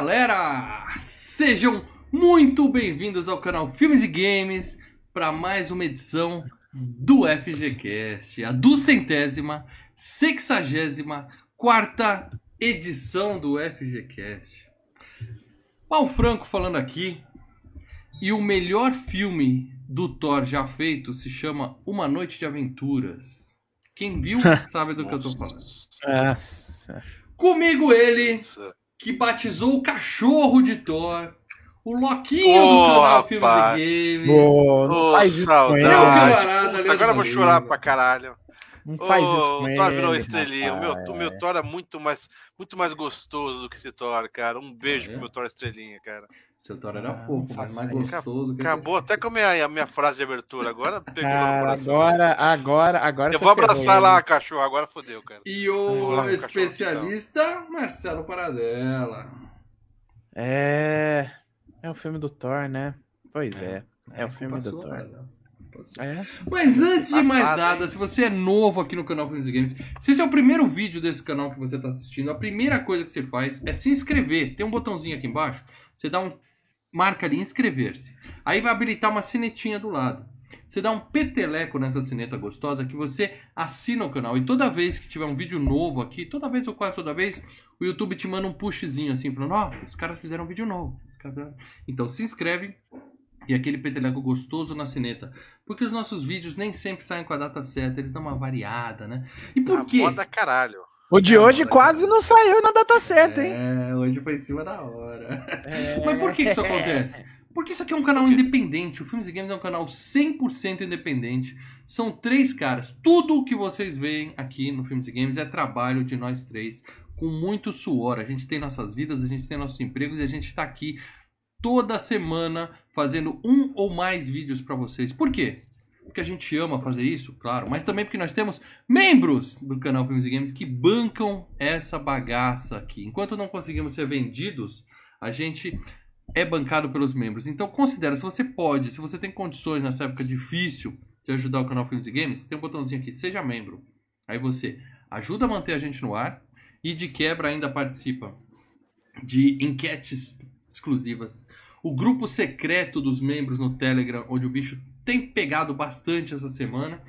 galera! Sejam muito bem-vindos ao canal Filmes e Games para mais uma edição do FGCast, a duzentésima, sexagésima, quarta edição do FGCast. Paulo Franco falando aqui, e o melhor filme do Thor já feito se chama Uma Noite de Aventuras. Quem viu sabe do que eu tô falando. Nossa. Comigo ele, que batizou o cachorro de Thor, o Loquinho Ô, do canal rapaz. Filmes e Games. Pô, não Ô, faz isso com saudade. camarada, Puta, Leandro agora eu vou chorar pra caralho. Não faz isso com o ele. Thor virou estrelinha. O meu, o meu Thor é muito mais, muito mais gostoso do que esse Thor, cara. Um beijo É? pro meu Thor estrelinha, cara. Seu Thor era Ah, fofo, mas mais gostoso. que Acabou até com a minha, a minha frase de abertura. Agora pegou coração. agora, agora, agora Eu você vou ferrou abraçar ele. lá, cachorro. Agora fodeu, cara. E o o cachorro especialista Marcelo Paradela. É. É o filme do Thor, né? Pois é. É, o culpa filme do sua, Thor. Sua. É. Mas antes de mais nada, se você é novo aqui no canal Filmes e Games, se esse é o primeiro vídeo desse canal que você está assistindo, a primeira coisa que você faz é se inscrever. Tem um botãozinho aqui embaixo, você dá um marca ali inscrever-se. Aí vai habilitar uma sinetinha do lado. Você dá um peteleco nessa sineta gostosa que você assina o canal. E toda vez que tiver um vídeo novo aqui, toda vez ou quase toda vez, o YouTube te manda um pushzinho assim, falando: Ó, os caras fizeram um vídeo novo. Os caras fizeram-" Então se inscreve e aquele peteleco gostoso na sineta. Porque os nossos vídeos nem sempre saem com a data certa, eles dão uma variada, né? E por A quê? moda caralho. O de hoje quase não saiu na data certa, hein? É, hoje foi em cima da hora. É. Mas por que que isso acontece? Porque isso aqui é um canal independente. O Filmes e Games é um canal 100% independente. São três caras. Tudo o que vocês veem aqui no Filmes e Games é trabalho de nós três, com muito suor. A gente tem nossas vidas, a gente tem nossos empregos e a gente está aqui toda semana fazendo um ou mais vídeos para vocês. Por quê? Porque a gente ama fazer isso, claro, mas também porque nós temos membros do canal Filmes e Games que bancam essa bagaça aqui. Enquanto não conseguimos ser vendidos, a gente é bancado pelos membros. Então considera, se você pode, se você tem condições nessa época difícil de ajudar o canal Filmes e Games, tem um botãozinho aqui, seja membro. Aí você ajuda a manter a gente no ar e de quebra ainda participa de enquetes exclusivas. O grupo secreto dos membros no Telegram, onde o bicho tem pegado bastante essa semana.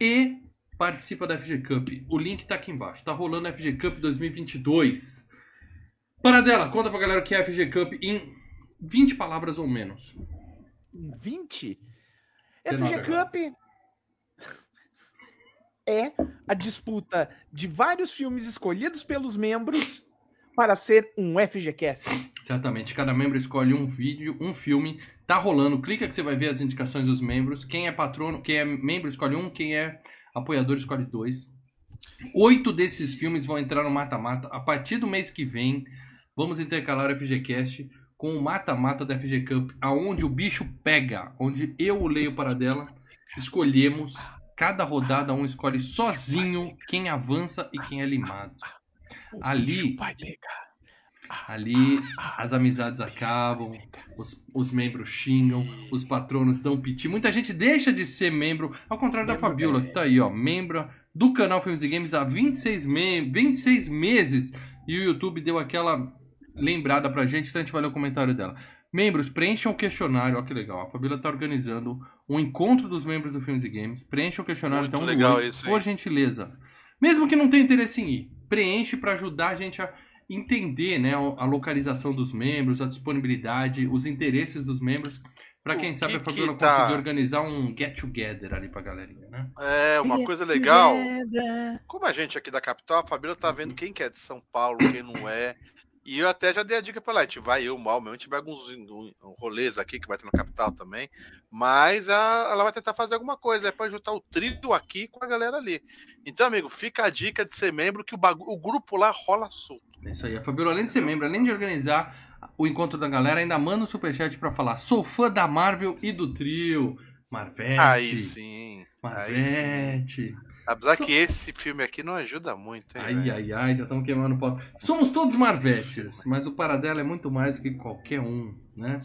E participa da FG Cup. O link tá aqui embaixo. Tá rolando a FG Cup 2022. Paradela, conta pra galera o que é a FG Cup em 20 palavras ou menos. 20? Você FG Cup é a disputa de vários filmes escolhidos pelos membros para ser um FGCast. Certamente, cada membro escolhe um vídeo, um filme. Tá rolando, clica que você vai ver as indicações dos membros. Quem é patrono, quem é membro escolhe um, quem é apoiador escolhe dois. Oito desses filmes vão entrar no mata-mata. A partir do mês que vem, vamos intercalar o FGCast com o mata-mata da FG Cup, aonde o bicho pega, onde eu, o Leio Paradela, escolhemos. Cada rodada um escolhe sozinho quem avança e quem é limado. O Ali- vai pegar. Ali as amizades acabam, os, os membros xingam, os patronos dão piti. Muita gente deixa de ser membro, ao contrário da Membro Fabiola, que tá aí, ó, membro do canal Filmes e Games há 26, me 26 meses. E o YouTube deu aquela lembrada pra gente, então a gente vai ler o comentário dela. Membros, preencham o questionário, ó que legal. A Fabiola tá organizando um encontro dos membros do Filmes e Games. Preencham o questionário, Muito então, legal isso, por gentileza. Mesmo que não tenha interesse em ir, preenche pra ajudar a gente a entender né, a localização dos membros, a disponibilidade, os interesses dos membros, para O quem sabe que a Fabiola que tá- conseguir organizar um get together ali pra galerinha, né? É, uma coisa legal. Como a gente aqui da capital, a Fabíola tá vendo quem que é de São Paulo, quem não é. E eu até já dei a dica pra ela. A gente vai, eu, mal, mesmo, a gente vai alguns um, rolês aqui que vai ter na capital também. Mas a- ela vai tentar fazer alguma coisa, é pra juntar o trio aqui com a galera ali. Então, amigo, fica a dica de ser membro que o, bagu- o grupo lá rola solto. É isso aí. A Fabiola, além de ser membro, além de organizar o encontro da galera, ainda manda um superchat pra falar: sou fã da Marvel e do trio. Marvete. Aí sim. Aí sim. Apesar que esse filme aqui não ajuda muito, hein? Ai, velho? ai, ai, já estamos queimando o pau. Somos todos Marvetes, mas o Paradela é muito mais do que qualquer um, né?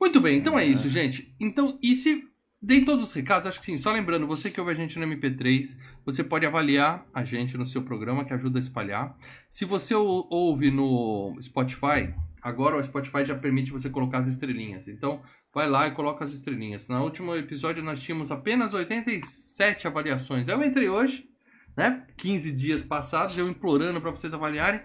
Muito bem, então é isso, gente. Então, e se Dei todos os recados, acho que sim. Só lembrando, você que ouve a gente no MP3, você pode avaliar a gente no seu programa, que ajuda a espalhar. Se você ou- ouve no Spotify, agora o Spotify já permite você colocar as estrelinhas. Então, vai lá e coloca as estrelinhas. No último episódio nós tínhamos apenas 87 avaliações. Eu entrei hoje, né? 15 dias passados, eu implorando para vocês avaliarem.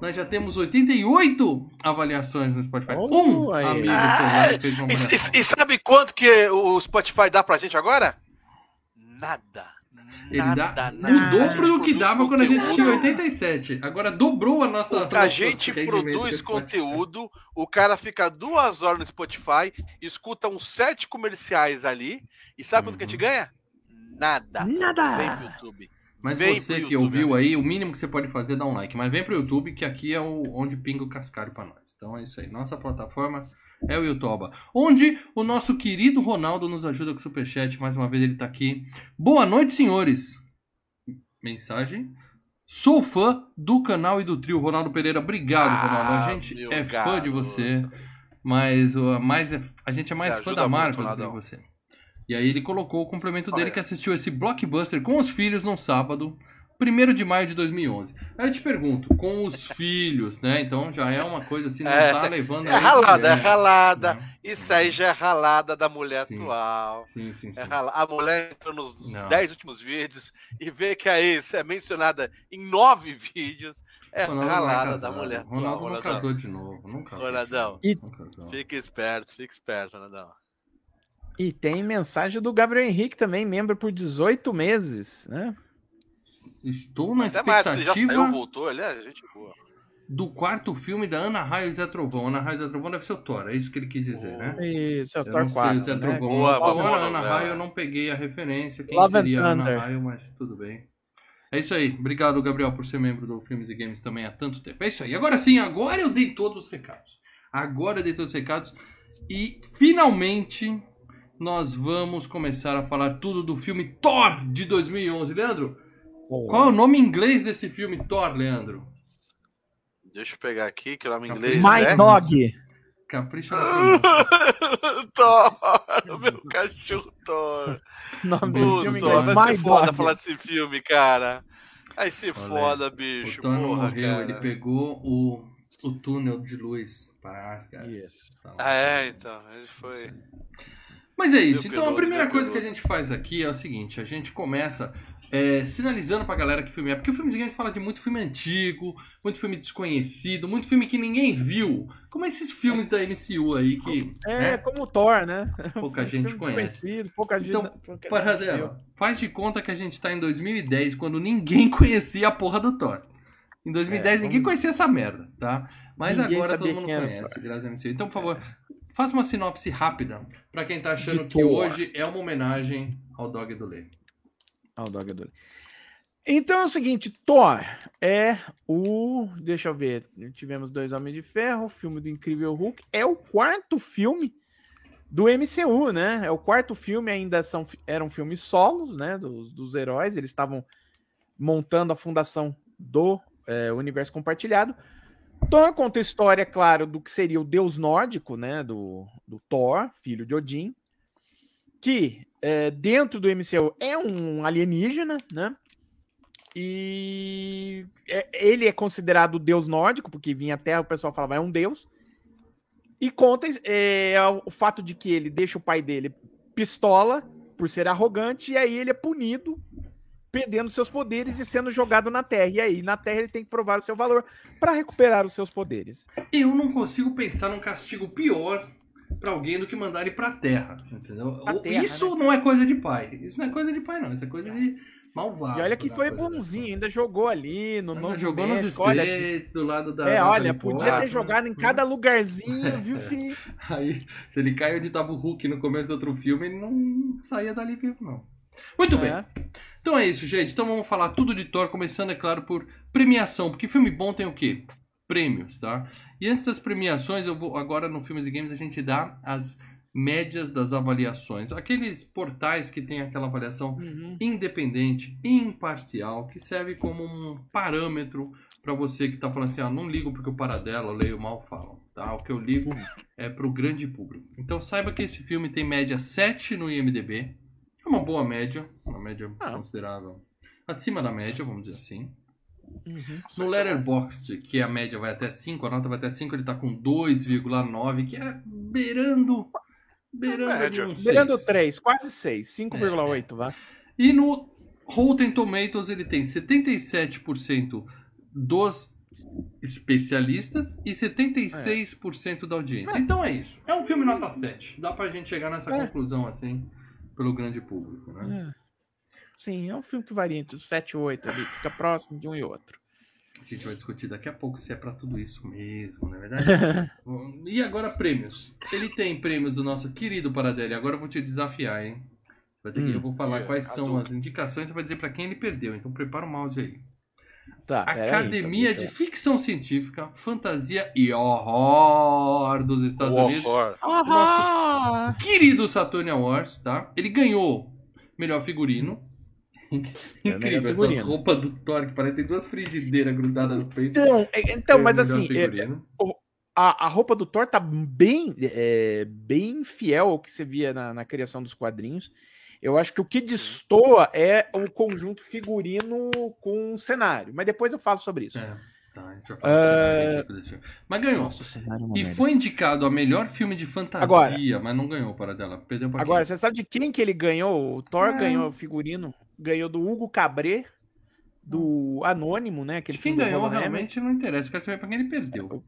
Nós já temos 88 avaliações no Spotify. Oh, um aí. amigo Ah, e fez uma E, e- e sabe quanto que o Spotify dá pra gente agora? Nada. Ele Nada, dá nada. o dobro do que dava quando a gente tinha 87. Agora dobrou a nossa. A nosso gente rendimento produz conteúdo, o cara fica duas horas no Spotify, escuta uns sete comerciais ali, e sabe quanto que a gente ganha? Nada. Vem pro Nada! YouTube. Mas Vem você que YouTube, ouviu aí, o mínimo que você pode fazer é dar um like. Mas vem pro YouTube, que aqui é o, onde pinga o cascalho pra nós. Então é isso aí. Nossa plataforma é o YouTube. Onde o nosso querido Ronaldo nos ajuda com o Superchat. Mais uma vez ele tá aqui. Boa noite, senhores. Mensagem. Sou fã do canal e do trio. Ronaldo Pereira, obrigado, Ah, Ronaldo. A gente é fã de garoto. você. Mas o mais é- a gente é mais Você fã da muito, marca do que você. E aí ele colocou o complemento dele Olha. que assistiu esse blockbuster com os filhos num sábado, 1 de maio de 2011. Aí eu te pergunto, com os filhos, né? Então já é uma coisa assim, não É, tá levando É aí ralada, é mulher, ralada. né? Isso aí já é ralada da mulher Sim. atual. Sim, sim, sim. É A mulher entrou nos Não. 10 últimos vídeos e vê que a ex é mencionada em 9 vídeos. É Ronaldo é ralada da mulher atual. Ronaldo não Ronaldão. casou de novo, casou. Ronaldão. casou. Fica esperto, fica esperto, Ronaldão. E tem mensagem do Gabriel Henrique também, membro por 18 meses, né? Estou na Até mais, porque ele já expectativa saiu, voltou, ele é gente boa. do quarto filme da Ana Raio e Zé Trovão. Ana Raio e Zé Trovão deve ser o Thor, é isso que ele quis dizer, né? Isso, é o Thor não sei, 4. o Zé né? Trovão. Boa, Boa, boa Ana. Raio eu não peguei a referência. Quem Love and seria Ana. Raio, mas tudo bem. É isso aí. Obrigado, Gabriel, por ser membro do Filmes e Games também há tanto tempo. É isso aí. Agora sim, agora eu dei todos os recados. Agora eu dei todos os recados. E finalmente nós vamos começar a falar tudo do filme Thor de 2011. Leandro, qual é o nome em inglês desse filme Thor, Leandro? Deixa eu pegar aqui, que o nome em inglês My é... Dog. Capricha pronúncia. Thor, meu cachorro Thor. Nome do filme Thor, é vai My ser foda Dog. falar desse filme, cara. Vai ser Olha, foda, bicho. O Thor Porra, morreu, cara. ele pegou o, o túnel de luz para Asgard. Isso. Tá. Ah, é, então. Ele foi. Mas é isso. Meu Então a peludo, primeira coisa que a gente faz aqui é o seguinte: a gente começa é, sinalizando pra galera que filme é. Porque o filme a gente fala de muito filme antigo, muito filme desconhecido, muito filme que ninguém viu. Como esses filmes da MCU aí que É, né, como o Thor, né? pouca gente conhece. pouca gente. Então, gente. Paradela, faz de conta que a gente tá em 2010, quando ninguém conhecia a porra do Thor. Em 2010 É, ninguém vamos- conhecia essa merda, tá? Mas Ninguém agora todo mundo conhece, graças a MCU. Então, por favor, faça uma sinopse rápida pra quem tá achando De que Thor. hoje é uma homenagem ao Dog do Lê. Ah, é. Então é o seguinte, Thor é o. Deixa eu ver. Tivemos dois Homens de Ferro, o filme do Incrível Hulk. É o quarto filme do MCU, né? É o quarto filme, ainda são, eram filmes solos, né? Dos, dos heróis. Eles estavam montando a fundação do é, universo compartilhado. Thor conta a história, claro, do que seria o deus nórdico, né? Do, do Thor, filho de Odin. Que é, dentro do MCU é um alienígena, né? E é- ele é considerado deus nórdico, porque vinha à Terra, o pessoal falava é um deus. E conta é, o fato de que ele deixa o pai dele pistola por ser arrogante, e aí ele é punido, perdendo seus poderes e sendo jogado na Terra. E aí, na Terra, ele tem que provar o seu valor para recuperar os seus poderes. Eu não consigo pensar num castigo pior pra alguém do que mandar ele pra terra, entendeu? Pra terra, isso né? não é coisa de pai. Isso não é coisa de pai, não. Isso é coisa de malvado. e olha que foi bonzinho, ainda jogou ali no Novo jogou nos. States, do lado da. É, olha, podia ter jogado em cada lugarzinho, viu, filho? Aí, se ele caiu onde tava o Hulk no começo do outro filme, ele não saía dali vivo, não. Muito bem. É. Então é isso, gente. Então vamos falar tudo de Thor, começando, é claro, por premiação. Porque filme bom tem o quê? Prêmios, tá? E antes das premiações, eu vou agora no Filmes e Games a gente dá as médias das avaliações. Aqueles portais que tem aquela avaliação Uhum. independente, imparcial, que serve como um parâmetro para você que está falando assim, ah, não ligo porque o Paradelo, eu leio mal, falam, tá? O que eu ligo é para o grande público. Então saiba que esse filme tem média 7 no IMDb, é uma boa média, uma média Ah. considerável, acima da média, vamos dizer assim. Uhum. No Letterboxd, que a média vai até 5, a nota vai até 5, ele tá com 2,9, que é beirando. Beirando ali um Beirando 6. 3, quase 6, 5,8, vá. E no Rotten Tomatoes ele tem 77% dos especialistas e 76% da audiência. Então é isso. É um filme nota 7. Dá pra gente chegar nessa É. conclusão assim, pelo grande público, né? Sim, é um filme que varia entre os 7 e 8 ali, fica próximo de um e outro. A gente vai discutir daqui a pouco se é pra tudo isso mesmo, não é verdade? E agora prêmios. Ele tem prêmios do nosso querido Paradelli. Agora eu vou te desafiar, hein? Vai ter que, Hum. eu vou falar É, quais são adulto. as indicações e vai dizer pra quem ele perdeu. Então prepara o mouse aí. Tá, aí, Academia então, de Ficção Científica, Fantasia e Horror dos Estados O Unidos. horror. Ahá! Querido Saturn Awards, tá? Ele ganhou melhor figurino. É, Incrível, essas roupas do Thor que parecem duas frigideiras grudadas no peito. Então, é- então Foi mas o assim, é- a, a roupa do Thor tá bem, é, bem fiel ao que você via na, na criação dos quadrinhos. Eu acho que o que destoa é o conjunto figurino com cenário. Mas depois eu falo sobre isso. É, tá, a gente vai falar desse cenário aqui, desse filme. Mas ganhou. Nossa, o cenário é E merda. foi indicado a melhor filme de fantasia, Agora- mas não ganhou para dela. Perdeu pra Agora, quem? você sabe de quem que ele ganhou? O Thor É. ganhou o figurino. Ganhou do Hugo Cabré, do Anônimo, né? Aquele quem ganhou realmente não interessa. Quero saber pra quem ele perdeu.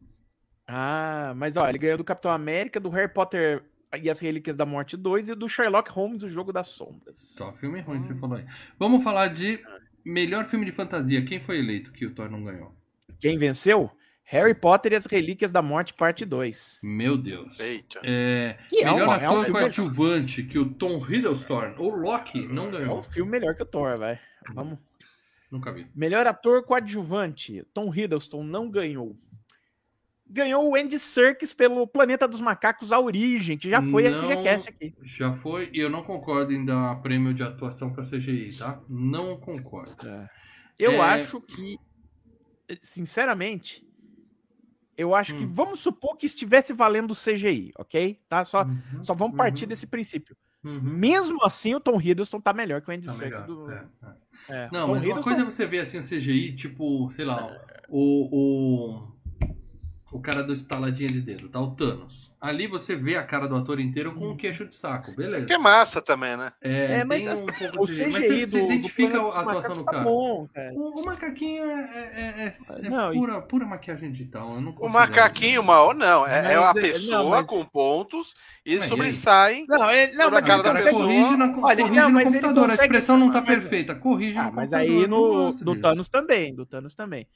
Ah, mas ó, ele ganhou do Capitão América, do Harry Potter e as Relíquias da Morte 2 e do Sherlock Holmes, o Jogo das Sombras. Só filme ruim você falou aí. Vamos falar de melhor filme de fantasia. Quem foi eleito que o Thor não ganhou? Quem venceu? Harry Potter e as Relíquias da Morte, parte 2. Meu Deus. Eita. É, Que é melhor uma- é um ator filme- coadjuvante que o Tom Hiddleston, ou Loki, não É um ganhou. filme melhor que o Thor, vai. Vamos. Nunca vi. Melhor ator coadjuvante, Tom Hiddleston não ganhou. Ganhou o Andy Serkis pelo Planeta dos Macacos A Origem, que já foi Não. a FGCast aqui. Já foi, e eu não concordo em dar prêmio de atuação pra CGI, tá? Não concordo. Eu É. acho que, sinceramente, eu acho que Hum. vamos supor que estivesse valendo o CGI, ok? Tá? Só, Uhum, só vamos partir uhum, desse princípio. uhum. Mesmo assim, o Tom Hiddleston tá melhor que o Andy Tá Serkis do. é, é. é, Não, mas uma coisa é você ver assim o CGI, tipo, sei lá, o, o, o cara do estaladinha de dedo, tá? O Thanos. Ali você vê a cara do ator inteiro com um queixo de saco, beleza. Que é massa também, né? É, É, mas um pouco O de CGI Mas você, você do, do identifica Planeta a atuação do tá cara. bom, cara. O, o macaquinho é, é- é- é Não, e- pura, pura maquiagem digital. Eu não O macaquinho mal, não. É, é uma Mas, é, pessoa não, mas- com pontos e Mas, e sobressaem. Não, ele, não Sobre a mas cara ele da pessoa. corrige, na, Olha, corrige não, no mas ele computador. A expressão não tá mas- perfeita. Corrige Ah, no mas computador. aí eu não no, do. Thanos também, do Thanos também.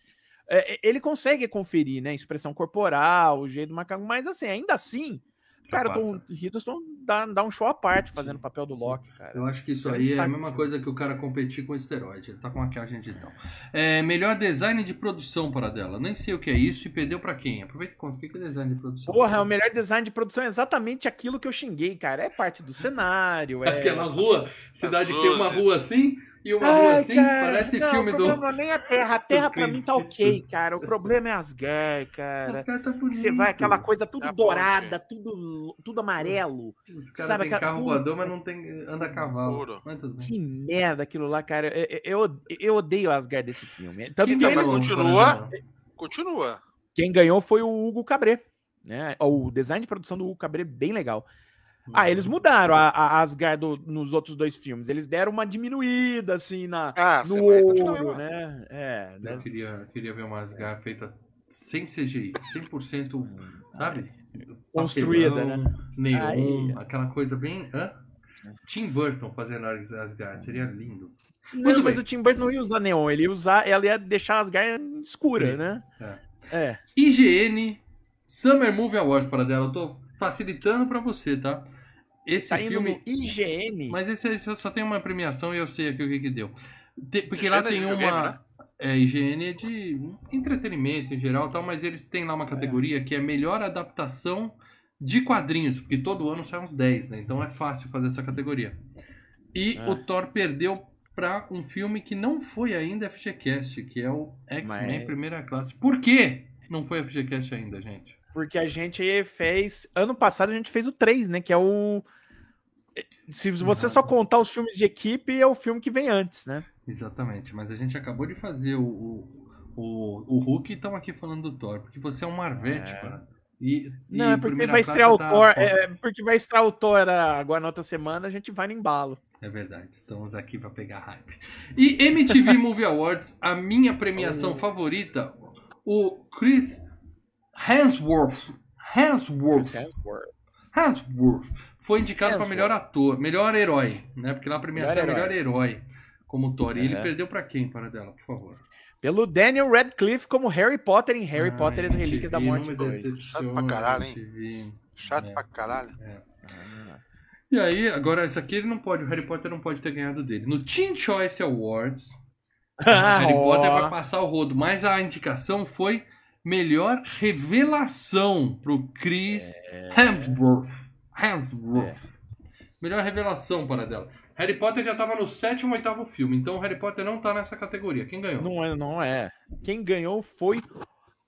É, é, ele consegue conferir, né? Expressão corporal, o jeito do macaco, mas assim, ainda assim, cara, passa. Tom Hiddleston dá, dá um show à parte fazendo o papel do Loki, cara. Eu acho que isso Ele aí é a mesma o filme. coisa que o cara competir com esteroide. Ele tá com maquiagem digital. É, melhor design de produção para dela. Nem sei o que é isso e perdeu pra quem? Aproveita e conta. O que é design de produção? Porra, o melhor design de produção é exatamente aquilo que eu xinguei, cara. É parte do cenário, é... Aquela rua, cidade que tem uma rua assim e uma Ai, rua assim. cara, parece não, filme o do. problema nem é a terra. A terra pra mim tá ok, cara. O problema é Asgard, Os cara. caras tá Que bonito. Você vai aquela coisa tudo ponte. dourada, tudo, tudo amarelo. Os caras sabe têm aquela- carro voador, mas não tem. anda a cavalo. Tudo bem. Que merda aquilo lá, cara. Eu, eu, eu odeio Asgard desse filme. Tanto Quem que mas continua. Continua. quem ganhou foi o Hugo Cabré. Né? O design de produção do Hugo Cabré bem legal. Ah, eles mudaram a, a Asgard do- nos outros dois filmes. Eles deram uma diminuída, assim, na, Ah, no ouro, né? É, Eu né? queria, queria ver uma Asgard feita sem CGI, 100%, sabe? Construída, Papelão, né? Neon, Aí. aquela coisa bem. Hã? Tim Burton fazendo Asgard, seria lindo. Não, Muito mas bem. o Tim Burton não ia usar neon, ele ia usar, ela ia deixar as garras escuras, Sim. né? É. É. IGN Summer Movie Awards para dela. Eu tô facilitando pra você, tá? Esse Tá filme. IGN. Mas esse, esse só tem uma premiação e eu sei aqui o que que deu. Porque lá é tem uma. né? É, IGN é de entretenimento em geral e tal, mas eles têm lá uma categoria que é melhor adaptação de quadrinhos, porque todo ano sai uns 10, né? Então é fácil fazer essa categoria. E É. o Thor perdeu pra um filme que não foi ainda FGCast, que é o X-Men Mas- Primeira Classe. Por quê não foi FGCast ainda, gente? Porque a gente fez. Ano passado a gente fez o 3, né? Que é o. Se você só contar os filmes de equipe, é o filme que vem antes, né? Exatamente, mas a gente acabou de fazer o, o, o, o Hulk e estamos aqui falando do Thor, porque você é um Marvete, É. cara. E, Não, e é porque primeira vai estrear o Thor. tá É, porque vai estrear o Thor agora na outra semana, a gente vai no embalo. É verdade, estamos aqui para pegar hype. E MTV Movie Awards, a minha premiação Oh. favorita, o Chris Hemsworth. Hemsworth. Hemsworth foi indicado para melhor ator, melhor herói, né? Porque lá a premiação é Melhor melhor herói como Thor. E ele É. perdeu para quem, para dela, por favor? Pelo Daniel Radcliffe como Harry Potter em Harry Ai, Potter e as Relíquias da Morte me 2. decepciona, Chato pra caralho, hein? Chato É. pra caralho. E aí, agora, isso aqui ele não pode, o Harry Potter não pode ter ganhado dele. No Teen Choice Awards, Ah, Harry Potter ó. vai passar o rodo, mas a indicação foi melhor revelação pro Chris Hemsworth. Hemsworth. Melhor revelação para dela. Harry Potter já tava no sétimo ou oitavo filme, então o Harry Potter não tá nessa categoria. Quem ganhou? Não é, não é. Quem ganhou foi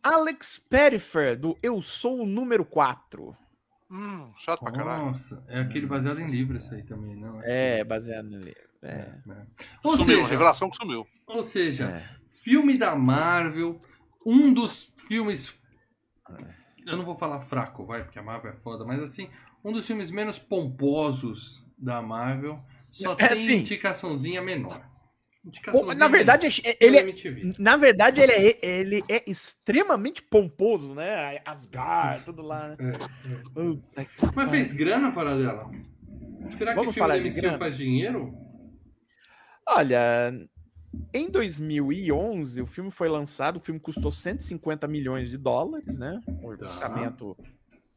Alex Pettifer, do Eu Sou o Número 4. Hum, chato pra caralho. Nossa, é aquele baseado em livro esse aí também, não? É, baseado nele. É. É. Ou sumiu, seja, revelação que sumiu. ou seja, é. filme da Marvel, um dos filmes. Eu não vou falar fraco, vai, porque a Marvel é foda, mas assim, um dos filmes menos pomposos da Marvel só É, tem sim. indicaçãozinha menor. Indicaçãozinha na verdade, menor. ele é, MTV. na verdade, ele é, ele é extremamente pomposo, né? Asgard, tudo lá, né? É, é. Mas fez grana para dela? Será que Vamos filme falar da MCU faz dinheiro? Olha, em 2011, o filme foi lançado, o filme custou 150 milhões de dólares, né? Um orçamento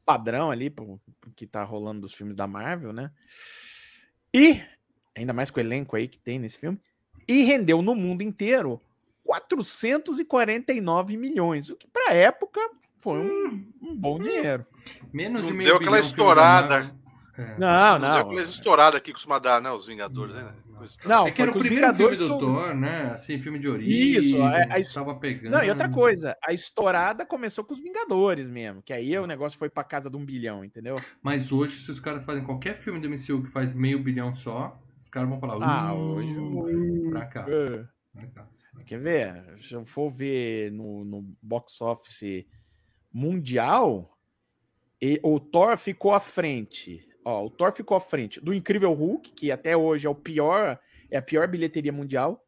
padrão ali pro, pro que tá rolando dos filmes da Marvel, né? E, ainda mais com o elenco aí que tem nesse filme, e rendeu no mundo inteiro 449 milhões, o que pra época foi um, um bom dinheiro. Menos de Não meio deu aquela estourada. Marvel. É. Não, Não, deu não. aquelas estouradas aqui que costuma dar, né? Os Vingadores, né? Não, É que foi era o com os primeiro filme Vingadores do Thor, né? Assim, filme de origem. Isso, é, a his- Tava pegando. Não, e outra coisa, a estourada começou com os Vingadores mesmo, que aí o negócio foi pra casa de um bilhão, entendeu? Mas hoje, se os caras fazem qualquer filme do MCU que faz meio bilhão só, os caras vão falar. Ah, "Uh, hoje-. É. fracasso. Quer ver? Se eu for ver no, no box office mundial, e, o Thor ficou à frente. Ó, o Thor ficou à frente do Incrível Hulk, que até hoje é o pior, é a pior bilheteria mundial.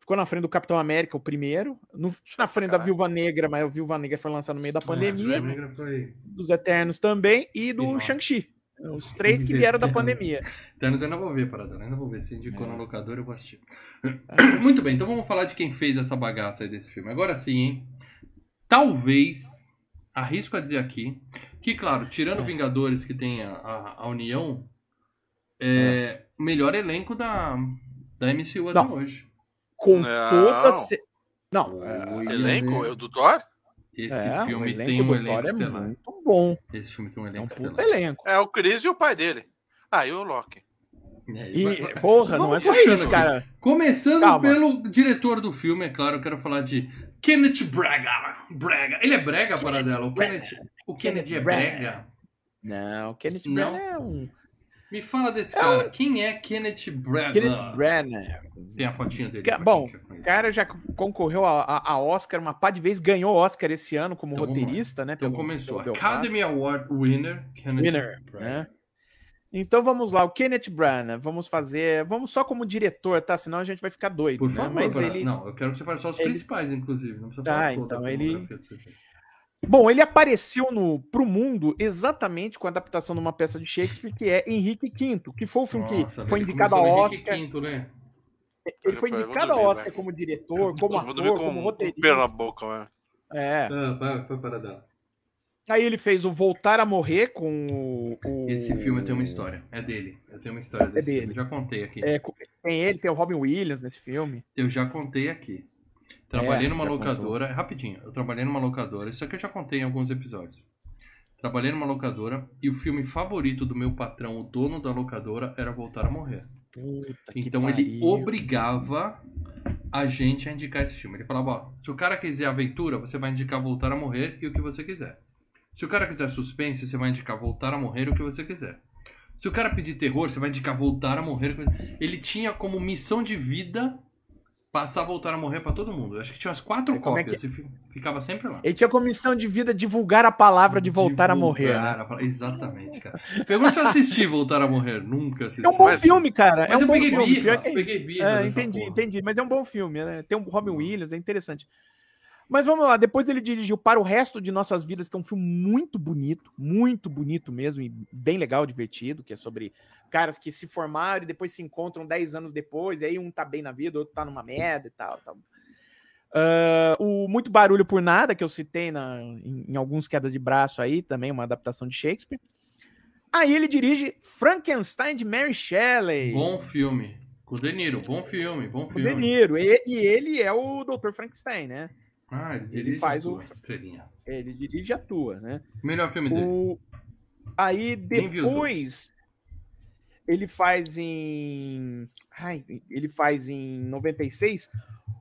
Ficou na frente do Capitão América, o primeiro. No- na frente da Caralho. Viúva Negra, mas o Viúva Negra foi lançado no meio da pandemia. É, Dos Eternos também. E do. Shang-Chi. Os três que vieram da pandemia. Thanos eu ainda vou ver, Parada. Ainda vou ver. Se indicou É. no locador, eu vou assistir. Muito bem, então vamos falar de quem fez essa bagaça aí desse filme. Agora sim, hein? Talvez, arrisco a dizer aqui, que, claro, tirando É. Vingadores, que tem a, a, a União, é o melhor elenco da, da MCU até Não. hoje. Com Não. toda. Ce... Não, é, Oi, Elenco? né? Eu do Thor? Esse é, o filme elenco tem um do elenco Thor é estelar. muito bom. Esse filme tem um É um elenco estelar. elenco. É o Chris e o pai dele. Ah, e o Loki. É, E, vai- vai- porra, não é Vamos só isso, aqui. cara. Começando Calma. pelo diretor do filme, é claro, eu quero falar de Kenneth Braga. Braga. Ele é brega, para dela. O Kenneth, o Kenneth é Braga. brega. Não, o Kenneth Não. Branagh é um. Me fala desse É cara. Quem é Kenneth Braga? Kenneth Branagh. Tem a fotinha dele. Ca- pra bom. O cara já concorreu a, a- a Oscar uma pá de vez, ganhou Oscar esse ano como Então, roteirista, né? Então pelo- começou. pelo. Academy Award winner, Kenneth Winner, Braga. né? Então vamos lá, o Kenneth Branagh, vamos fazer, vamos só como diretor, tá? Senão a gente vai ficar doido, Por né? favor, Mas ele, Não, eu quero que você fale só os ele- principais, inclusive. Não precisa Tá, falar toda então a ele-. Bom, ele apareceu no pro mundo exatamente com a adaptação de uma peça de Shakespeare que é Henrique V, que foi o filme Nossa, que foi indicado a começou no Henrique Oscar. V, né? Ele foi indicado a dormir, Oscar como diretor, como Eu vou dormir ator, com como roteirista. boca, mano. É. Ah, para dela. Aí ele fez o Voltar a Morrer com o. o- Esse filme tem uma história. É dele. Eu tenho uma história desse dele. filme. Eu já contei aqui. É, tem ele, tem o Robin Williams nesse filme. Eu já contei aqui. Trabalhei É, numa locadora. Rapidinho, eu trabalhei numa locadora. Isso aqui eu já contei em alguns episódios. Trabalhei numa locadora e o filme favorito do meu patrão, o dono da locadora, era Voltar a Morrer. Puta Então ele obrigava a gente a indicar esse filme. Ele falava, ó, se o cara quiser aventura, você vai indicar Voltar a Morrer e o que você quiser. Se o cara quiser suspense, você vai indicar Voltar a Morrer e o que você quiser. Se o cara pedir terror, você vai indicar Voltar a Morrer. Ele tinha como missão de vida passar Voltar a Morrer pra todo mundo. Acho que tinha umas quatro É, como é cópias e fi- ficava sempre lá. Ele tinha como missão de vida divulgar a palavra de voltar a morrer. Divulgar né? a Exatamente, cara. Pergunta se eu assisti Voltar a Morrer. Nunca assisti. É um bom Mas- filme, cara. Mas é um eu bom peguei filme. birra, que é peguei birra É, entendi, porra. entendi. Mas é um bom filme, né? Tem o Robin Williams, é interessante. Mas vamos lá, depois ele dirigiu Para o Resto de Nossas Vidas, que é um filme muito bonito, muito bonito mesmo, e bem legal, divertido, que é sobre caras que se formaram e depois se encontram 10 anos depois, e aí um tá bem na vida, outro tá numa merda e tal. tal. Ah, o Muito Barulho por Nada, que eu citei na, em, em alguns quedas de braço aí, também uma adaptação de Shakespeare. Aí ele dirige Frankenstein de Mary Shelley. Bom filme. Com o De Niro. Bom filme, bom O filme. De Niro. E, e ele é o Dr. Frankenstein, né? Ah, ele, Ele faz a o- estrelinha. Ele dirige e atua, né? Melhor filme dele. O... Aí vi os depois ele faz em. Ai, ele faz em 96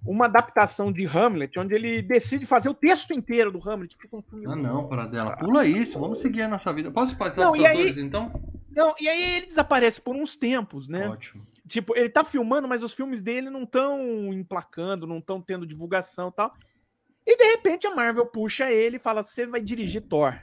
uma adaptação de Hamlet, onde ele decide fazer o texto inteiro do Hamlet. Fica um filme Ah, não, para dela. Pula isso, vamos seguir a nossa vida. Posso passar Não, os e aí- atores, então? Não, e aí ele desaparece por uns tempos, né? Ótimo. Tipo, ele tá filmando, mas os filmes dele não estão emplacando, não estão tendo divulgação e tal. E de repente a Marvel puxa ele e fala: você vai dirigir Thor.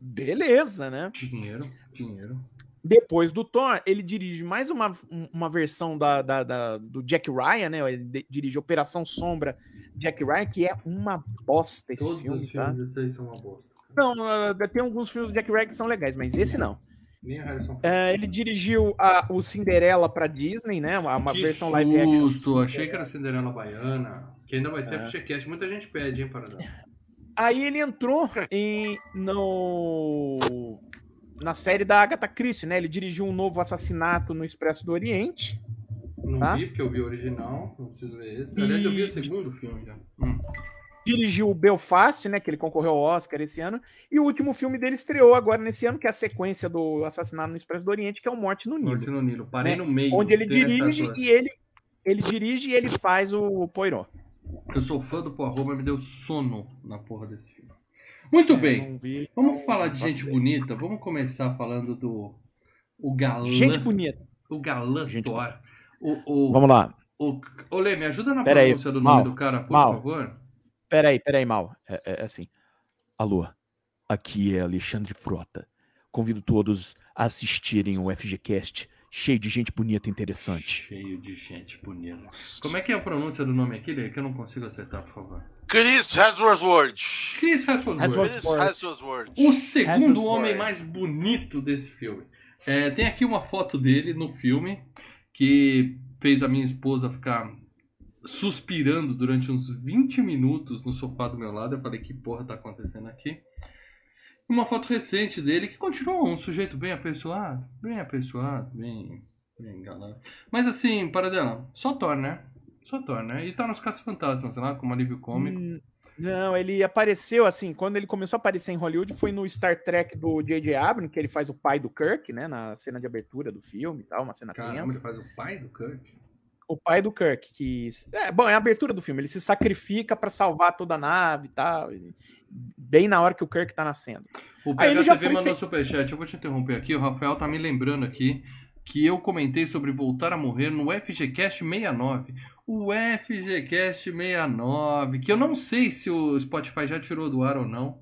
Beleza, né? Dinheiro, dinheiro. Depois do Thor, ele dirige mais uma, um- uma versão da, da- da- do Jack Ryan, né? Ele de- dirige Operação Sombra Jack Ryan, que é uma bosta esse Todos filme, os tá? filmes aí são uma bosta. Não, tem alguns filmes do Jack Ryan que são legais, mas esse não. Nem o Harrison Ford. É, ele dirigiu a- o Cinderela pra Disney, né? Uma, que versão susto, live action. achei que era Cinderela Baiana. Que ainda vai ser É. FGCast. Muita gente pede, hein, Paradão. Aí ele entrou em, no, na série da Agatha Christie, né? Ele dirigiu um novo assassinato no Expresso do Oriente. Não Tá. vi, porque eu vi o original. Não preciso ver esse. Aliás, eu vi o segundo filme já. Hum. Dirigiu o Belfast, né? Que ele concorreu ao Oscar esse ano. E o último filme dele estreou agora nesse ano, que é a sequência do Assassinato no Expresso do Oriente, que é o Morte no Nilo. Morte no Nilo. Parei Né? no meio. Onde ele dirige e ele, ele dirige e ele faz o Poirot. Eu sou fã do Poirot, mas me deu sono na porra desse filme. Muito É, bem. não vi, Vamos então falar não de gente ver. bonita. Vamos começar falando do o galã. Gente bonita. O galã Gente Thor. O, o, Vamos lá. o, Olê, me ajuda na Pera aí, pronúncia do nome Mal, do cara, por Mal. favor. Peraí, peraí, mal. É, é- é assim. Alô, aqui é Alexandre Frota. Convido todos a assistirem o FGCast, cheio de gente bonita e interessante. Cheio de gente bonita. Como é que é a pronúncia do nome aqui? Que eu não consigo acertar, por favor. Chris Hemsworth. Chris Hemsworth. Hemsworth. Chris Hemsworth. Hemsworth. O segundo homem mais bonito desse filme. É, tem aqui uma foto dele no filme que fez a minha esposa ficar suspirando durante uns 20 minutos no sofá do meu lado. Eu falei, que porra tá acontecendo aqui? Uma foto recente dele que continua um sujeito bem apessoado, bem apessoado, bem, bem galã. Mas assim, para dela, só Thor, né? Só Thor, né? E tá nos Caça Fantasmas lá, como alívio cômico. Hum, Não, ele apareceu assim, quando ele começou a aparecer em Hollywood, foi no Star Trek do J.J. Abrams, que ele faz o pai do Kirk, né, na cena de abertura do filme e tal, uma cena Caramba, ele tensa. faz o pai do Kirk. O pai do Kirk, que... É, bom, é a abertura do filme, ele se sacrifica pra salvar toda a nave e tal, e- bem na hora que o Kirk tá nascendo. O foi mandou fe- superchat. Eu vou te interromper aqui. O Rafael tá me lembrando aqui que eu comentei sobre voltar a morrer no FGCast 69. O FGCast 69, que eu não sei se o Spotify já tirou do ar ou não.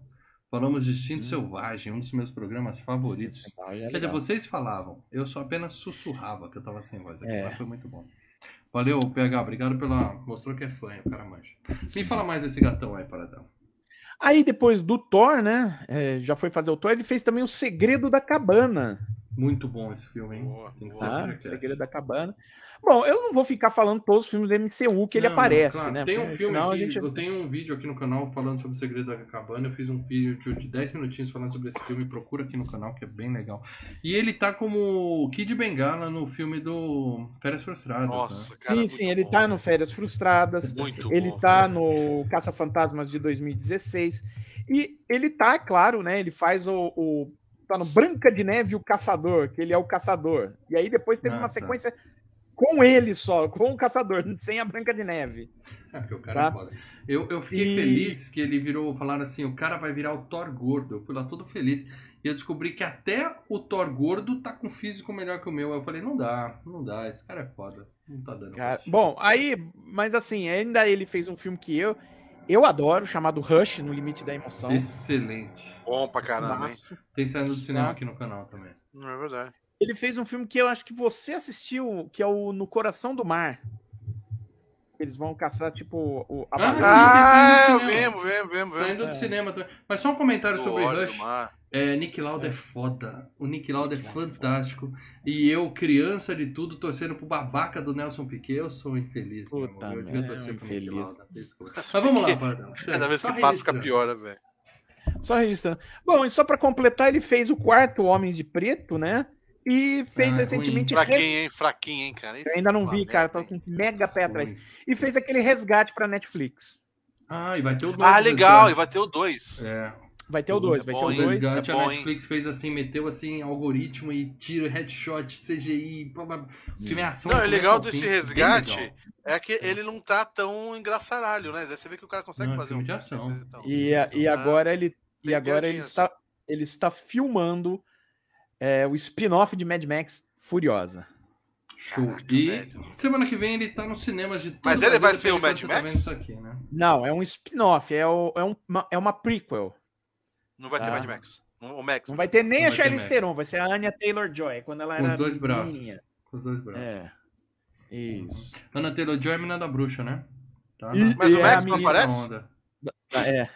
Falamos de Instinto Hum. Selvagem, um dos meus programas favoritos. É Quer dizer, vocês falavam, eu só apenas sussurrava que eu tava sem voz aqui, É. mas foi muito bom. Valeu, PH, obrigado pela. Mostrou que é fã, o cara manja. Me fala mais desse gatão aí, Paradão. Aí depois do Thor, né, é, já foi fazer o Thor, ele fez também o Segredo da Cabana. Muito bom esse filme, hein? Boa, Tem que boa. ser Tá? FGCast. Segredo da Cabana. Bom, eu não vou ficar falando todos os filmes do MCU que ele Não, aparece, claro. né? Tem um porque filme aqui, gente- eu tenho um vídeo aqui no canal falando sobre o Segredo da Cabana. Eu fiz um vídeo de 10 minutinhos falando sobre esse filme. Procura aqui no canal que é bem legal. E ele tá como Kid Bengala no filme do Férias Frustradas. Nossa, né? cara. sim, sim, ele bom. tá no Férias Frustradas, Muito ele bom. tá no Caça-Fantasmas de 2016. E ele tá, claro, né? Ele faz o, o- Tá no Branca de Neve o Caçador, que ele é o caçador. E aí depois teve Ah, uma tá. sequência com ele só, com o caçador, sem a Branca de Neve. É, porque o cara Tá. é foda. Eu, eu fiquei E- feliz que ele virou, falaram assim, o cara vai virar o Thor gordo. Eu fui lá todo feliz. E eu descobri que até o Thor gordo tá com físico melhor que o meu. Aí eu falei, não dá, não dá, esse cara é foda. Não tá dando. Cara, bom, aí, mas assim, ainda ele fez um filme que eu eu adoro, chamado Rush, No Limite da Emoção. Excelente. Bom pra caramba, hein? Tem saindo do cinema Tá. aqui no canal também. Não é verdade. Ele fez um filme que eu acho que você assistiu, que é o No Coração do Mar. Eles vão caçar, tipo, o, a Ah, baleia. sim, Ah, vemos, vemos, vemos. Saindo É. do cinema também. Mas só um comentário Do sobre Rush. É, Nick Lauda é. É. foda. O Nick Lauda é Nick é fantástico. E eu, criança de tudo, torcendo pro babaca do Nelson Piquet, eu sou infeliz. meu Puta amor. Eu devia torcer é pro Nick infeliz. Lauda. Desculpa. Mas vamos lá, Bardão. Cada vez Só que passa, fica pior, velho? Só registrando. Bom, e só pra completar, ele fez o quarto Homens de Preto, né? E fez Ah, recentemente. Fraquinho, Res- hein? Fraquinho, hein, cara? Eu ainda não vi, merda, cara, tô com mega pé atrás. Ruim. E fez aquele resgate pra Netflix. Ah, e vai ter o dois. Ah, do legal, e vai ter o 2. É, Vai ter o 2, vai ter o hein? 2. resgate é a Netflix fez assim, meteu assim, algoritmo e tiro, headshot, CGI, blá, blá, filme é ação. Não, é legal desse fim, resgate legal. é que ele não tá tão engraçaralho, né? Você vê que o cara consegue Não, é fazer filme um de ação. E, a- e agora ele, e agora ele está, ele está filmando é, o spin-off de Mad Max Furiosa. Show. Caraca, e velho. semana que vem ele tá nos cinemas de todo Mas ele vai ser o Mad tá Max? aqui, né? Não, é um spin-off, é, o- é, um- uma, é uma prequel. Não vai ter Tá. Mad Max. O Max. Não vai ter nem Não a ter Charlize. Theron, vai ser a Anya Taylor-Joy, quando ela Com era os dois braços. menininha. Com os dois braços. É. Isso. Ana Taylor-Joy é a menina da bruxa, né? Tá E- Mas o e Max não aparece? Onda. É.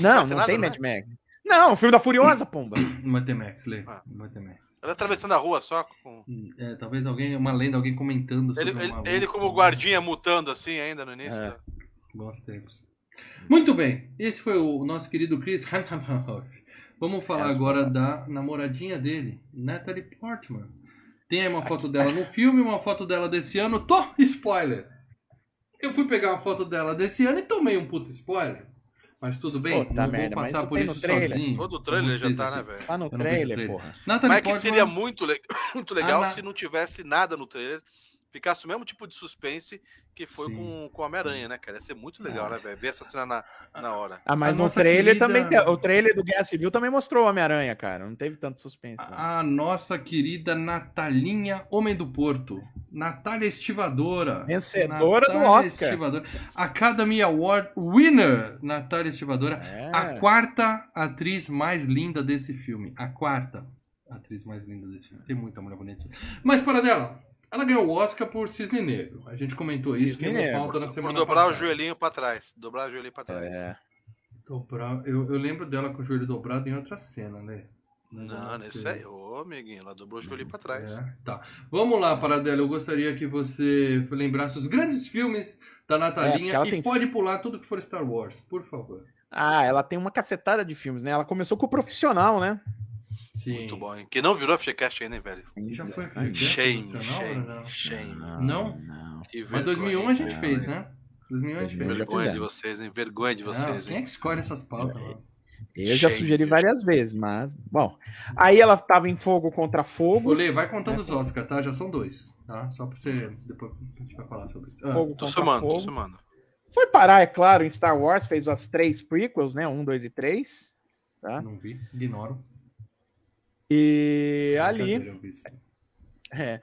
Não, ter não nada tem Mad Max. Não, o filme da Furiosa, pomba. Não vai ter Max, Lê. Ah. Não vai ter Max. Ela atravessando a rua só com. É, talvez alguém, uma lenda, alguém comentando sobre Ele, ele, ele como guardinha mutando assim ainda no início. É. Bons tempos. Muito bem, esse foi o nosso querido Chris Hemsworth. Vamos falar agora da namoradinha dele, Natalie Portman. Tem aí uma foto dela no filme, uma foto dela desse ano. Tô! Spoiler! Eu fui pegar uma foto dela desse ano e tomei um puto spoiler. Mas tudo bem, Puta não merda, vou passar isso por isso trailer. sozinho. Todo o trailer já tá, né, velho? Tá no trailer, trailer. porra. Natalie Mas é que Portman, seria muito, le- muito legal Ah, na- se não tivesse nada no trailer. Ficasse o mesmo tipo de suspense que foi Sim. com, com Homem-Aranha, né, cara? Ia ser muito legal, né, velho? Ver essa cena na, na hora. Ah, mas A no trailer querida- também. tem- O trailer do Guerra Civil também mostrou o Homem-Aranha, cara. Não teve tanto suspense. não. a nossa querida Natalinha Homem do Porto. Natália Estivadora. Vencedora do Natália Oscar. Estivadora. Academy Award winner, Natália Estivadora. É. A quarta atriz mais linda desse filme. A quarta atriz mais linda desse filme. Tem muita mulher bonita. Mas para dela, ela ganhou o Oscar por Cisne Negro. A gente comentou isso, Cisne uma Negro. pauta na Por semana dobrar o passada. joelhinho pra trás. Dobrar o joelhinho pra trás. É. Dobrar- Eu, eu lembro dela com o joelho dobrado em outra cena, né? Mas Não, não nesse aí, ô amiguinho, ela dobrou o joelhinho pra trás. É, tá. Vamos lá, Paradela. Eu gostaria que você lembrasse os grandes filmes da É, Natalinha ela e tem- pode pular tudo que for Star Wars, por favor. Ah, ela tem uma cacetada de filmes, né? Ela começou com o profissional, né? Sim. Muito bom, hein? Que não virou FGCast ainda, hein, velho? Já foi Shame, profissional ou shame, não? shame. Não? Não. Que Mas vergonha, 2001 a gente cara. fez, né? 2001 a gente fez. Vergonha de vocês, hein? Vergonha de vocês, quem é hein? que escolhe essas pautas? mano? Eu já Shame. sugeri várias vezes, mas. Bom. Aí ela tava em fogo contra fogo. Lê, vai contando os Oscars, tá? Já são dois, tá? Só pra você... Depois a gente vai falar sobre isso. Ah, Fogo Tô contra somando, tô fogo. somando. Foi parar, é claro, em Star Wars, fez as três prequels, né? Um, dois e três. Tá? não vi, ignoro. E ali. Vi sim. É.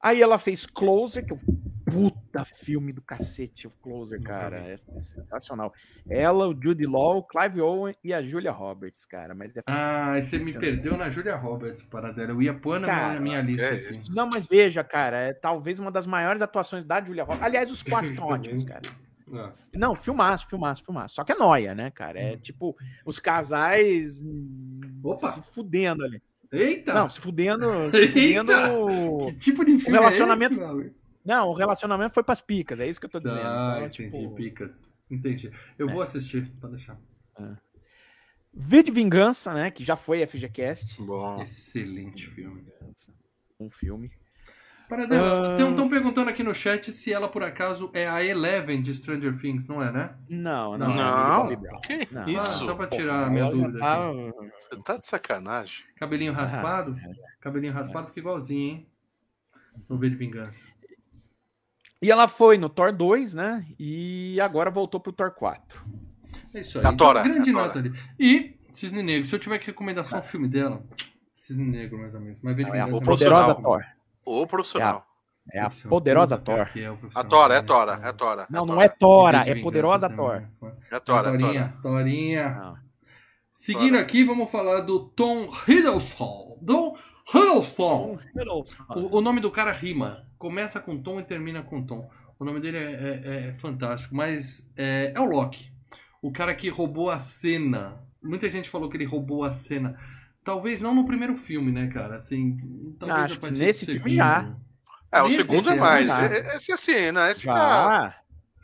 Aí ela fez Closer, que é um puta filme do cacete, o Closer, cara. É sensacional. Ela, o Judy Law, o Clive Owen e a Julia Roberts, cara. Mas é... Ah, você me perdeu na Julia Roberts, Paradela. Eu ia pôr na Cara, minha, minha lista é aqui. Não, mas veja, cara, é talvez uma das maiores atuações da Julia Roberts. Aliás, os quatro são ótimos, cara. Ah, Não, filmaço, filmaço, filmaço. Só que é noia, né, cara? É tipo, os casais hum, Opa! se fudendo ali. Eita! Não, se fudendo. Se Eita! fudendo. Que tipo de filme relacionamento- é esse, meu amigo? Não, o relacionamento foi pras picas, é isso que eu tô dizendo. Ah, Então, entendi, tipo, picas. Entendi. Eu É. vou assistir, pode deixar. V de Vingança, né? Que já foi FGCast. Bom. Excelente filme. Um filme. Paradela, Ah. estão perguntando aqui no chat se ela, por acaso, é a Eleven de Stranger Things, não é, né? Não, não. Não, Brown. que Não. Ah, isso? só pra Pô, tirar a minha dúvida tá- aqui. Você tá de sacanagem. Cabelinho Ah, raspado? Cabelinho raspado fica igualzinho, hein? No V de Vingança. E ela foi no Thor 2, né? E agora voltou pro Thor 4. É isso aí. A Tora, Então, grande a nota ali. E Cisne Negro. Se eu tiver que recomendar só um filme dela, Cisne Negro, mais ou menos. Mas Não, é a Vingança poderosa. Thor. O profissional. É a Profissional. poderosa Puta, Thor. é A. Tora, é Tora, é Tora. Não, é não é Tora, é poderosa também. Thor. É Tora, é Torinha, Tora. Torinha. Não. Seguindo Tora. aqui, vamos falar do Tom Hiddleston. Tom Hiddleston. O, o nome do cara rima. Começa com Tom e termina com Tom. O nome dele é, é- é fantástico, mas é, é o Loki. O cara que roubou a cena. Muita gente falou que ele roubou a cena. Talvez não no primeiro filme, né, cara? Assim, talvez Acho a que partir nesse do filme já. É, o segundo é é mais. verdade. Esse assim, né? Esse tá.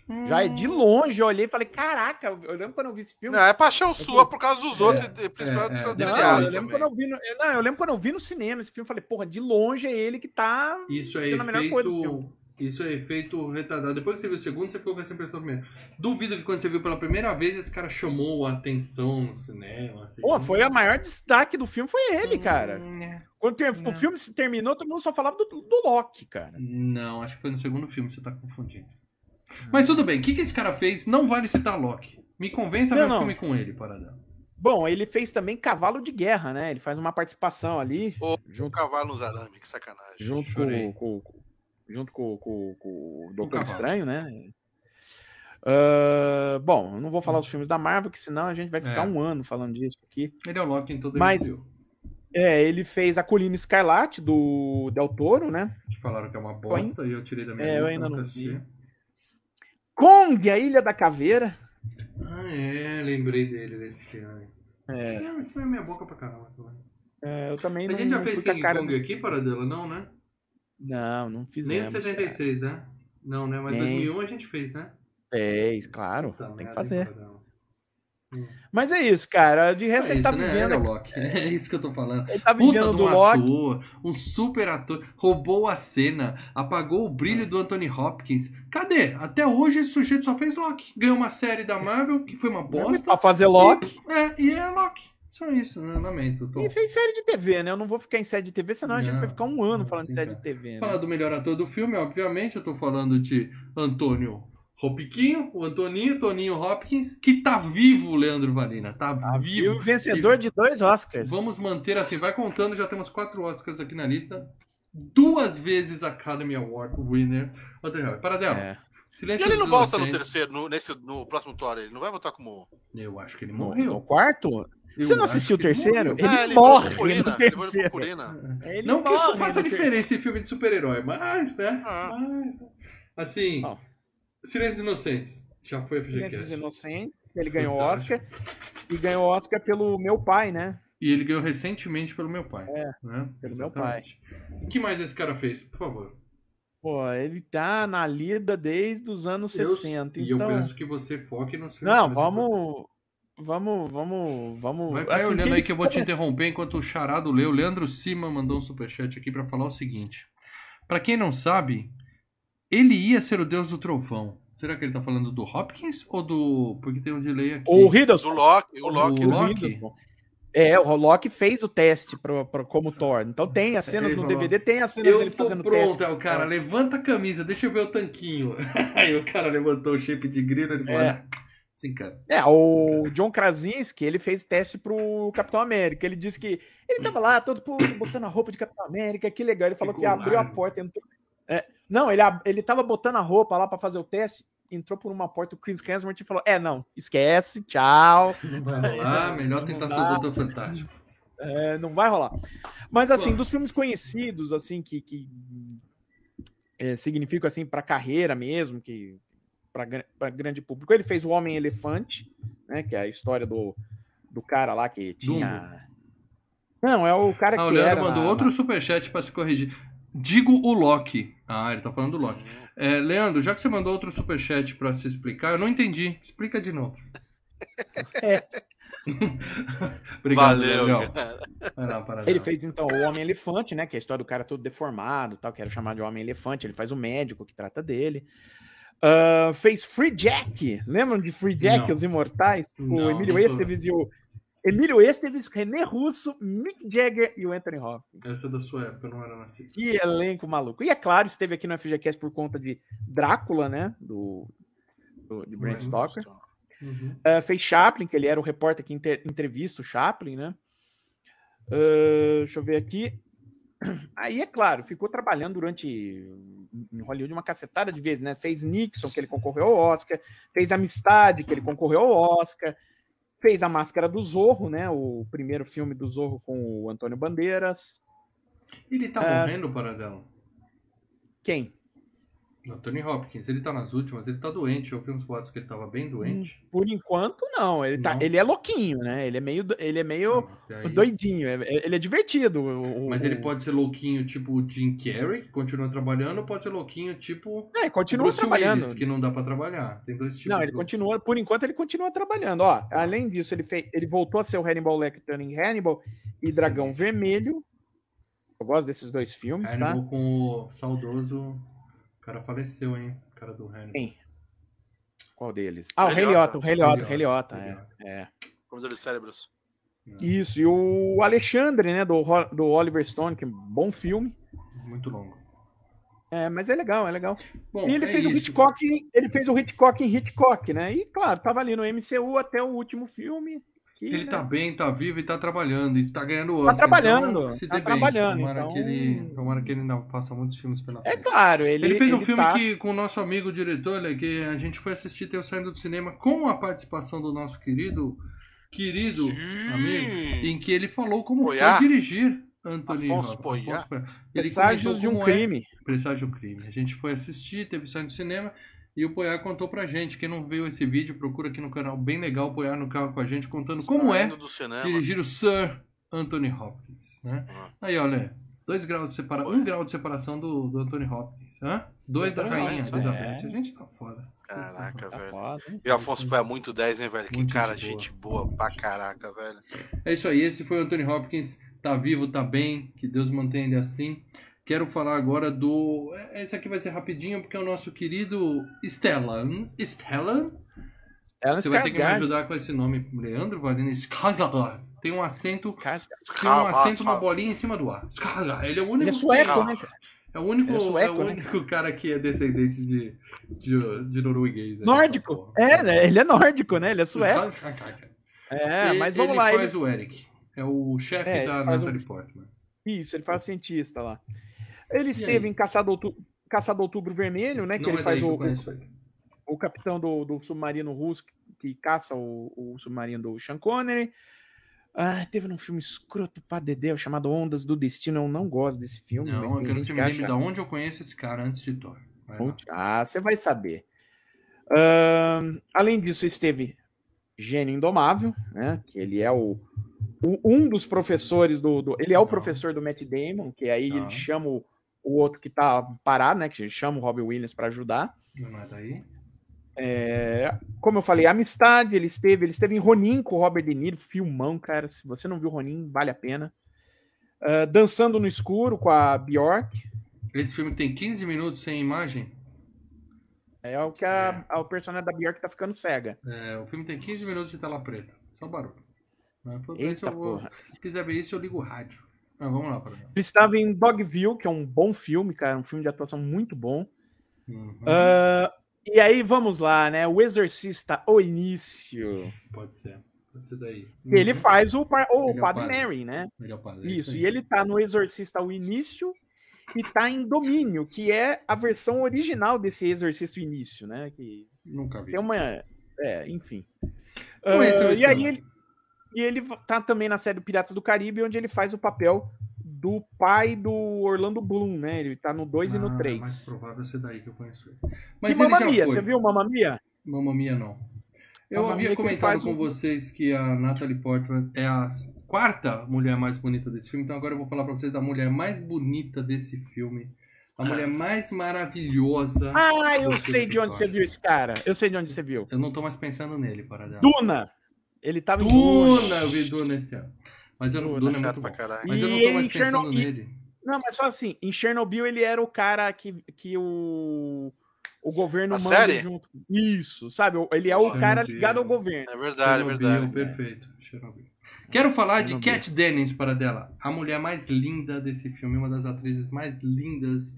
Já, já é de longe, eu olhei e falei, caraca, eu lembro quando eu vi esse filme. Não, é paixão sua por causa dos outros, é, principalmente dos é. seus Não, eu lembro, também. quando eu vi no, eu- não, eu lembro quando eu vi no cinema esse filme, eu falei, porra, de longe é ele que tá Isso é sendo a melhor coisa do filme. Isso é efeito retardado. Depois que você viu o segundo, você ficou com essa impressão primeiro. Duvido que quando você viu pela primeira vez, esse cara chamou a atenção no cinema. assim. Pô, foi o maior destaque do filme, foi ele, cara. Hum, é. Quando ter- o filme se terminou, todo mundo só falava do, do Loki, cara. Não, acho que foi no segundo filme, você tá confundindo. Mas tudo bem, o que, que esse cara fez? Não vale citar Loki. Me convença a ver Não, não. filme com ele, Paradão. Bom, ele fez também Cavalo de Guerra, né? Ele faz uma participação ali, Ô, junto, Cavalo nos arame, que sacanagem. junto, com, com- junto com, com- com o Doutor. Estranho, né? Ah, bom, eu não vou falar os filmes da Marvel, que senão a gente vai ficar É. um ano falando disso aqui. Ele é o Loki em todo Mas- MCU. É, ele fez a Colina Escarlate do Del Toro, né? Que falaram que é uma bosta e eu tirei da minha É, eu lista. ainda nunca não assisti. vi. Kong, a Ilha da Caveira. Ah, é, lembrei dele desse filme. É, É, mas foi a minha boca pra caramba. também. é, eu também A não, gente já fez a King. Kong aqui, Paradela? Não, né? Não, não Nem fizemos. de 76, né? Não, né? Mas Nem. 2001 a gente fez, né? Fez, claro. Puta tem que merda, fazer. Hum. Mas é isso, cara. De resto, É ele isso, tá né? vivendo. É o Loki. É isso que eu tô falando. Ele tá Puta vivendo do um Loki. ator, um super ator, roubou a cena, apagou o brilho do Anthony Hopkins. Cadê? Até hoje esse sujeito só fez Loki. Ganhou uma série da Marvel, que foi uma bosta. Pra fazer Loki. É, e é Loki. Só isso, né? Lamento. Tô... E fez série de TV, né? Eu não vou ficar em série de TV, senão a gente Não, vai ficar um ano não, falando de série cara. de TV. Falar Né? do melhor ator do filme, obviamente, eu tô falando de Antônio Hopiquinho, o Antoninho, Toninho Hopkins, que tá vivo, Leandro Valina. Tá E vivo. o vencedor de dois Oscars. Vamos manter assim, vai contando, já temos quatro Oscars aqui na lista. Duas vezes Academy Award winner. Anthony Hopkins. Paradela. É. E Silêncio ele não volta no terceiro, no, nesse, no próximo Thor, ele não vai voltar como. Eu acho que ele No, morreu. no quarto? Eu Você não assistiu o ele terceiro? Ele Ah, levou morre purpurina, no terceiro. purpurina. Ele Não que isso faça diferença em filme de super-herói, mas, né? Ah. Mas, assim, Ó. Silêncios Inocentes. Já foi Silêncio dos FGCast. Inocentes, ele ganhou Fantástico. Oscar. E ganhou Oscar pelo meu pai, né? E ele ganhou recentemente pelo meu pai. É, né? pelo meu Exatamente. O que mais esse cara fez? Por favor. Pô, ele tá na lida desde os anos Eu- 60. E eu então... peço que você foque nos filmes. Não, vamos. Vamos, vamos, vamos. Vai, vai assim, olhando ele aí que eu vou te interromper enquanto o Charado lê. O Leandro Cima mandou um superchat aqui pra falar o seguinte. Pra quem não sabe, ele ia ser o deus do trovão. Será que ele tá falando do Hopkins ou do... Porque tem um delay aqui. O Do Hiddleston. Loki, o Loki. O O Loki? É, o Loki fez o teste pro, pro- como Thor. Então tem as cenas no DVD, tem as cenas Eu dele tô fazendo pronto, teste. aí o cara, levanta a camisa, deixa eu ver o tanquinho. Aí o cara levantou o shape de grilo, ele falou, É. "Ah, sim, cara. É, o John Krasinski, ele fez teste pro Capitão América. Ele disse que ele tava lá, todo puto, botando a roupa de Capitão América, que legal. Ele falou Ficou que abriu a porta, entrou. É, não, ele, ele tava botando a roupa lá pra fazer o teste, entrou por uma porta, o Chris Hemsworth falou: É, não, esquece, tchau. Não vai rolar, melhor Não tentar ser o Doutor Fantástico. É, não vai rolar. Mas assim, Claro. dos filmes conhecidos, assim, que, que é, significam assim para carreira mesmo, que para grande público, ele fez o Homem Elefante, né? Que é a história do, do cara lá que tinha. Não, é o cara Ah, o que Leandro era. mandou na- outro superchat pra se corrigir. Digo o Loki. Ah, ele tá falando do Loki. É, Leandro, já que você mandou outro superchat pra se explicar, eu não entendi. Explica de novo. É. Obrigado, Valeu, lá, para Ele fez então o Homem Elefante, né? Que é a história do cara todo deformado, tal, que era chamado de Homem Elefante. Ele faz o médico que trata dele. Ah, fez Free Jack. Lembram de Free Jack, Não. Os Imortais? Não, o Emílio Esteves e o. Emílio Esteves, René Russo, Mick Jagger e o Anthony Hopkins. Essa é da sua época, não era nascido. Que elenco maluco. E é claro, esteve aqui no FGCast por conta de Drácula, né? Do, do- de Uhum. Stoker. Uhum. Uh, fez Chaplin, que ele era o repórter que inter, entrevista o Chaplin, né? Uh, deixa eu ver aqui. Aí, é claro, ficou trabalhando durante em Hollywood uma cacetada de vezes, né? Fez Nixon, que ele concorreu ao Oscar, fez Amistade, que ele concorreu ao Oscar, fez A Máscara do Zorro, né? O primeiro filme do Zorro com o Antônio Bandeiras. Ele tá uh, morrendo, Paradelo? Quem? Tony Hopkins, ele tá nas últimas, ele tá doente. Eu vi uns boatos que ele tava bem doente. Hum, por enquanto, não. Ele, tá, não. ele é louquinho, né? Ele é meio, ele é meio aí... doidinho. É, é, ele é divertido. O, Mas ele pode ser louquinho, tipo o Jim Carrey, que continua trabalhando, ou pode ser louquinho, tipo. É, continua Bruce trabalhando. Willis, que não dá pra trabalhar. Tem dois tipos. Não, ele continua, por enquanto, ele continua trabalhando. Ó, além disso, ele, fez, ele voltou a ser o Hannibal Lecter em Hannibal e Dragão Sim. Vermelho. Eu gosto desses dois filmes, Hannibal tá? com o saudoso. O cara faleceu, hein? O cara do Hannibal. Quem? Qual deles? Ah, o Heliota, o Heliota, o Heliota, é. é. Comedor de cérebros. É. Isso, e o Alexandre, né, do, do Oliver Stone, que é um bom filme. Muito longo. É, mas é legal, é legal. Bom, e ele é fez isso. o Hitchcock, ele fez o Hitchcock em Hitchcock, né? E claro, tava ali no MCU até o último filme. Que, ele né? tá bem, tá vivo e tá trabalhando, e tá ganhando Oscar. Tá trabalhando, então, se tá trabalhando. Tomara, então... que ele, tomara que ele não faça muitos filmes pela É claro, ele Ele fez um ele filme tá... que, com o nosso amigo diretor, né, que a gente foi assistir Teu Saindo do Cinema com a participação do nosso querido, querido Sim. amigo, em que ele falou como Poiá. foi dirigir Anthony Afonso Poiá. Presságios de um é crime. É Presságio de um crime. A gente foi assistir, teve Saindo do Cinema... E o Poiar contou pra gente. Quem não viu esse vídeo, procura aqui no canal. Bem legal o Poiar no carro com a gente, contando como é dirigir o Sir Anthony Hopkins. Né? Ah. Aí, olha, dois graus de separação. Um grau de separação do, do Anthony Hopkins. Hã? Dois da rainha, Elizabeth. É. A gente tá foda. Caraca, tá velho. Foda, e o Afonso foi muito 10, hein, velho? Que cara, gente boa. gente boa pra caraca, velho. É isso aí, esse foi o Anthony Hopkins. Tá vivo, tá bem. Que Deus mantenha ele assim. Quero falar agora do. Esse aqui vai ser rapidinho, porque é o nosso querido Stellan. Stellan? Você vai ter que me ajudar com esse nome, Leandro Valina. Skarsgård. Tem um acento. Tem um acento, uma bolinha em cima do ar. Ele é o único. Ele é sueco, né? É o único, é, sueco, é o né? único né? cara que é descendente de, de, de norueguês. Né? Nórdico. É, né? Ele é nórdico, né? Ele é sueco. É, mas vamos ele lá. Ele faz o Eric. É o chefe é, da Natalie o... Portman. Isso, ele faz o cientista lá. Ele esteve em Caçado Outubro, Caçado Outubro Vermelho, né? Que Não ele é faz o, o, o, capitão do, do, submarino russo que caça o, o submarino do Sean Connery. Ah, teve um filme escroto pra Dedéu chamado Ondas do Destino. Eu não gosto desse filme. Não, eu que você me lembre de onde eu conheço esse cara antes de Thor. Ah, você vai saber. Uh, além disso, esteve Gênio Indomável, né? Que ele é o, o um dos professores do, do, Ele é o professor do Matt Damon, que aí ele chama o, o outro que tá parado, né? Que chama o Robbie Williams para ajudar. Não é daí? É, como eu falei, amistade, ele esteve, ele esteve em Ronin com o Robert De Niro, filmão, cara. Se você não viu Ronin, vale a pena. Uh, Dançando no Escuro com a Bjork. Esse filme tem 15 minutos sem imagem? É o que a, é. a, o personagem da Bjork tá ficando cega. É, o filme tem 15 minutos de tela preta. Só barulho. Eita, vou, se quiser ver isso, eu ligo o rádio. Ah, vamos lá, Ele estava em Dogville, que é um bom filme, cara, um filme de atuação muito bom. Uhum. Uh, e aí, vamos lá, né? O Exorcista, o início. Pode ser. Pode ser daí. Uhum. Ele faz o, o ele Padre, é o Mary, né? É o padre, é isso, isso e ele tá no Exorcista, o início, e tá em Domínio, que é a versão original desse Exorcista, o início, né? Que Nunca vi. Tem uma. É, enfim. Então, uh, e aí ele. E ele tá também na série Piratas do Caribe, onde ele faz o papel do pai do Orlando Bloom, né? Ele tá no 2 ah, e no 3. É mais provável ser daí que eu conheço ele. Mas e Mamma Mia, você viu Mamma Mia? Mamma Mia não. Eu Mamma havia comentado com um... vocês que a Natalie Portman é a quarta mulher mais bonita desse filme, então agora eu vou falar pra vocês da mulher mais bonita desse filme. A mulher mais maravilhosa. Ah, eu sei de onde você viu esse cara. Eu sei de onde você viu. Eu não tô mais pensando nele, para Duna! Ele tava Duna, eu vi Duna esse ano. Mas eu não, Duna, Duna é muito bom. Mas eu não tô mais pensando Chernobyl... nele. Não, mas só assim, em Chernobyl ele era o cara que, que o, o governo A manda série? junto. Isso, sabe? Ele é o Chernobyl. cara ligado ao governo. É verdade, é Chernobyl, é verdade. Perfeito. Chernobyl. Quero falar Chernobyl. de Cat Dennings para dela. A mulher mais linda desse filme, uma das atrizes mais lindas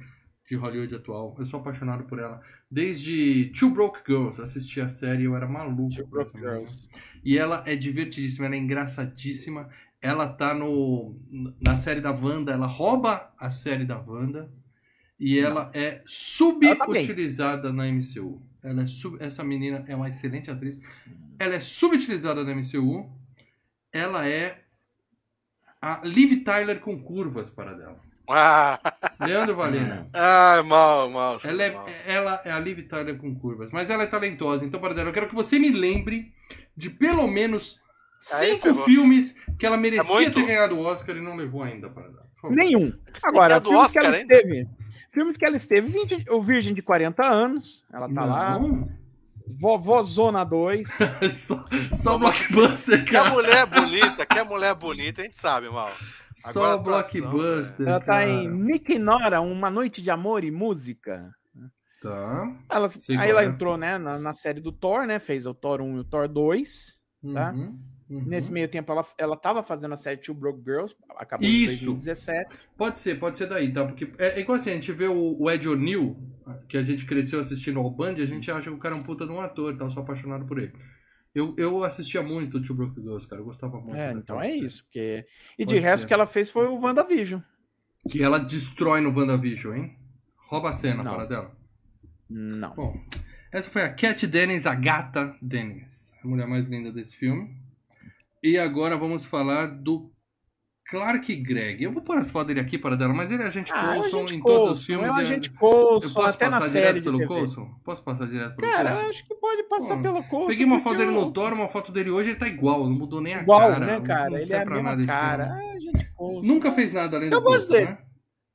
de Hollywood atual. Eu sou apaixonado por ela. Desde Two Broke Girls, assisti a série, eu era maluco. Two Broke. Girls. E ela é divertidíssima, ela é engraçadíssima. Ela tá no na série da Wanda, ela rouba a série da Wanda e ela é tá subutilizada na MCU. Ela é sub, essa menina é uma excelente atriz. Ela é subutilizada na MCU. Ela é a Liv Tyler com curvas para dela. Ah, Leandro Valena. ah mal, mal. Ela é, mal. ela é a Liv Tyler com curvas, mas ela é talentosa. Então, para dela, eu quero que você me lembre de pelo menos Aí cinco pegou. filmes que ela merecia muito. ter ganhado o Oscar e não levou ainda para favor. Nenhum. Agora, É filmes que Oscar ela ainda? esteve. Filmes que ela esteve. Virgem- o Virgem de 40 anos. Ela tá lá. Não. Vovó Zona 2. só, só blockbuster, Que a cara. mulher é bonita, que a mulher é bonita, a gente sabe, mal. Só a atuação, blockbuster. Ela tá cara. em Nick Nora, Uma Noite de Amor e Música. Tá. Ela, aí ela é. entrou, né, na, na série do Thor, né? Fez o Thor 1 e o Thor 2. Tá. Uhum, uhum. Nesse meio tempo, ela, ela tava fazendo a série Two Broke Girls, acabou em Isso. 2017. Pode ser, pode ser daí, tá? Porque é, é igual assim, a gente vê o, o Ed O'Neill, que a gente cresceu assistindo ao Band, a gente acha que o cara é um puta de um ator, então eu sou apaixonado por ele. Eu, eu assistia muito o Two Broke Girls, cara, eu gostava muito. É, então é isso. Porque... E Pode de resto, ser. o que ela fez foi o WandaVision. Que ela destrói no WandaVision, hein? Rouba a cena, Não. fala dela. Não. Bom, essa foi a Cat Dennings, a gata Dennings, a mulher mais linda desse filme. E agora vamos falar do Clark Gregg. Eu vou pôr as fotos dele aqui para dela, mas ele é a gente Ah, é Coulson agente em todos os Coulson, filmes. É é- agente Eu Coulson, posso até na passar série direto pelo. Coulson? Posso passar direto pelo Cara, Coulson? acho que pode passar Pô, pelo Coulson. Peguei uma foto dele no Thor, uma foto dele hoje, ele tá igual, não mudou nem a Igual, cara. né, não- cara? não Ele é a mesma nada cara. cara. Ah, gente, Coulson. Nunca fez nada além do Eu gosto Coulson, dele. né?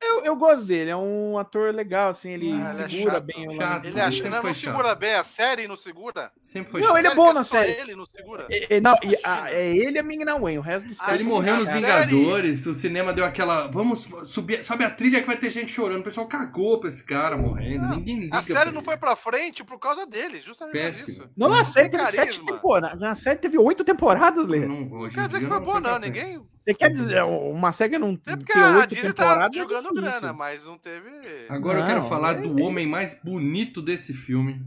Eu, eu gosto dele, é um ator legal, assim, ele Ah, ele é segura chato, bem o chato. Ele acha que não, chato. segura bem, a série não segura. Sempre foi Não, chato. ele é bom na série. Ele não segura. E- e- não, e a- é ele e a Ming Na Wen, o resto dos Ah, caras. Ele morreu nos série- Vingadores, o cinema deu aquela. Vamos subir, sobe a trilha que vai ter gente chorando. O pessoal cagou pra esse cara morrendo. Não, Ninguém liga. A série pra não ele. foi pra frente por causa dele, justamente por Péssimo. isso. Não, na série Tem teve sete temporadas. Na série teve oito temporadas, Lê. Não, hoje Não quer dizer que foi boa, não. Ninguém. Você quer dizer, uma série não É a oito tá temporadas? é jogando grana, mas não teve. Agora eu quero Não, falar é- do homem mais bonito desse filme.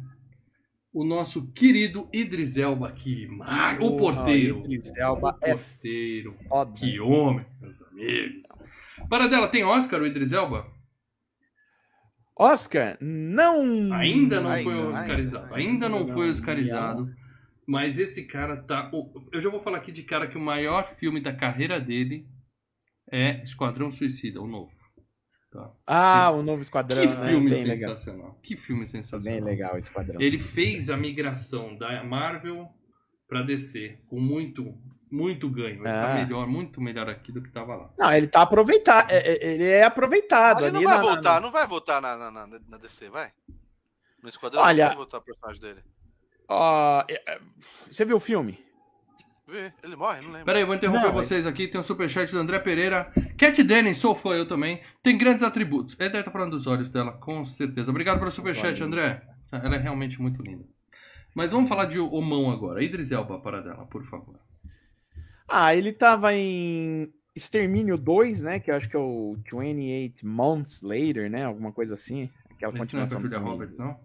O nosso querido Idris Elba aqui. Ah, o porteiro. Idris Elba o é porteiro. foda. Que homem, meus amigos. Para dela, tem Oscar o Idris Elba? Oscar, não. Ainda não Ainda, foi ainda, oscarizado. ainda. Ainda não foi Não, oscarizado. Mas esse cara tá. Eu já vou falar aqui de cara que o maior filme da carreira dele é Esquadrão Suicida, o novo. Tá? Ah, o novo Esquadrão. Que né? filme Bem legal. sensacional. Que filme sensacional. Bem legal o Esquadrão. Ele fez a migração da Marvel pra DC com muito, muito ganho. Ele tá Ah. melhor, muito melhor aqui do que tava lá. Não, ele tá aproveitado. é- é- Ele é aproveitado Ele não vai na- na- voltar, não vai voltar na, na, na, na DC, vai? No Esquadrão Olha- não vai voltar o personagem dele. É- você viu o filme? Vê, Ele morre, não lembro. Peraí, eu vou interromper Não, mas- vocês aqui. Tem um superchat do André Pereira. Cat Dennis, sou fã, eu também. Tem grandes atributos. Ele deve estar falando dos olhos dela, com certeza. Obrigado pelo superchat. André. Ela é realmente muito linda. Mas vamos falar de Omão agora. Idris Elba, para dela, por favor. Ah, ele tava em Extermínio 2, né? Que eu acho que é o 28 Months Later, né? Alguma coisa assim. Aquela Esse não é com a continuação. Julia. Roberts, não?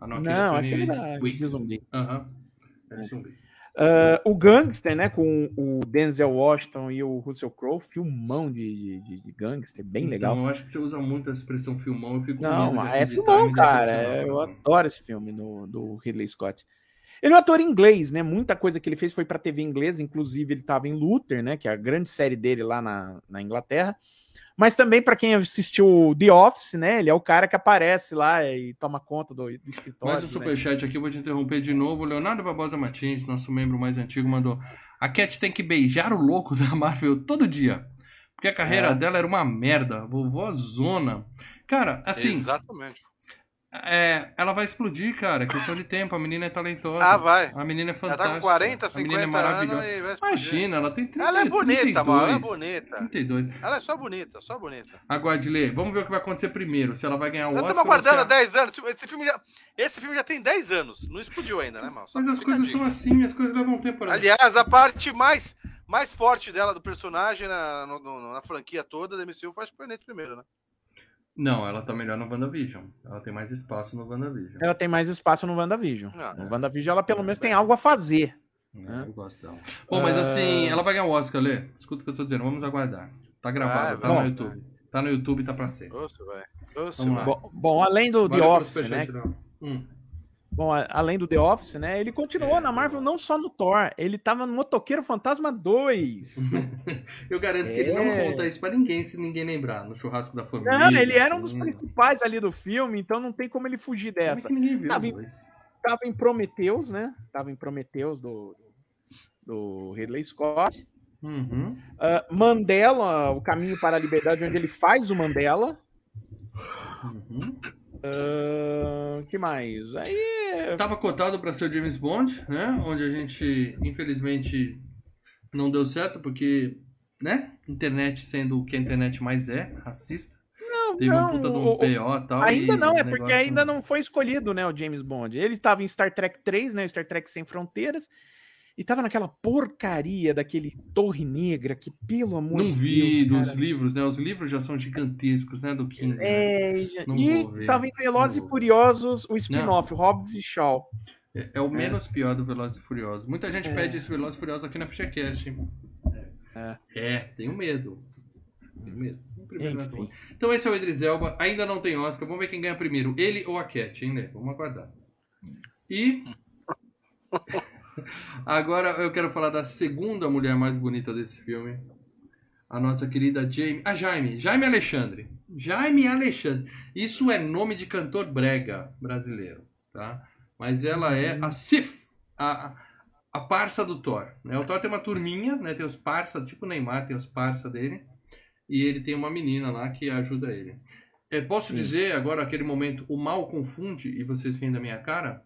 Ah, não, Não, aquele aquele é da- 28 Weeks. de zumbi. Aham. É de zumbi. Ah, o Gangster, né? Com o Denzel Washington e o Russell Crowe. Filmão de, de, de gangster, bem legal. Então, eu acho que você usa muito a expressão filmão. Eu fico Não, é filmão, cara. É, Eu adoro esse filme do, do Ridley Scott. Ele é um ator inglês, né? Muita coisa que ele fez foi pra TV inglesa, inclusive ele tava em Luther, né? Que é a grande série dele lá na, na Inglaterra. Mas também pra quem assistiu The Office, né? Ele é o cara que aparece lá e toma conta do, do escritório. Mais um né? superchat aqui, eu vou te interromper de novo. Leonardo Barbosa Martins, nosso membro mais antigo, mandou: A Cat tem que beijar o louco da Marvel todo dia. Porque a carreira É. dela era uma merda. Vovó Zona. Cara, assim, Exatamente. É, ela vai explodir, cara. É questão de tempo. A menina é talentosa. Ah, vai. A menina é Ela fantástica. tá com 40, a menina é 50 maravilhosa. Imagina, ela tem 30, Ela é bonita, 32. mano. Ela é bonita. 32. Ela é só bonita, só bonita. Aguarde, Lê. Vamos ver o que vai acontecer primeiro. Se ela vai ganhar o Nós Oscar. estamos aguardando há se a- 10 anos. Tipo, Esse filme, já, esse filme já tem 10 anos. Não explodiu ainda, né, mal? Só Mas as coisas são assim, as coisas levam tempo. né? Aliás, a parte mais, mais forte dela, do personagem na, no- na franquia toda da MCU, foi nesse primeiro, né? Não, ela tá melhor no WandaVision. Ela tem mais espaço no WandaVision. Ela tem mais espaço no WandaVision. Ah, no é. WandaVision ela pelo menos tem algo a fazer. É, eu gosto dela. Bom, mas assim, ela vai ganhar o Oscar, Lê. Escuta o que eu tô dizendo, vamos aguardar. Tá gravado, Vai, tá vai. no YouTube. Tá no YouTube, tá pra ser. Você vai. Vai. Bom, bom, além do The Office, né? Hum. Bom, além do The Office, né? Ele continuou É. na Marvel não só no Thor, ele tava no Motoqueiro Fantasma 2. Eu garanto que ele não É. conta isso pra ninguém se ninguém lembrar. No churrasco da família. Não, ele era um dos assim. principais ali do filme, então não tem como ele fugir Como é dessa. que ninguém viu Tava em-? Tava em Prometheus, né? Tava em Prometheus do, do Ridley Scott. Uhum. Ah, Mandela, O Caminho para a Liberdade, onde ele faz o Mandela. Uhum. Que mais? Aí. Tava cotado pra ser o James Bond, né? Onde a gente, infelizmente, não deu certo, porque, né? Internet sendo o que a internet mais é, racista. Não, Teve um não, puta de uns o- BO tal. Ainda e não, é porque ainda não foi escolhido, né, o James Bond. Ele estava em Star Trek 3, né, Star Trek Sem Fronteiras, e tava naquela porcaria daquele Torre Negra, que pelo amor Não de vi Deus, dos cara. livros, né? Os livros já são gigantescos, né? Do King. né? É, e já- Não e vou ver, tava em Velozes não e. Furiosos, o spin-off, Hobbs e Shaw. É, é o menos pior do Velozes e Furiosos. Muita gente É. pede esse Velozes e Furiosos aqui na FichaCast. É. É, tenho medo. Tenho medo. Não é Enfim. Então esse é o Idris Elba. Ainda não tem Oscar. Vamos ver quem ganha primeiro. Ele ou a Cat, hein, né? Vamos aguardar. E... Agora eu quero falar da segunda mulher mais bonita desse filme. A nossa querida Jaime... A Jaime. Jaime Alexandre. Jaime Alexandre. Isso é nome de cantor brega brasileiro, tá? Mas ela é a Sif, a, a parça do Thor. Né? O Thor tem uma turminha, né? Tem os parça, tipo o Neymar, tem os parça dele. E ele tem uma menina lá que ajuda ele. É, posso dizer agora, aquele momento, o mal confunde e vocês riem da minha cara?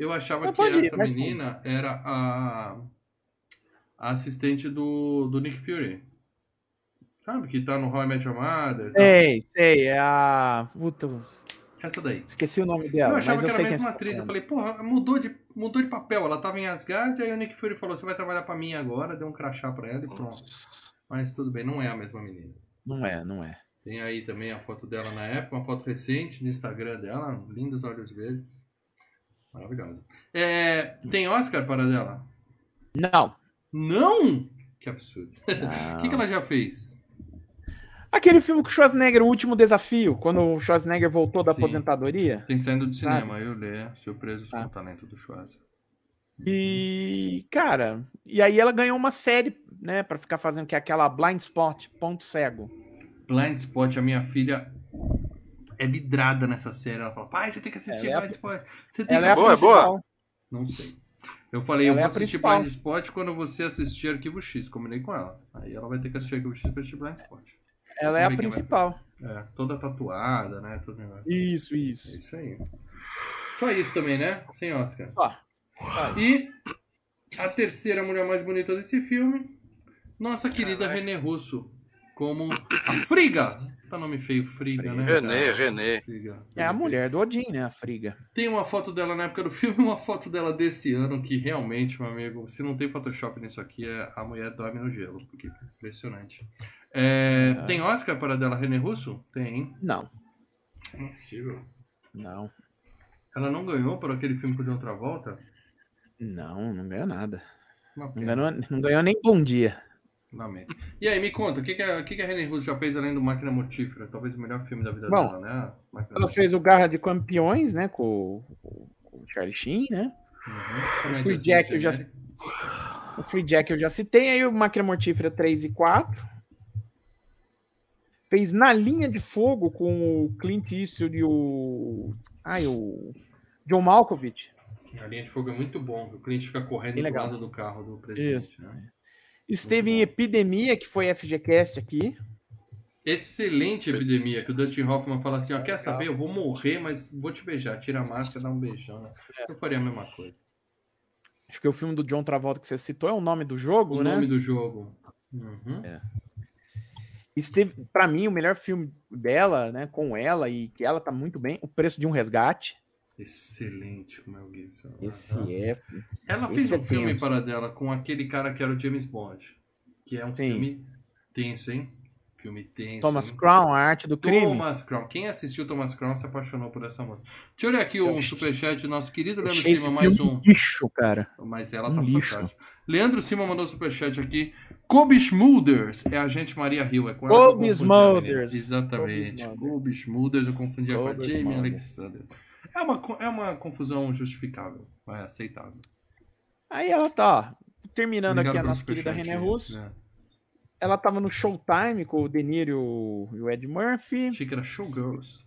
Eu achava que ir, essa menina era a, a assistente do, do Nick Fury. Sabe? Que tá no How I Met Your Mother. e tal. Sei, sei, é a... Puta, Essa daí. esqueci o nome Eu dela, achava mas eu que era sei a quem mesma atriz. Eu falei, porra, mudou de, mudou de papel. Ela tava em Asgard, aí o Nick Fury falou: você vai trabalhar pra mim agora. Deu um crachá pra ela e pronto. Mas tudo bem, não é a mesma menina. Não é, não é. Tem aí também a foto dela na época, uma foto recente no Instagram dela. Lindos olhos verdes. Maravilhosa. É, tem Oscar para dela? Não. Não! Que absurdo. O que, que ela já fez? Aquele filme com o Schwarzenegger, O Último Desafio, quando o Schwarzenegger voltou da Sim. aposentadoria. Tem saindo do Sabe? cinema, eu lê, surpresos com Ah. o talento do Schwarzenegger. E, cara, e aí ela ganhou uma série, né, pra ficar fazendo que é aquela Blind Spot, ponto cego. Blind Spot, a minha filha é vidrada nessa série. Ela fala, pai, você tem que assistir Ela é a- Blind Spot. Você tem Ela que é a boa, é boa? principal. Não sei. Eu falei, Ela eu é vou a assistir. Blind Spot quando você assistir Arquivo X. Combinei com ela. Aí ela vai ter que assistir Arquivo X pra assistir Blind Spot. Ela é a principal. É, toda tatuada, né? Todo negócio. Isso, É isso. isso aí. Só isso também, né? Sem Oscar. Ó, isso. E a terceira mulher mais bonita desse filme, nossa querida Caraca. René Russo, como a Friga. Tá nome feio, Friga, né? Renê, cara? Renê. Friga. É a mulher do Odin, né, a Friga. Tem uma foto dela na época do filme e uma foto dela desse ano que realmente, meu amigo, se não tem Photoshop nisso aqui, é a mulher dorme no gelo. Porque é impressionante. É, Ah. Tem Oscar para dela René Russo? Tem. Não, Não é possível. não, Ela não ganhou por aquele filme com o de outra volta? não, não ganhou nada. Não ganhou, não ganhou nem bom dia. Lamento. E aí, me conta, o que, que, a, o que, que a René Russo já fez além do Máquina Mortífera? Talvez o melhor filme da vida Bom, dela, né? Máquina Ela fez o Garra de Campeões, né, com, com- com o Charlie Sheen, né? Uhum. Também Free Jack, eu já-. O Free Jack eu já citei, aí o Máquina Mortífera 3 e 4. Fez Na Linha de Fogo com o Clint Eastwood e o... Ai, o... John Malkovich. A linha de fogo é muito bom. O cliente fica correndo do lado do carro do presidente. Isso. né? Esteve em. Epidemia, que foi FGCast aqui. Excelente epidemia, que o Dustin Hoffman fala assim, ó, quer saber, eu vou morrer, mas vou te beijar. Tira a máscara, dá um beijão. né? É. Eu faria a mesma coisa. Acho que o filme do John Travolta que você citou é o nome do jogo, O né? nome do jogo. Uhum. Esteve, pra mim, o melhor filme dela, né, com ela e que ela tá muito bem, O Preço de um Resgate. Excelente, como é o Gibson. Esse é Ela esse fez é um filme tenso. para dela com aquele cara que era o James Bond. Que é um Sim. filme tenso, hein? Filme tenso. Thomas hein? Crown, a arte do crime. Thomas Crown. Quem assistiu Thomas Crown se apaixonou por essa moça. Deixa eu olhar aqui um achei- superchat do nosso querido Leandro esse Cima, mais um. lixo, cara. Mas ela Um tá lixo. fantástica. Leandro Cima mandou superchat aqui. Kobe Smulders é a gente Maria Hill. É Kobe. Smulders. Exatamente. Kobe Smulders eu confundia com a Jamie. Alexander. É uma, é uma confusão justificável. É aceitável. Aí ela tá, ó, terminando Obrigado aqui a nossa querida René Russo. né? Ela tava no Showtime com o De Niro e o- Ed Murphy. Achei que era Showgirls.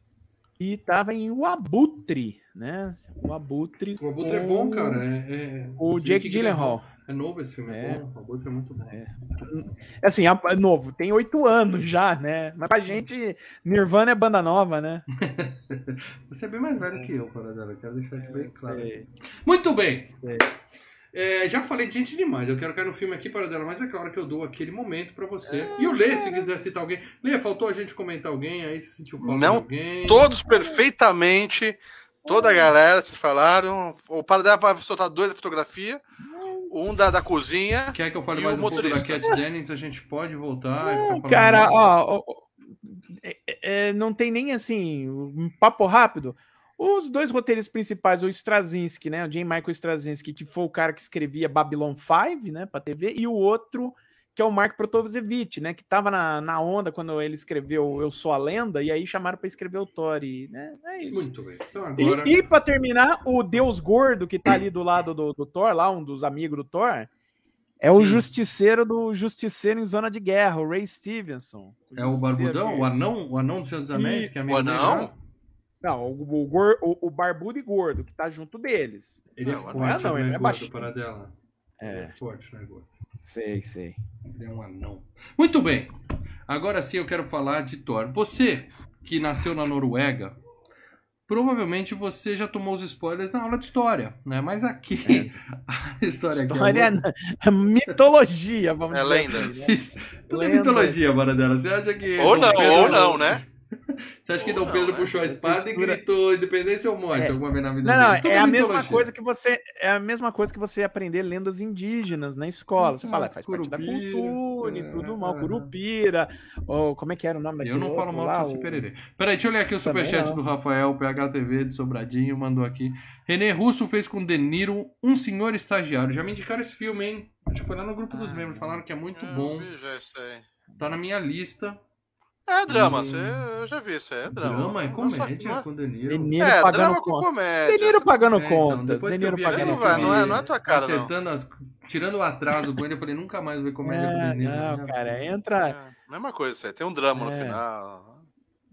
E tava em O Abutre, né? O Abutre. O Abutre é bom, cara. É, é- O Jake Gyllenhaal. É novo esse filme, é, É. bom. O Abutre é muito bom. Assim, é é novo, tem oito anos já, né? Mas pra gente, Nirvana é banda nova, né? Você é bem mais velho que eu, Paradela. Quero deixar isso bem claro. Sei. Muito bem. É, já falei de gente demais. Eu quero cair no filme aqui, Paradela, mas é claro que eu dou aquele momento pra você. E o Lê, se quiser citar alguém. Lê, faltou a gente comentar alguém aí, se sentiu falta Não, de alguém. Todos perfeitamente. Toda a galera, vocês falaram. O Paradela vai soltar dois da fotografia. Um da, da cozinha. Quer que eu fale mais o um pouco da motorista? Cat Dennings? A gente pode voltar Cara, ó, ó, ó, é- é, não tem nem assim, um papo rápido. Os dois roteiristas principais, o Straczynski, né? O J. Michael Straczynski, que foi o cara que escrevia Babylon 5, né, pra TV, e o outro, que é o Mark Protovzevich, né, que tava na, na onda quando ele escreveu Eu Sou a Lenda, e aí chamaram pra escrever o Thor, e, né, é isso. Muito bem. Então agora. E, e para terminar, o Deus Gordo que tá ali do lado do, do Thor, lá, um dos amigos do Thor, é o Sim. justiceiro do Justiceiro em Zona de Guerra, o Ray Stevenson. É o Barbudão, o anão, o anão do Senhor dos Anéis, E- que é amigo O anão? né? Não, o, o, o- o Barbudo e Gordo, que tá junto deles. Ele é Não, o forte, não, não ele é é baixinho. Paradela. Ele é É, forte, não é gordo. Sei, sei. Ele é um anão. Muito bem. Agora sim eu quero falar de Thor. Você que nasceu na Noruega, provavelmente você já tomou os spoilers na aula de história, né? Mas aqui a história aqui História é muito- é mitologia, vamos É dizer lenda. assim, né? Tudo é Lenda. mitologia, Baradela. Você acha que. Ou não, ou não, né? Você acha que Ou Dom não, Pedro né? puxou a espada e gritou independência ou morte É. alguma vez na vida Não, não, dele? Tudo é a mesma coisa que você é a mesma coisa que você aprender lendas indígenas na escola. Você fala, faz parte da Curupira, cultura e tudo mal, é. Curupira, ou como é que era o nome daquele Eu não falo mal lá, do o- Saci Pererê. Peraí, deixa eu ler aqui o Também superchat não. do Rafael, PHTV de Sobradinho, mandou aqui. René Russo fez com De Niro um senhor estagiário. Já me indicaram esse filme, hein? Acho que foi lá no grupo dos Ah, membros, falaram que é muito Eu bom. vi já isso aí. Tá na minha lista. É drama, você, eu já vi isso aí, é drama. Drama, é só- comédia é- com De Niro. De Niro É, pagando drama com contas. comédia. De Niro pagando É, então, contas. vi pagando Não vai, não é- não é tua cara, não. acertando as, tirando o atraso com ele, eu falei, nunca mais vou ver comédia com É, De Niro. não, né? cara, entra. É, mesma coisa aí, tem um drama no É. final.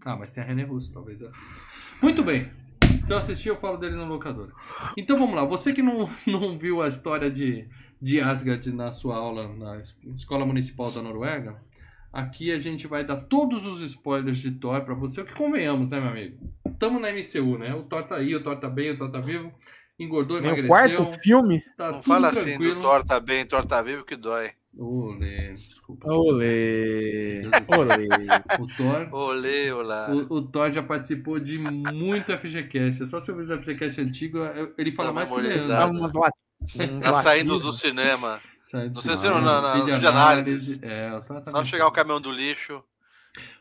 Ah, mas tem a René Russo, talvez assim. Muito bem. Se eu assistir, eu falo dele no locador. Então vamos lá. Você que não, não viu a história de, de Asgard na sua aula na es- Escola Municipal da Noruega, aqui a gente vai dar todos os spoilers de Thor pra você. O que convenhamos, né, meu amigo? Tamo na MCU, né? O Thor tá aí, o Thor tá bem, o Thor tá vivo. Engordou, Meu emagreceu. quarto filme. Tá Não fala assim tranquilo. do Thor tá bem, Thor tá vivo que dói. Olê, desculpa. Olê. Olê. O Thor Olê, olá. O, o Thor já participou de muito FGCast. É só se eu fizer FGCast antigo, eu- ele fala Tá mais que o. Leandro. Tá saindo do cinema. Sabe? Não sei se não, na- na- Vídeo de análise. É, Só chegar o caminhão do lixo.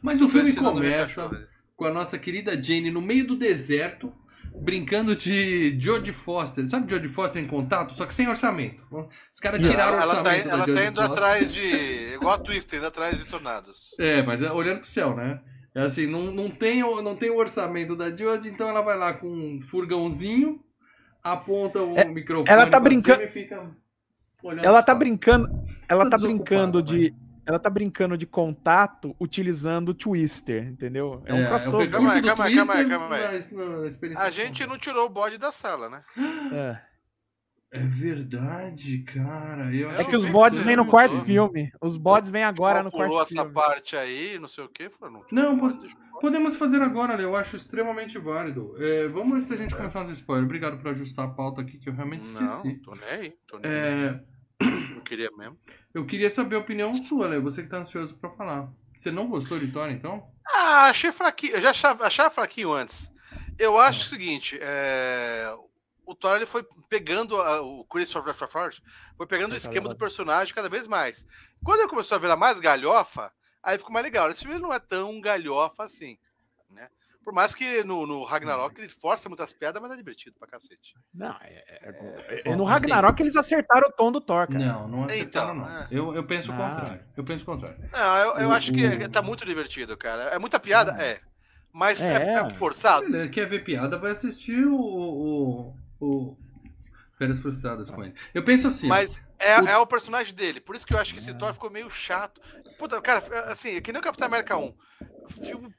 Mas o filme começa com a nossa querida Jane no meio do deserto, brincando de Jodie Foster. Sabe Jodie Foster em contato? Só que sem orçamento. Os caras tiraram o Ela, ela tá, orçamento da ela tá indo Foster. atrás de. Igual a Twister, indo atrás de tornados. É, mas é olhando pro céu, né? É assim, não, não, tem, o- não tem o orçamento da Jodie, então ela vai lá com um furgãozinho, aponta o É, microfone ela tá pra brincando- cima e fica olhando Ela tá brincando, ela Tá brincando de ela tá brincando de contato utilizando o Twister, entendeu? É um É, é o crossover. recurso Calma aí, calma aí, calma aí, calma A de gente não tirou o bode da sala, né? É. É verdade, cara. Eu É É que os que vêm no quarto filme. Os bots vêm agora no Pulou quarto essa filme. parte aí, não sei o que. Falou, Não, pode, pô- deixa eu- Podemos fazer agora, Leo. Eu acho extremamente válido. É, vamos antes da gente começar nos spoilers. Obrigado por ajustar a pauta aqui, que eu realmente esqueci. Não, tô nem aí. Tô nem aí. É, Não queria mesmo. eu queria saber a opinião sua, Leo. Você que tá ansioso pra falar. Você não gostou de Thor, então? Ah, achei fraquinho. Eu já achava, achava fraquinho antes. Eu acho o seguinte, é, o Thor ele foi pegando a- o Christopher Redford foi pegando o Vai esquema do personagem cada vez mais. Quando ele começou a virar mais galhofa, Aí ficou mais legal. Esse filme não é tão galhofa assim, né? Por mais que no, no Ragnarok ele força muitas piadas, mas é divertido pra cacete. Não, é, é, é, no Ragnarok eles acertaram o tom do Thor, cara. Não, não acertaram, então, não. Eu, eu penso o ah. contrário. Eu penso o contrário. Não, eu, eu o, acho que o... tá muito divertido, cara. É muita piada? Ah. É. Mas é, é forçado. quer ver piada, vai assistir o, o, o Férias Frustradas com ele. Eu penso assim. Mas é o... é o personagem dele. Por isso que eu acho que esse Thor ficou meio chato. Puta, cara, assim, é que nem o Capitão América 1. Filme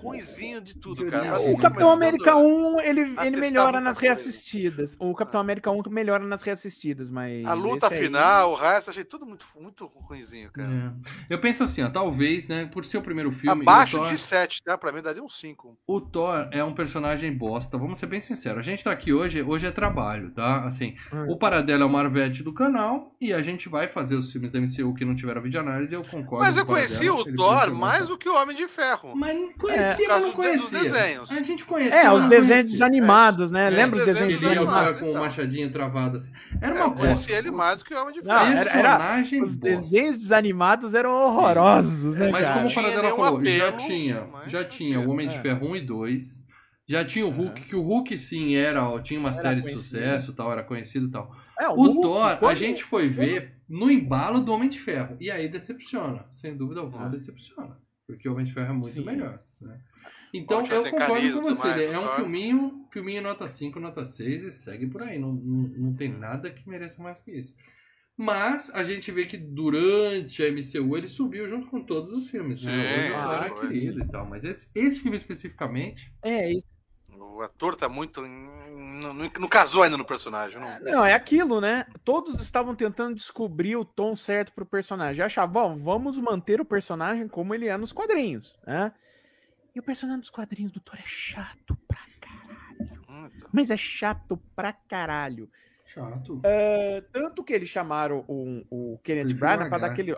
ruizinho de tudo, cara. O Capitão América 1, ele, ele melhora nas reassistidas. O Capitão ah. América 1 melhora nas reassistidas, mas. A luta final, o resto, achei tudo muito, muito ruimzinho, cara. É. Eu penso assim, ó, talvez, né, por ser o primeiro filme. Abaixo Thor... de 7, tá? Pra mim daria um 5. O Thor é um personagem bosta, vamos ser bem sinceros. A gente tá aqui hoje, hoje é trabalho, tá? Assim, hum. o Paradelo é o Marvete do canal e a gente vai fazer os filmes da MCU que não tiveram videoanálise, eu concordo. Mas eu conheci o Thor mais do que o Homem de Ferro. Mas conhecia, é, mas não conhecia. A gente conhecia. É, os desenhos desanimados, né? É, Lembra os desenhos desanimados? com o machadinho travado assim. Era uma é, coisa. Conhecia ele mais do que o Homem de Ferro. Personagem era, os desenhos desanimados eram horrorosos, né, Mas como o Paradela falou, apelo, já tinha, já tinha o Homem de Ferro 1 e 2. Já tinha o Hulk, que o Hulk sim era, tinha uma era série conhecido. de sucesso, tal, era conhecido e tal. É, o, o Hulk, Thor, a gente foi ver no embalo do Homem de Ferro. E aí decepciona. Sem dúvida alguma, decepciona. Porque o Homem de Ferro é muito sim. melhor. Né? Então eu concordo com você. Mais, é um filminho, filminho nota 5, nota 6 e segue por aí. Não, não, não tem nada que mereça mais que isso. Mas a gente vê que durante a MCU ele subiu junto com todos os filmes. Né? Ah, é querido e tal. Mas esse, esse filme especificamente. É, isso. O ator tá muito. Não, casou ainda no personagem. Não... não, é aquilo, né? Todos estavam tentando descobrir o tom certo pro personagem. Achavam, bom, vamos manter o personagem como ele é nos quadrinhos, né? E o personagem dos quadrinhos do Thor é chato pra caralho. Tá. Mas é chato pra caralho. Chato. Uh, tanto que eles chamaram o, o Kenneth Branagh para dar aquele.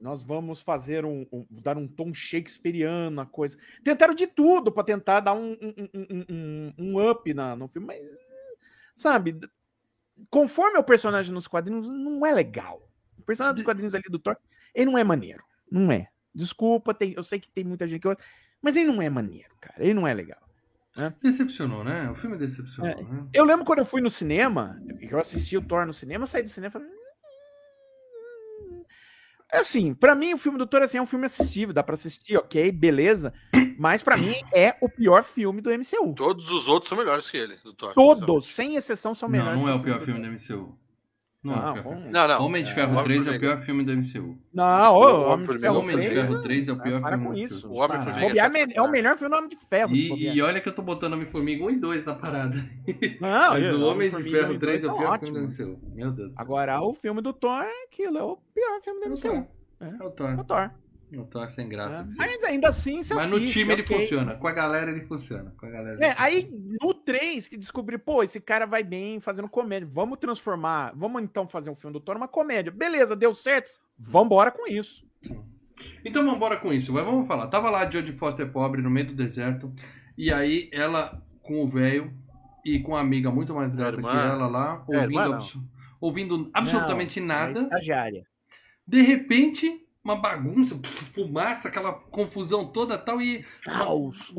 Nós vamos fazer um, um, dar um tom shakespeariano, a coisa. Tentaram de tudo para tentar dar um, um, um, up na, no filme, mas sabe, conforme é o personagem nos quadrinhos, não é legal. O personagem dos quadrinhos ali do Thor, ele não é maneiro. Não é. Desculpa, tem, eu sei que tem muita gente que mas ele não é maneiro, cara. Ele não é legal. Né? Decepcionou, né? O filme decepcionou. É. Né? Eu lembro quando eu fui no cinema, eu assisti o Thor no cinema, saí do cinema e falei. É assim, para mim o filme do Thor assim, é um filme assistível, dá para assistir, ok, beleza. Mas para mim é o pior filme do MCU. Todos os outros são melhores que ele, do Thor. Todos, sem exceção, são melhores. Não, não é o pior filme do MCU. Não, não, é não, não, Homem de Ferro é, 3 é o pior filme do MCU. Não, o Homem de Ferro, Homem de Ferro 3 é o pior para filme com do isso. MCU. O Homem é, é o melhor filme do Homem de Ferro. E, e olha que eu tô botando Homem-Formiga 1 e 2 na parada. Não, Mas o Homem de Ferro 3 é o pior filme do MCU. Meu Deus. Agora, o filme do Thor é aquilo, é o pior filme do MCU. É o Thor. É o Thor. Não tá sem graça. É. Mas ainda assim, se Mas assiste, no time okay. ele funciona. Com a galera ele funciona. Com a galera é, aí no 3 que descobri, pô, esse cara vai bem fazendo comédia. Vamos transformar. Vamos então fazer um filme do Thor uma comédia. Beleza, deu certo. Vambora com isso. Então vambora com isso. Mas vamos falar. Tava lá a Jodie Foster pobre no meio do deserto. E aí ela com o velho e com a amiga muito mais gata que ela lá, é, ouvindo, abs ouvindo absolutamente não, nada. É estagiária. De repente, uma bagunça, fumaça, aquela confusão toda tal, e. Caos,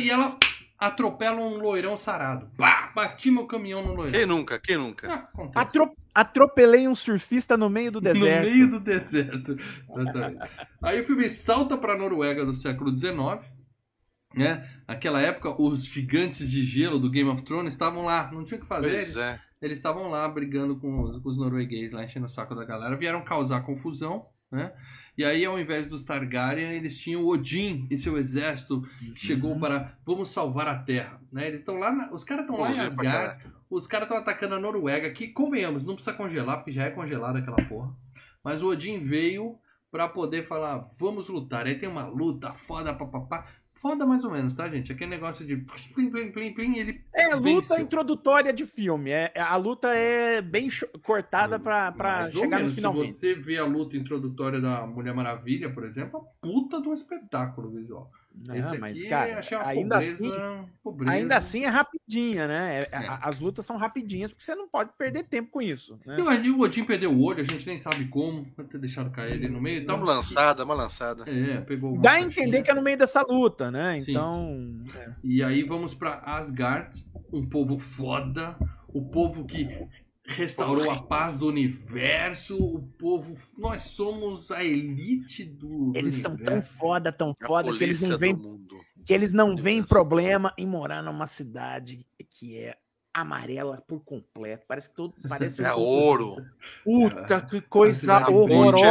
e ela atropela um loirão sarado. Bah, bati meu caminhão no loirão. Quem nunca? Quem nunca? Ah, Atro atropelei um surfista no meio do deserto. No meio do deserto. Aí o filme salta para a Noruega do século XIX. Né? Naquela época, os gigantes de gelo do Game of Thrones estavam lá, não tinha o que fazer. Eles, é. eles estavam lá brigando com, com os noruegueses, lá enchendo o saco da galera. Vieram causar confusão. Né? E aí, ao invés dos Targaryen, eles tinham Odin e seu exército que uhum. chegou para vamos salvar a Terra. Né? Eles estão lá, na... os caras estão lá em Asgard, os caras estão atacando a Noruega, que convenhamos, não precisa congelar, porque já é congelada aquela porra. Mas o Odin veio para poder falar, vamos lutar. Aí tem uma luta foda, papapá. Foda mais ou menos, tá, gente? Aquele negócio de plim, plim, plim, plim, ele É luta venceu. introdutória de filme. É, a luta é bem cortada pra, pra Mais chegar no menos, finalmente. Se você vê a luta introdutória da Mulher Maravilha, por exemplo, é uma puta de um espetáculo visual. Não, Esse mas, aqui cara, ainda pobreza, assim, pobreza. ainda assim é rapidinha, né? É- É. As lutas são rapidinhas, porque você não pode perder tempo com isso. Né? E o- E o Odin perdeu o olho, a gente nem sabe como. Pode ter deixado cair ele no meio Dá tal. uma lançada, uma lançada. É, pegou uma Dá a entender que é no meio dessa luta, né? Sim, Então. E aí vamos pra Asgard, um povo foda, o povo que restaurou a paz do universo, o povo. Nós somos a elite do. do Eles são tão foda, tão A foda, que eles não veem, mundo. que eles não veem problema em morar numa cidade que é amarela por completo. Parece que todo. Parece É um- ouro. Puta, que coisa A horrorosa.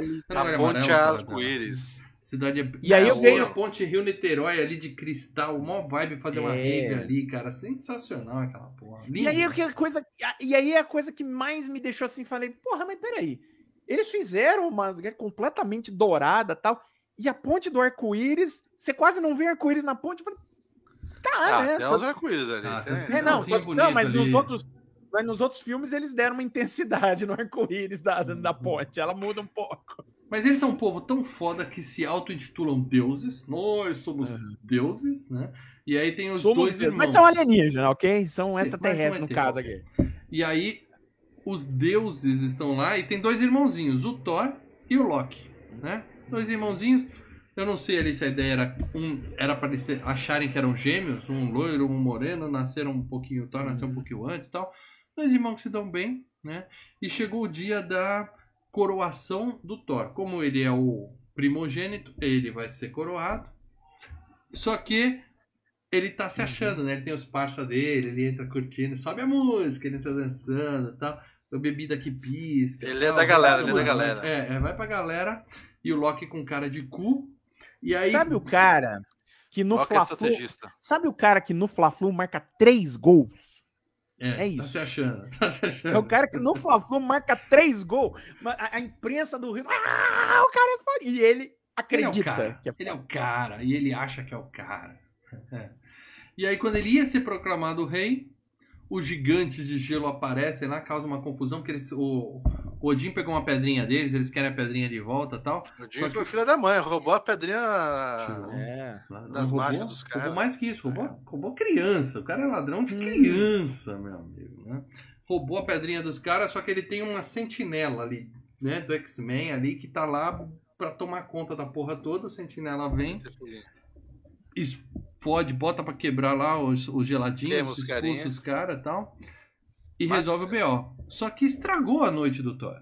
é- A é ponte amarelo, é cara, arco-íris. Cidade é... E aí eu venho- a ponte Rio Niterói ali de cristal, mó vibe fazer uma É. rave ali, cara. Sensacional aquela porra. E aí, é que a coisa, e aí é a coisa que mais me deixou assim, falei, porra, mas peraí. Eles fizeram uma completamente dourada tal, e a ponte do arco-íris, você quase não vê arco-íris na ponte. Eu falei, tá, Ah, né? tem uns arco-íris ali. Ah, É, não, não, bonito mas nos ali. outros, mas nos outros filmes eles deram uma intensidade no arco-íris da, Uhum. da ponte, ela muda um pouco. Mas eles são um povo tão foda que se auto-intitulam deuses. Nós somos deuses, né? E aí tem os Somos dois deuses, irmãos. mas são alienígenas, ok? São extraterrestres um no caso aqui. E aí os deuses estão lá e tem dois irmãozinhos, o Thor e o Loki, né? Dois irmãozinhos. Eu não sei ali se a ideia era um era para eles acharem que eram gêmeos, um loiro, um moreno, nasceram um pouquinho, o Thor nasceu um pouquinho antes, e tal. Dois irmãos que se dão bem, né? E chegou o dia da coroação do Thor. Como ele é o primogênito, ele vai ser coroado. Só que ele tá se achando, né? Ele tem os parça dele, ele entra curtindo, sobe a música, ele entra dançando e tal. A bebida que pisca. Ele é tal, da galera, ele é da galera. É, é, vai pra galera. E o Loki com cara de cu. E aí. Sabe o cara que no é Fla-Flu, estrategista. sabe o cara que no Fla-Flu marca três gols? É, é Tá isso. se achando. Tá se achando. É o cara que no Fla-Flu marca três gols. A, a imprensa do Rio. Ah, o cara é foda. E ele Ele é acredita o cara. é Ele é o cara. E ele acha que é o cara. É. E aí, quando ele ia ser proclamado rei, os gigantes de gelo aparecem lá, causa uma confusão, porque eles, o, o Odin pegou uma pedrinha deles, eles querem a pedrinha de volta e tal. O Jim foi filho da mãe, roubou a pedrinha. É. Das roubou, mágias dos caras. Roubou mais que isso, roubou, roubou criança. O cara é ladrão de Hum. criança, meu amigo. Né? Roubou a pedrinha dos caras, só que ele tem uma sentinela ali, né? Do X-Men ali, que tá lá pra tomar conta da porra toda. O sentinela vem, explode, bota pra quebrar lá os, os geladinhos, expulsa os caras e tal. E Mata resolve o BO. Só que estragou a noite do Thor.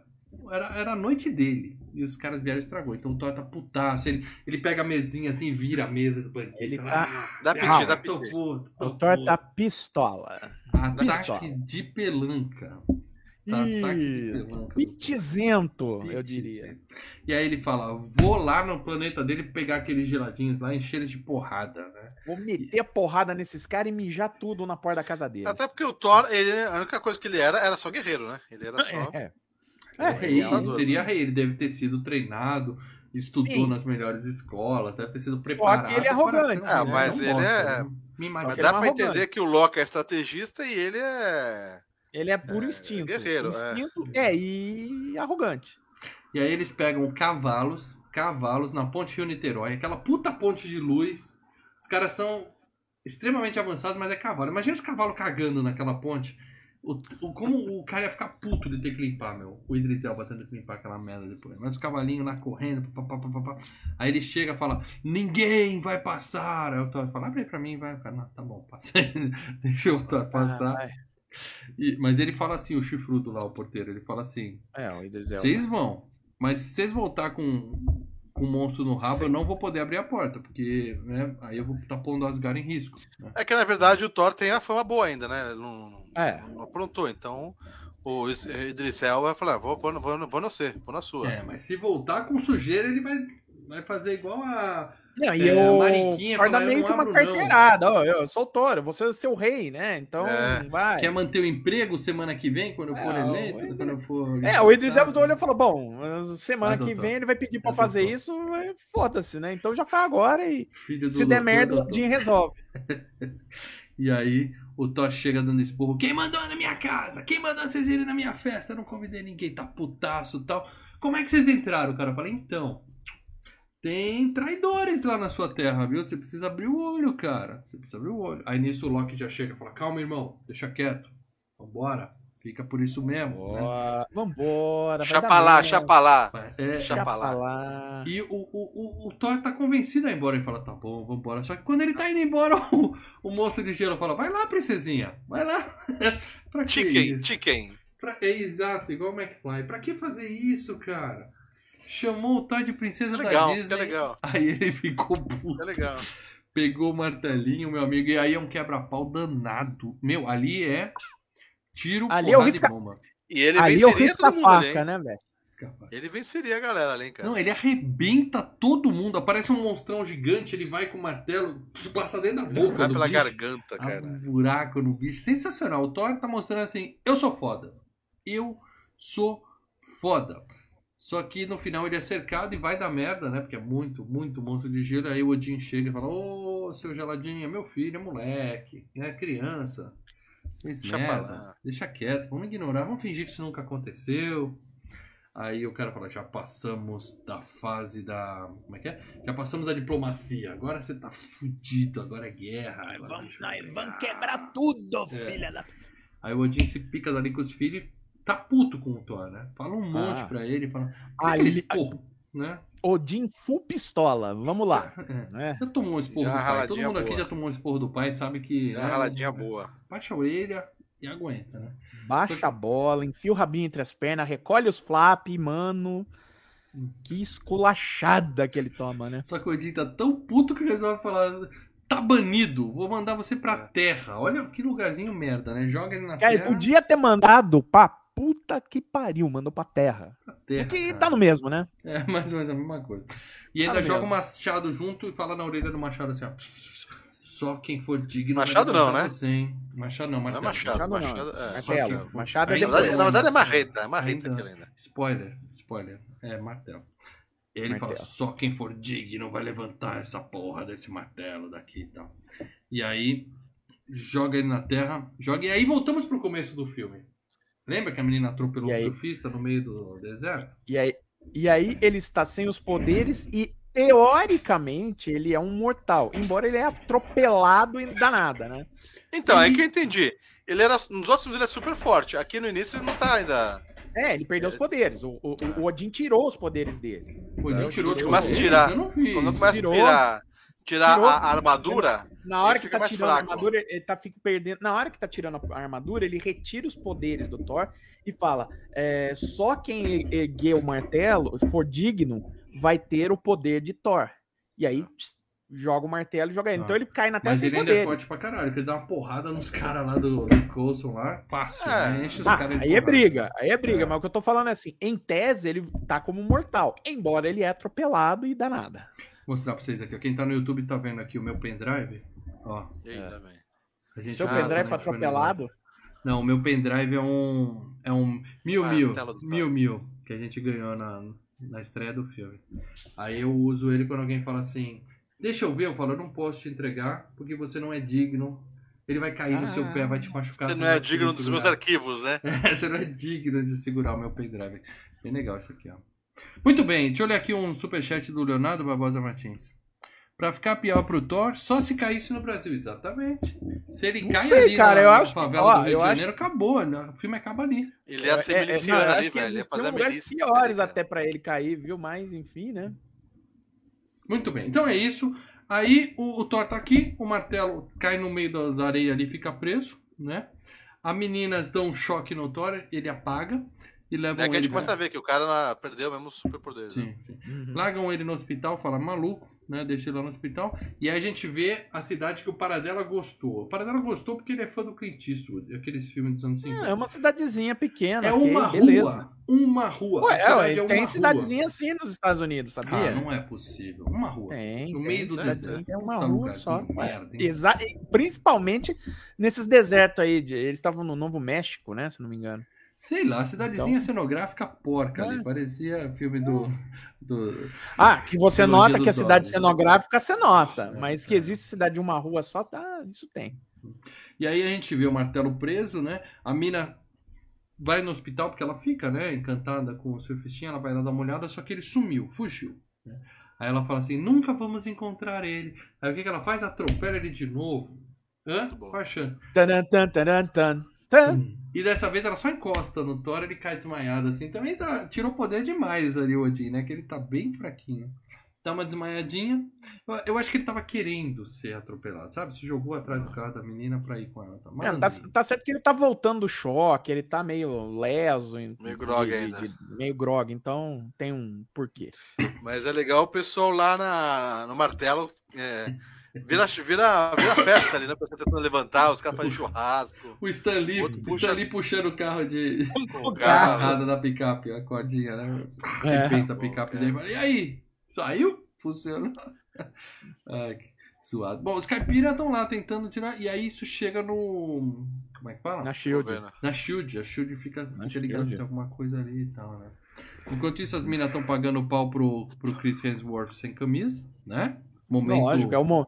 Era, era a noite dele. E os caras vieram e estragou. Então o Thor tá putaço. Ele, ele pega a mesinha assim, vira a mesa do banquete. Ele fala, tá- Dá "Ah, piti, dá tô piti. puto, tô O Thor puto." tá pistola. Ataque pistola. de pelanca. Tá, pelanca. Pitizento, eu diria. E aí ele fala: vou lá no planeta dele pegar aqueles geladinhos lá, encher eles de porrada, né? Vou meter porrada nesses caras e mijar tudo na porta da casa dele. Até porque o Thor, ele, a única coisa que ele era era só guerreiro, né? Ele era só. É. É, É, rei, ele seria rei, ele deve ter sido treinado, estudou Sim. nas melhores escolas, deve ter sido preparado. ele é para arrogante, ser Ah, mas ele é- né? Me Mas imagina. dá é pra arrogante. entender que o Loki é estrategista e ele é. Ele é puro É, instinto. guerreiro, é. instinto, é. e arrogante. E aí eles pegam cavalos, cavalos na ponte Rio-Niterói, aquela puta ponte de luz. Os caras são extremamente avançados, mas é cavalo. Imagina os cavalos cagando naquela ponte. O, o- como o cara ia ficar puto de ter que limpar, meu. O Idris Elba tendo que limpar aquela merda depois. Mas os cavalinhos lá correndo, pá, pá, pá, pá, pá. Aí ele chega e fala: Ninguém vai passar. Aí o Thor fala: Abre aí pra mim, vai. Cara, não, tá bom, passa aí. Deixa o Thor passar. Ah, vai. E- mas ele fala assim: o chifrudo lá, o porteiro, ele fala assim: é, o Idris Elba. vocês vão. Mas se vocês voltar com, com o monstro no rabo, eu não vou poder abrir a porta, porque né, aí eu vou estar pondo Asgard em risco. né? É que na verdade o Thor tem a fama boa ainda, né? Ele não, não, É. não aprontou. Então o Is- Idris Elba vai falar: vou, vou, vou, vou no C, vou na sua. É, mas se voltar com sujeira, ele vai, vai fazer igual a, Não, e É, o Mariquinha "Eu meio que uma abro, carteirada. Ó, eu sou o Thor, eu vou ser o seu rei, né? Então, É. vai. Quer manter o emprego semana que vem, quando eu for É, o eleito? Idris- Quando eu for É, o Idris? Elba olhou e falou: Bom, semana Vai, que vem ele vai pedir pra fazer doutor. isso, é, foda-se, né? Então já faz agora e Filho do se der doutor, merda, o. Odin resolve. E aí o Thor chega dando esporro. Quem mandou na minha casa? Quem mandou vocês irem na minha festa? Eu não convidei ninguém, tá putaço e tal. Como é que vocês entraram? O cara fala, então. Tem traidores lá na sua terra, viu? Você precisa abrir o olho, cara. Você precisa abrir o olho. Aí nisso o Loki já chega e fala: Calma, irmão, deixa quieto. Vambora. Fica por isso mesmo. Né? Ó, vambora. Chapa lá, merda. chapa lá. É, Chapa Chapa lá. lá. E o, o, o, o Thor tá convencido a ir embora. Ele fala, tá bom, vambora. Só que quando ele tá indo embora, o, o moço de gelo fala, vai lá, princesinha. Vai lá. pra que Chicken, isso? chicken. Pra... É exato, igual o McFly. Pra que fazer isso, cara? Chamou o Thor de princesa Legal, da Disney. legal. Aí ele ficou puto. É legal. Pegou o martelinho, meu amigo. E aí é um quebra-pau danado. Meu, ali é tiro, Ali é o e risca- bomba. E ele Ali eu venceria risco a todo mundo ali, faca, hein? né, velho? Ele venceria a galera ali, hein, cara. Não, ele arrebenta todo mundo. Aparece um monstrão gigante, ele vai com o martelo, passa dentro da boca Vai do pela bicho. garganta, cara. um buraco no bicho. Sensacional. O Thor tá mostrando assim, eu sou foda. Eu sou foda. Só que no final ele é cercado e vai dar merda, né? Porque é muito, muito monstro de gelo. Aí o Odin chega e fala, ô, seu geladinho, é meu filho, é moleque, é criança. Fez Deixa merda. pra lá." Deixa quieto, vamos ignorar, vamos fingir que isso nunca aconteceu. Aí o cara fala, já passamos da fase da. Como é que é? Já passamos da diplomacia. Agora você tá fudido, agora é guerra. agora deixa eu pegar." tudo, É. filha da. Aí o Odin se pica dali com os filhos tá puto com o Thor, né? Fala um monte Ah. pra ele, fala. Por Ali- aquele esporro, né? Odin full pistola. Vamos lá. É. né? Já tomou um esporro Já do pai. Todo mundo aqui boa. já tomou um esporro do pai, sabe que. É uma né, raladinha boa. Baixa a orelha e aguenta, né? Baixa a bola, enfia o rabinho entre as pernas, recolhe os flap, mano. Que esculachada que ele toma, né? Só que o Odin tá tão puto que resolve falar. Tá banido, vou mandar você pra É. terra. Olha que lugarzinho merda, né? Joga ele na Cara, ele terra. podia ter mandado pra puta que pariu, mandou pra terra. pra terra Porque cara. tá no mesmo, né? É mais ou menos a mesma coisa. E ainda Tá joga o machado junto e fala na orelha do machado assim, ó. Só quem for digno. vai Machado não, né? Hein? Machado não, Não é martelo. machado, Machado não. machado. É, Martelo. machado. Machado é Ainda- Na verdade, depois. na verdade é marreta, é marreta Ainda- aquele ainda. Spoiler, spoiler. É martelo. Ele Martelo. fala, só quem for digno vai levantar essa porra desse martelo daqui e tal. E aí, joga ele na terra, joga. E aí voltamos pro começo do filme. Lembra que a menina atropelou E o surfista no meio do deserto? E aí, e aí ele está sem os poderes e, teoricamente, ele é um mortal. Embora ele é atropelado e danada, né? Então, é que eu entendi. Ele era. Nos outros filmes ele é super forte. Aqui no início ele não tá ainda. É, ele perdeu os poderes. O, o, o Odin tirou os poderes dele. Ele Não, tirou os ele começa a poderes? tirar. Eu não vi. Quando começa a tirar, tirar Tirou. a, a armadura, Na hora que tá tirando a fraco. armadura, ele tá fica perdendo. Na hora que tá tirando a armadura, ele retira os poderes do Thor e fala: é, só quem erguer o martelo, se for digno, vai ter o poder de Thor. E aí joga o martelo e joga ele. Ah. Então ele cai na terra Mas sem ele ainda é poderes. forte pra caralho, ele dá uma porrada nos caras lá do, do Coulson lá, fácil, É. né? Enche os Ah, caras de aí é briga, aí é briga, É. mas o que eu tô falando é assim, em tese ele tá como mortal, embora ele é atropelado e dá nada. Vou mostrar pra vocês aqui. ó. Quem tá no YouTube tá vendo aqui o meu pendrive. Ó, e aí também. a gente Seu Ah, pendrive foi atropelado? Não, o meu pendrive é um. É um mil Ah, mil. Mil mil. Que a gente ganhou na, na estreia do filme. Aí eu uso ele quando alguém fala assim. Deixa eu ver, eu falo, eu não posso te entregar, porque você não é digno. Ele vai cair no seu Ah. pé, vai te machucar. Você não é digno dos meus arquivos, né? você não é digno de segurar o meu pendrive. Bem legal isso aqui, ó. Muito bem, deixa eu ler aqui um superchat do Leonardo Barbosa Martins. Pra ficar pior pro Thor, só se caísse no Brasil, exatamente. Se ele Não cai sei, ali cara, na, eu na acho que- favela ó, do Rio eu de acho- Janeiro, acabou, né? o filme acaba ali. Ele ia ser É, é, miliciano ali, que velho. Ia fazer lugares milícia. piores cara. até pra ele cair, viu? Mas enfim, né? Muito bem, então é isso. Aí o, o Thor tá aqui, o martelo cai no meio da, da areia ali, fica preso, né? As meninas dão um choque no Thor, ele apaga e levam É que a ele... gente começa a ver que o cara perdeu mesmo os superpoderes. né? Sim, sim. Largam ele no hospital, fala, maluco, né? Deixa ele lá no hospital. E aí a gente vê a cidade que o Paradela gostou. O Paradela gostou porque ele é fã do Clint Eastwood, aqueles filmes dos anos 50. É, é uma cidadezinha pequena. É ok, uma beleza. rua. Uma rua. Ué, ué, é tem uma cidadezinha assim nos Estados Unidos, rua. sabia? Ah, não é possível. Uma rua. Tem. No tem meio do deserto. É uma Puta rua só. merda? Exa principalmente nesses desertos aí. de- eles estavam no Novo México, né? Se não me engano. Sei lá, cidadezinha cenográfica porca ali. É. Parecia filme do. do... Ah, que você Trilogia nota que a cidade Olhos. cenográfica você nota. É, Mas é. que existe cidade de uma rua só, tá, isso tem. E aí a gente vê o martelo preso, né? A mina vai no hospital porque ela fica, né? Encantada com o surfistinha, ela vai lá dar uma olhada, só que ele sumiu, fugiu. né? Aí ela fala assim: nunca vamos encontrar ele. Aí o que, que ela faz? Atropela ele de novo. Hã? Qual a chance? Taran, tan, taran, tan. E dessa vez ela só encosta no Thor, ele cai desmaiado assim. Também tá, tirou poder demais ali o Odin, né? Que ele tá bem fraquinho. Dá uma desmaiadinha. Eu, eu acho que ele tava querendo ser atropelado, sabe? Se jogou atrás do carro da menina pra ir com ela. Tá, É, tá, tá certo que ele tá voltando do choque, ele tá meio leso. Meio grog ainda. de- meio grog, então tem um porquê. Mas é legal o pessoal lá na, no martelo. é, vira, vira, vira festa ali, né? O pessoal tentando levantar, os caras fazem churrasco. O Stan Lee, Outro o puxa- Stan Lee puxando o carro de O agarrada da picape, a cordinha, né? É. Arrebenta a picape dele. Fala, E aí? Saiu? Funciona. Ai, que suado. Bom, os caipiras estão lá tentando tirar. E aí isso chega no. Como é que fala? Na Shield. vendo. Na Shield. A Shield fica, Na ligado que tem alguma coisa ali e tal, né? Enquanto isso, as minas estão pagando pau pro, pro Chris Hemsworth sem camisa, né? Momento, Lógico, é o mo-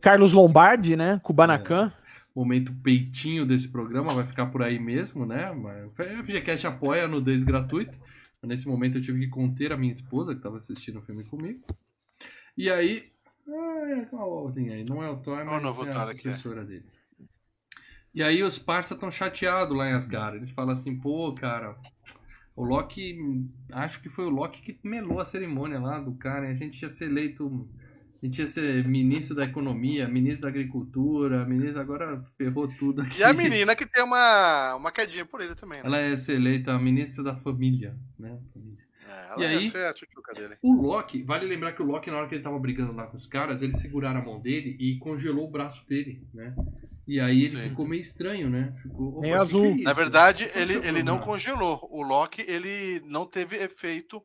Carlos Lombardi, né? Kubanacan. momento peitinho desse programa, vai ficar por aí mesmo, né? Mas a FGCast apoia a nudez gratuita. Nesse momento eu tive que conter a minha esposa, que estava assistindo o filme comigo. E aí. Ah, é vozinha aí. Não é o Thor, mas novo é a aqui, é. assessora dele. E aí os parça estão chateados lá em Asgard. Eles falam assim, pô, cara, o Loki. Acho que foi o Loki que melou a cerimônia lá do cara. e A gente ia ser eleito. A gente ia ser ministro da economia, ministro da agricultura, ministro. Agora ferrou tudo aqui. E a menina que tem uma, uma quedinha por ele também, né? Ela ia ser eleita ministra da família, né? É, ela E ia aí? ser a tchutchuca dele. O Loki, vale lembrar que o Loki, na hora que ele tava brigando lá com os caras, eles seguraram a mão dele e congelou o braço dele, né? E aí ele Sim. ficou meio estranho, né? Ficou, Meio que azul. que é? Na verdade, ele, ele não congelou. O Loki, ele não teve efeito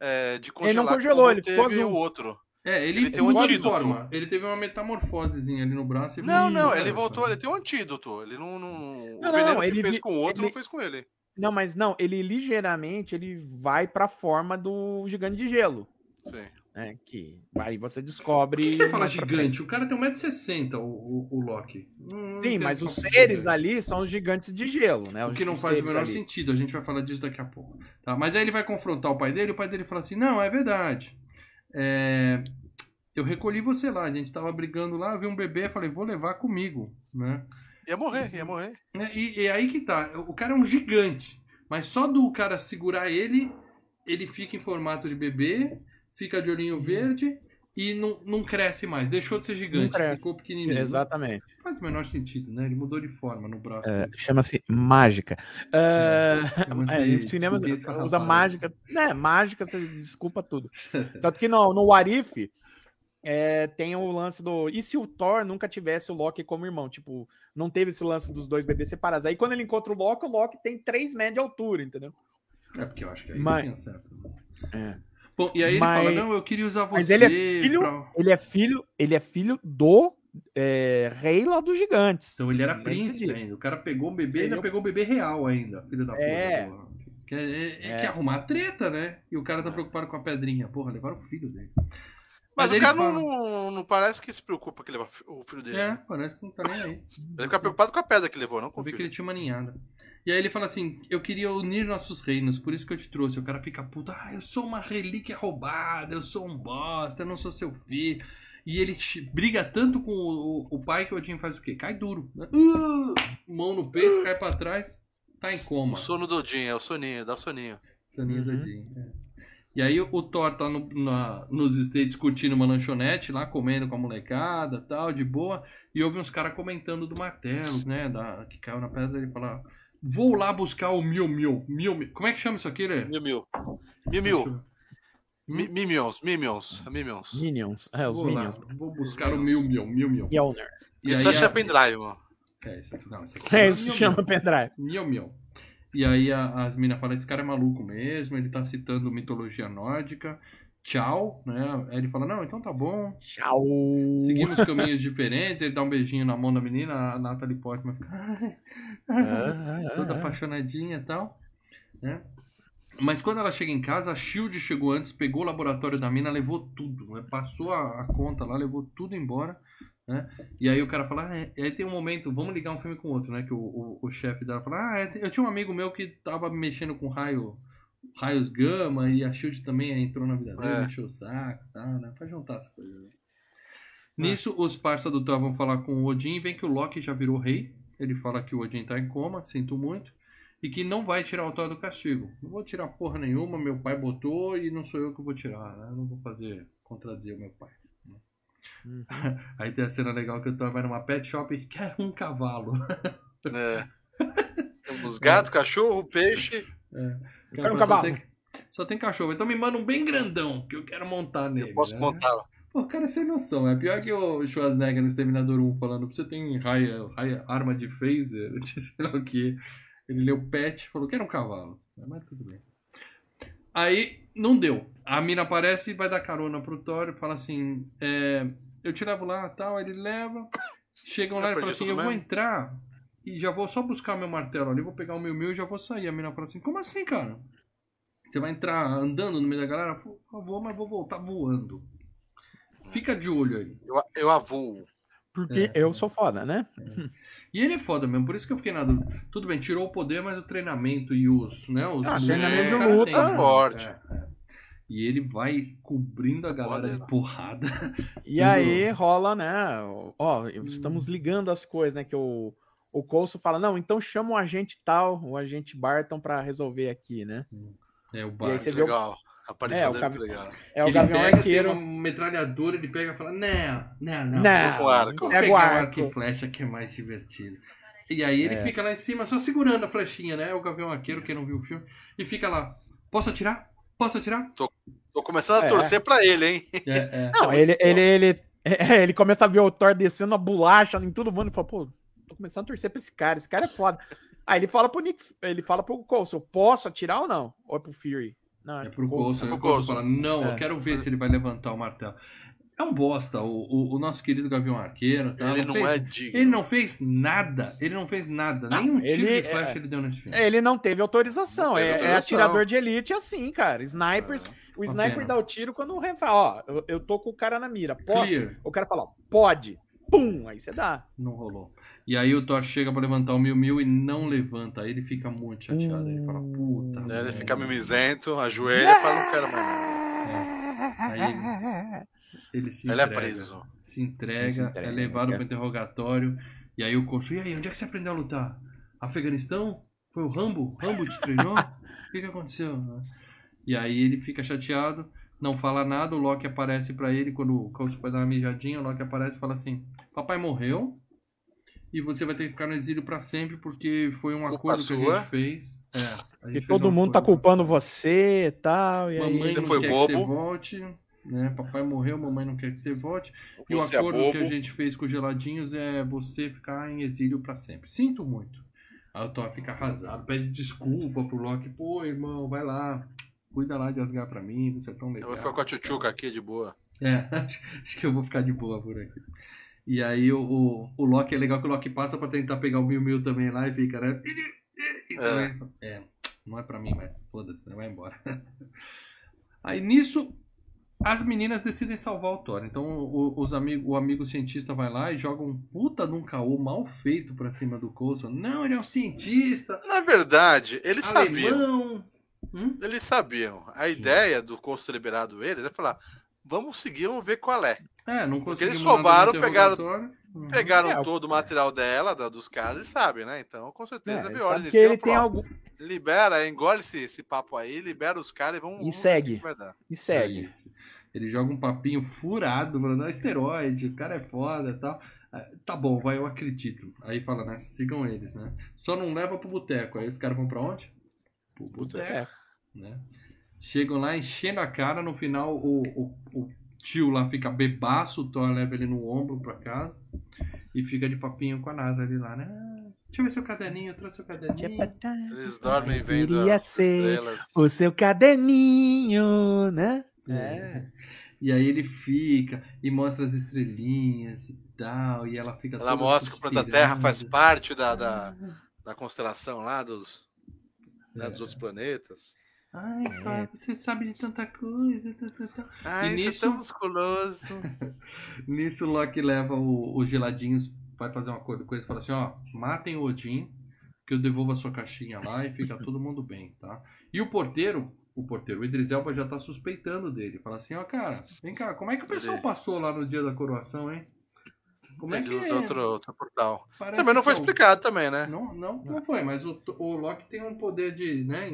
é, de Ele congelar. não congelou, como ele ficou azul. o outro. É, ele, Ele tem um antídoto. forma. Ele teve uma metamorfosezinha ali no braço. e Não, não, ele voltou, ele tem um antídoto. Ele não. não- Não, o veneno ele que fez com o outro ele- não fez com ele. Não, mas não, ele ligeiramente ele vai pra forma do gigante de gelo. Sim. Né? Que aí você descobre. Por que você fala gigante? O cara tem 1,60m, o, o, o Loki. Não- não Sim, mas os seres ali são os gigantes de gelo, né? O Os- que não faz o menor ali. sentido, a gente vai falar disso daqui a pouco. Tá? Mas aí ele vai confrontar o pai dele, o pai dele fala assim: Não, é verdade. É, Eu recolhi você lá, a gente tava brigando lá, vi um bebê, falei, vou levar comigo, né? Ia morrer, ia morrer. É, E, e aí que tá, o cara é um gigante, mas só do cara segurar ele, ele fica em formato de bebê, fica de olhinho verde e não, não cresce mais, deixou de ser gigante, ficou pequenininho. Exatamente. Não faz o menor sentido, né? Ele mudou de forma no braço. É, Chama-se mágica. É, Chama-se é, o cinema usa mágica. Né, mágica, você desculpa tudo. Tanto que no, no Warif é, tem o lance do. E se o Thor nunca tivesse o Loki como irmão? Tipo, não teve esse lance dos dois bebês separados. Aí quando ele encontra o Loki, o Loki tem 3 metros de altura, entendeu? É porque eu acho que aí Mas- sim acerta. É. Bom, e aí Mas- ele fala, não, eu queria usar você Mas ele é filho- pra... Ele é filho, ele é filho do é, rei lá dos gigantes. Então ele era Lembre-se príncipe ainda. O cara pegou o bebê e ainda Entendeu? pegou o bebê real ainda, filho da puta. É. porra. Quer, é, é, É. quer arrumar treta, né? E o cara tá preocupado com a pedrinha. Porra, levaram o filho dele. Mas, o ele cara fala- não, não, parece que se preocupa que leva o filho dele. É, né? parece que não tá nem aí. Ele fica preocupado com a pedra que levou, não com Eu o vi que ele tinha uma ninhada. E aí ele fala assim, eu queria unir nossos reinos, por isso que eu te trouxe. O cara fica puto, ah, eu sou uma relíquia roubada, eu sou um bosta, eu não sou seu filho. E ele briga tanto com o, o pai que o Odin faz o quê? Cai duro. Né? Uh! mão no peito, cai pra trás, tá em coma. O sono do Odin, é o soninho, dá o soninho. Soninho Uhum. do Odin. é. E aí o Thor tá no- na- nos States curtindo uma lanchonete lá, comendo com a molecada tal, de boa. E ouve uns caras comentando do martelo, né? Da, que caiu na pedra ele fala. Vou lá buscar o Mil Mil. Mil Mil. Como é que chama isso aqui, né? Mil mil. Mil mil. Mi- Minions, Minions, Minions. Minions. É, os vou lá, Minions. vou buscar o Mil Mil, Mil Mil. Mjolnir. E Isso aí é a- pendrive, mano. É, isso aqui, não, isso aqui É, isso Mil chama Mil. pendrive. Miau, miau. E aí a- as minas falam, esse cara é maluco mesmo, ele tá citando mitologia nórdica. Tchau, né? Aí ele fala, não, então tá bom. Tchau. Seguimos caminhos diferentes, ele dá um beijinho na mão da menina, a Natalie Portman fica ai, ai, Ah, toda ah, ah. apaixonadinha e tal, né? Mas quando ela chega em casa, a Shield chegou antes, pegou o laboratório da mina, levou tudo, né? passou a, a conta lá, levou tudo embora, né? E aí o cara fala, ah, é, aí tem um momento, vamos ligar um filme com o outro, né? Que o, o, o chefe dela fala, ah, é, eu tinha um amigo meu que tava mexendo com raio, raios gama e a Shield também entrou na vida dele, É. mexeu o saco e tal, né? Pra juntar as coisas. né? Nisso, os parça do Thor vão falar com o Odin e vem que o Loki já virou rei. Ele fala que o Odin tá em coma, sinto muito. E que não vai tirar o Thor do castigo. Não vou tirar porra nenhuma, meu pai botou e não sou eu que vou dizer né? Não vou fazer, contradizer o meu pai. né? Uhum. Aí tem a cena legal que o Thor vai numa pet shop e quer um cavalo. É. Temos gato, cachorro, peixe. Eu quero um Só cavalo. tem, só tem cachorro. Então me manda um bem grandão, que eu quero montar nele. Eu posso né? montar. Pô, cara, sem noção. É pior que o Schwarzenegger no Exterminador 1 falando: você tem raia, raia, arma de phaser, sei lá o que. Ele leu pet e falou: quero um cavalo. Mas tudo bem. Aí não deu. A mina aparece e vai dar carona pro Thor e fala assim: é, eu te levo lá tal. Aí ele leva. Chegam lá e Eu fala perdi assim: eu vou mesmo? entrar e já vou só buscar meu martelo ali, vou pegar o meu mil e já vou sair. A mina fala assim: como assim, cara? Você vai entrar andando no meio da galera? Por favor, mas vou voltar voando. Fica de olho aí. Eu, eu avoo. Porque É. eu sou foda, né? E ele é foda mesmo, por isso que eu fiquei na dúvida. Tudo bem, tirou o poder, mas o treinamento e os. Né, os Ah, os- treinamento o de cara luta tem, é né? forte. É, é. E ele vai cobrindo a galera de Foda. porrada. E aí rola, né? Ó, estamos ligando as coisas, né? Que o, o Coulson fala, não, então chama o agente tal, o agente Barton pra resolver aqui, né? É o aí Bart. você Muito vê o- legal. A aparição É, o dele é muito Gavi- legal. É o ele Gavião pega, Arqueiro. Tem uma metralhadora, ele pega e fala: Não, não, não. Não, o arco. Pegar o o arco e flecha que é mais divertido. E aí ele É. fica lá em cima, só segurando a flechinha, né? É o Gavião Arqueiro, quem não viu o filme. E fica lá: Posso atirar? Posso atirar? Tô começando a É. torcer pra ele, hein? É, é. Não, ele, ele, ele, é, ele começa a ver o Thor descendo a bolacha em todo mundo e fala, pô, tô começando a torcer pra esse cara, esse cara é foda. Aí ele fala pro Nick, ele fala pro Coulson, posso atirar ou não? Ou é pro Fury? Não, É é pro Coulson. É o pro Coulson fala: Não, eu É. quero ver se ele vai levantar o martelo. É um bosta, o, o, o nosso querido Gavião Arqueiro. Tá? Ele não fez, é digno. Ele não fez nada. Ele não fez nada. Não, Nenhum tiro ele- de flecha é- ele deu nesse filme. Ele não teve autorização, Não teve é, é autorização. atirador de elite assim, cara. Snipers, o sniper pena. dá o tiro quando o rei fala, ó, eu, eu tô com o cara na mira, posso? Clear. O cara fala, ó, pode. Pum, aí você dá. Não rolou. E aí o Thor chega pra levantar o Mil Mil e não levanta. Aí ele fica muito chateado. Ele fala, puta. Né, Ele merda. fica mimizento, ajoelha e fala, não quero mais nada. Aí ele se Ele é entrega. preso. Se entrega, Ele se entrega. é levado pro interrogatório. E aí o Coulson, e aí, onde é que você aprendeu a lutar? Afeganistão? Foi o Rambo? Rambo te treinou? O que, que aconteceu? E aí ele fica chateado, não fala nada, o Loki aparece pra ele quando o Coulson vai dar uma mijadinha, o Loki aparece e fala assim, papai morreu e você vai ter que ficar no exílio pra sempre porque foi um acordo que a sua. gente fez. É, a gente E fez todo um mundo tá culpando você e tal, e aí... Mamãe Você não foi quer bobo. que você volte, né? Papai morreu, mamãe não quer que você volte. E o Você é acordo bobo. que a gente fez com os geladinhos é você ficar em exílio pra sempre. Sinto muito. Aí o Thor fica arrasado, pede desculpa pro Loki. Pô, irmão, vai lá. Cuida lá de Asgard pra mim, você é tão Eu legal. vou ficar com a tchutchuca aqui de boa. É, acho, acho que eu vou ficar de boa por aqui. E aí o, o, o Loki, é legal que o Loki passa pra tentar pegar o Mil Mil também lá e fica, né? E também, é, não é pra mim, mas foda-se, né? vai embora. Aí nisso, as meninas decidem salvar o Thor. Então o, os amigo, o amigo cientista vai lá e joga um puta de um caô mal feito pra cima do Coulson. Não, ele é um cientista, Na verdade, eles sabiam. Hum? Eles sabiam. A ideia do custo liberado eles é falar, vamos seguir, vamos ver qual é. É, não Porque eles roubaram, pegaram-. Uhum. Pegaram É, todo o material dela, da- dos caras, e sabem, né? Então, com certeza, É, é, sabe pior. que ele tem algum... Libera, engole esse, esse papo aí, libera os caras e vamos. E vamos ver segue. o que vai dar. E segue. É. Ele joga um papinho furado, falando, ah, esteroide, o cara é foda e tal. Ah, Tá bom, vai, eu acredito. Aí fala, né? Sigam eles, né? Só não leva pro boteco. Aí os caras vão pra onde? Pro boteco, É. né? Chegam lá enchendo a cara, no final o, o, o tio lá fica bebaço, o Thor leva ele no ombro pra casa e fica de papinho com a Nathalie lá, né? Ah, Deixa eu ver seu caderninho, eu trouxe seu caderninho. Eles dormem vendo Queria ser estrelas. o seu caderninho, né? É. E aí ele fica e mostra as estrelinhas e tal, e ela fica Ela mostra que o planeta Terra faz parte da, da, da constelação lá dos, né, É. dos outros planetas. Ai, Thor, você sabe de tanta coisa. tá, tá, tá. Ai, E isso nisso- é tão musculoso. Nisso, o Loki leva o- os geladinhos, vai fazer um acordo com ele, fala assim, ó, matem o Odin, que eu devolvo a sua caixinha lá e fica todo mundo bem, tá? E o porteiro, o porteiro, o Idris Elba já tá suspeitando dele, fala assim, ó, cara, vem cá, como é que o pessoal passou lá no dia da coroação, hein? Como é que usa outro, outro portal. parece Também não foi que é explicado também, né? Não, não, não foi, mas o, o Loki tem um poder de, né,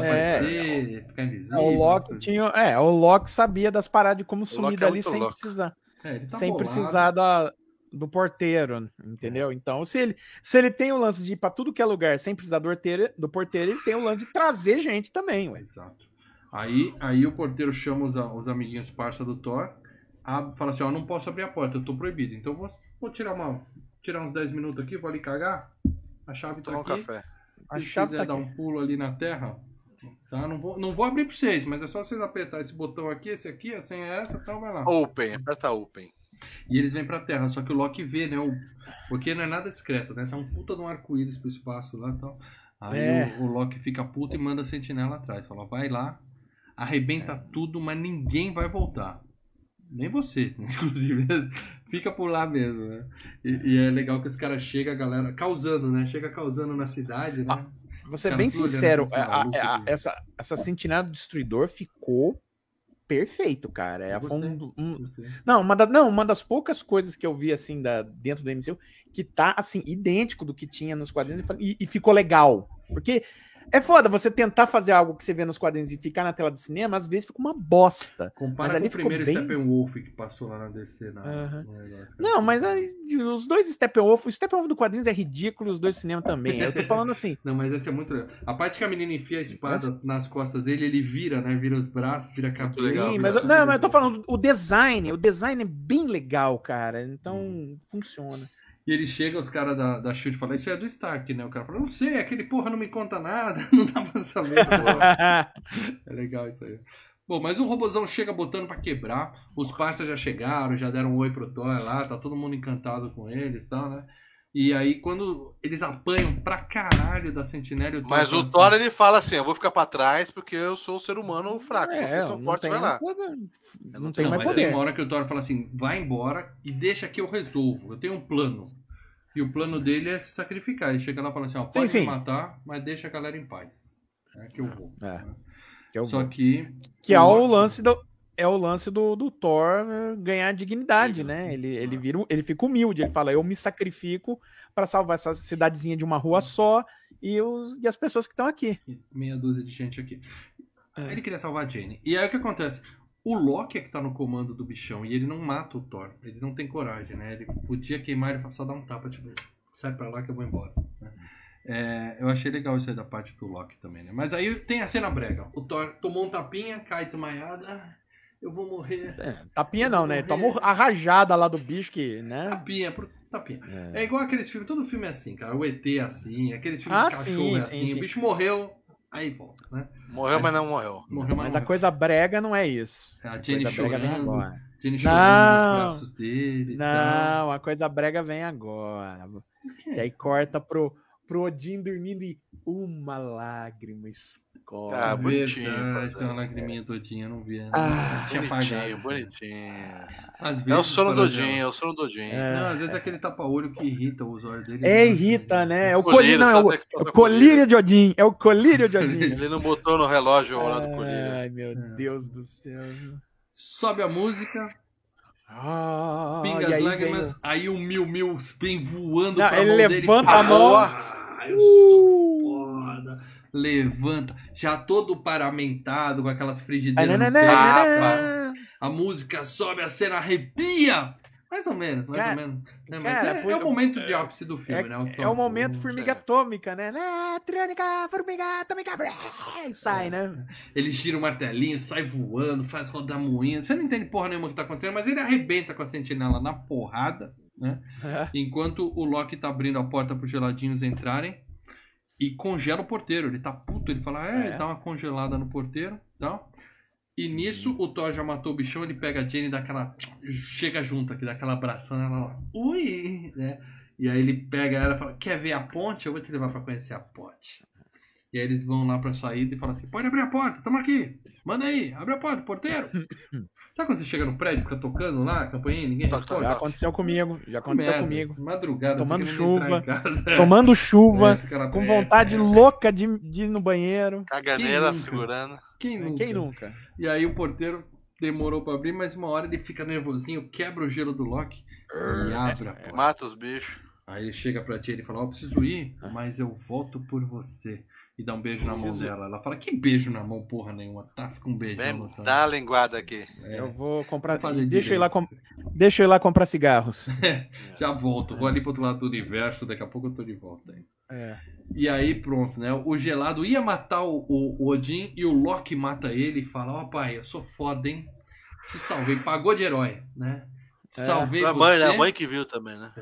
desaparecer, ficar invisível. É, o essas Loki coisas. tinha. É, o Loki sabia das paradas de como sumir é dali muito sem louco. precisar. É, ele tá sem bolado. precisar da, do porteiro, entendeu? Então, se ele, se ele tem o lance de ir pra tudo que é lugar sem precisar do porteiro, do porteiro, ele tem o lance de trazer gente também, ué. Exato. Aí, aí o porteiro chama os, a- os amiguinhos parça do Thor, abre- fala assim, ó, não posso abrir a porta, eu tô proibido. Então eu vou, vou tirar uma tirar uns 10 minutos aqui, vou ali cagar. A chave tá Tomar um aqui. café. A Se chave quiser tá dar aqui. um pulo ali na terra, tá? Não vou, não vou abrir pra vocês, mas é só vocês apertar esse botão aqui, esse aqui, a senha é essa, então vai lá. Open, aperta Open. E eles vêm pra terra, só que o Loki vê, né? O, porque não é nada discreto, né? Isso é um puta de um arco-íris pro espaço lá e tal. Aí É. o, o Loki fica puto e manda a sentinela atrás. Fala, vai lá, arrebenta tudo, mas ninguém vai voltar. Nem você, inclusive. Fica por lá mesmo, né? E, e é legal que os caras chegam, a galera, causando, né? Chega causando na cidade, né? Vou ser Cara, bem sincero, a- a- maluco a- aqui. essa, essa sentinela do destruidor ficou perfeito, cara. É, um, um- não, uma da- não, uma das poucas coisas que eu vi assim da, dentro do MCU que tá assim idêntico do que tinha nos quadrinhos e e, e ficou legal. Porque é foda você tentar fazer algo que você vê nos quadrinhos e ficar na tela do cinema, às vezes fica uma bosta. Compara Mas com ali o primeiro bem- Steppenwolf que passou lá na DC. Na, no negócio. Não, mas aí, os dois Steppenwolf, o Steppenwolf do quadrinhos é ridículo, os dois do cinema também. Eu tô falando assim, Não, mas esse é muito legal. A parte que a menina enfia a espada nas costas dele, ele vira, né? Vira os braços, vira a cabeça. legal. sim, mas eu, não, mas eu tô falando o design, o design é bem legal, cara. Então funciona. E ele chega, os caras da, da Shield falam, isso é do Stark, né? O cara fala, não sei, aquele porra não me conta nada, não dá pra saber. é legal isso aí. Bom, mas o robozão chega botando pra quebrar. Os parceiros já chegaram, já deram um oi pro Thor lá, tá todo mundo encantado com eles e tal, né? E aí, quando eles apanham pra caralho da Sentinela, o Thor Mas o assim, Thor ele fala assim: eu vou ficar pra trás porque eu sou um ser humano fraco. É, Vocês são não fortes, tem vai lá. poder- não tem Não, mais mas poder. tem uma hora que o Thor fala assim, vai embora e deixa que eu resolvo. Eu tenho um plano. E o plano dele é se sacrificar. Ele chega lá e fala assim, ó, pode Sim, me sim. matar, mas deixa a galera em paz. É que eu vou. É. né? Que é o, Só que... que é o lance do é o lance do, do Thor eh, ganhar dignidade, né? Ele, ele vira, ele fica humilde, ele fala: "Eu me sacrifico pra salvar essa cidadezinha de uma rua só e, os, e as pessoas que estão aqui". Meia dúzia de gente aqui. É. Ele queria salvar a Jane. E aí o que acontece? O Loki é que tá no comando do bichão e ele não mata o Thor. Ele não tem coragem, né? Ele podia queimar ele só dar um tapa, tipo, sai pra lá que eu vou embora. né? É, eu achei legal isso aí da parte do Loki também, né? Mas aí tem a cena brega. O Thor tomou um tapinha, cai desmaiado. Eu vou morrer. É, tapinha não, né? Tomou a rajada lá do bicho que, né? Tapinha, pro- tapinha. É. É igual aqueles filmes, todo filme é assim, cara. O ET é assim, aqueles filmes Ah, de cachorro sim, é sim, assim. sim. O bicho morreu, aí volta, né? Morreu, mas não morreu. Morreu, Mas não a coisa brega não é isso. A A Jenny chorando. Jenny chorando nos braços dele. Não, a coisa brega vem agora. E aí corta pro, pro Odin dormindo e uma lágrima Ah, bonitinho, Verdade, tem uma lagriminha todinha, não via. Ah, tinha apagado. Bonitinho, isso. bonitinho. Às É o vezes, sono dela. é o sono do Odin. É. Não, às vezes é aquele tapa-olho que irrita os olhos dele. É, irrita, né? É o colírio, não, é o, que é o colírio de Odin. É o colírio de Odin. Ele não botou no relógio o horário do colírio. Ai, meu Deus do céu. Sobe a música, Ah, pinga as aí lágrimas, vem aí o Mil Mil vem voando Não, pra ele mão dele. levanta a mão. Ah, eu sou foda. Levanta, já todo paramentado com aquelas frigideiras no. Ah, nananana. A música sobe, a cena arrepia. Mais ou menos, mais Cara, ou menos. É, cara, é, é o momento de ápice do filme, É, né? O é o momento formiga é. atômica, né? né? Trônica, formiga atômica, e sai, né? Ele gira o martelinho, sai voando, faz rodar moinho. Você não entende porra nenhuma que tá acontecendo, mas ele arrebenta com a sentinela na porrada, né? Enquanto o Loki tá abrindo a porta pros geladinhos entrarem e congela o porteiro. Ele tá puto, ele fala, é, É. dá uma congelada no porteiro tal. E nisso o Thor já matou o bichão, ele pega a Jane e dá aquela. Chega junto aqui, dá aquela abração, ela lá, ui! Né? E aí ele pega ela e fala: Quer ver a ponte? Eu vou te levar pra conhecer a ponte. E aí eles vão lá pra saída e falam assim: Pode abrir a porta, tamo aqui. Manda aí, abre a porta, porteiro. Sabe quando você chega no prédio, fica tocando lá, a campainha, ninguém Toca, responde? Já aconteceu comigo, já aconteceu Merda, comigo. Madrugada, Tomando chuva, em casa. Tomando chuva, É, com é, vontade é. louca de, de ir no banheiro. Caganeira segurando. Quem nunca? Quem nunca? E aí o porteiro demorou pra abrir, mas uma hora ele fica nervosinho, quebra o gelo do Loki e abre a porta. Mata os bichos. Aí ele chega pra tia e fala, ó, preciso ir, mas eu volto por você. E dá um beijo na mão Preciso- dela. Ela fala, que beijo na mão, porra nenhuma. Tasca um beijo. Vem, dá a linguada aqui. É, Eu vou comprar. vou fazer Deixa eu, ir lá com... Deixa eu ir lá comprar cigarros. Já volto, vou ali pro outro lado do universo, daqui a pouco eu tô de volta. Aí. É. E aí pronto, né? O gelado ia matar o, o- o Odin e o Loki mata ele e fala, ó pai, eu sou foda, hein? Te salvei, pagou de herói, né? Te É. salvei A mãe, você. a mãe que viu também, né?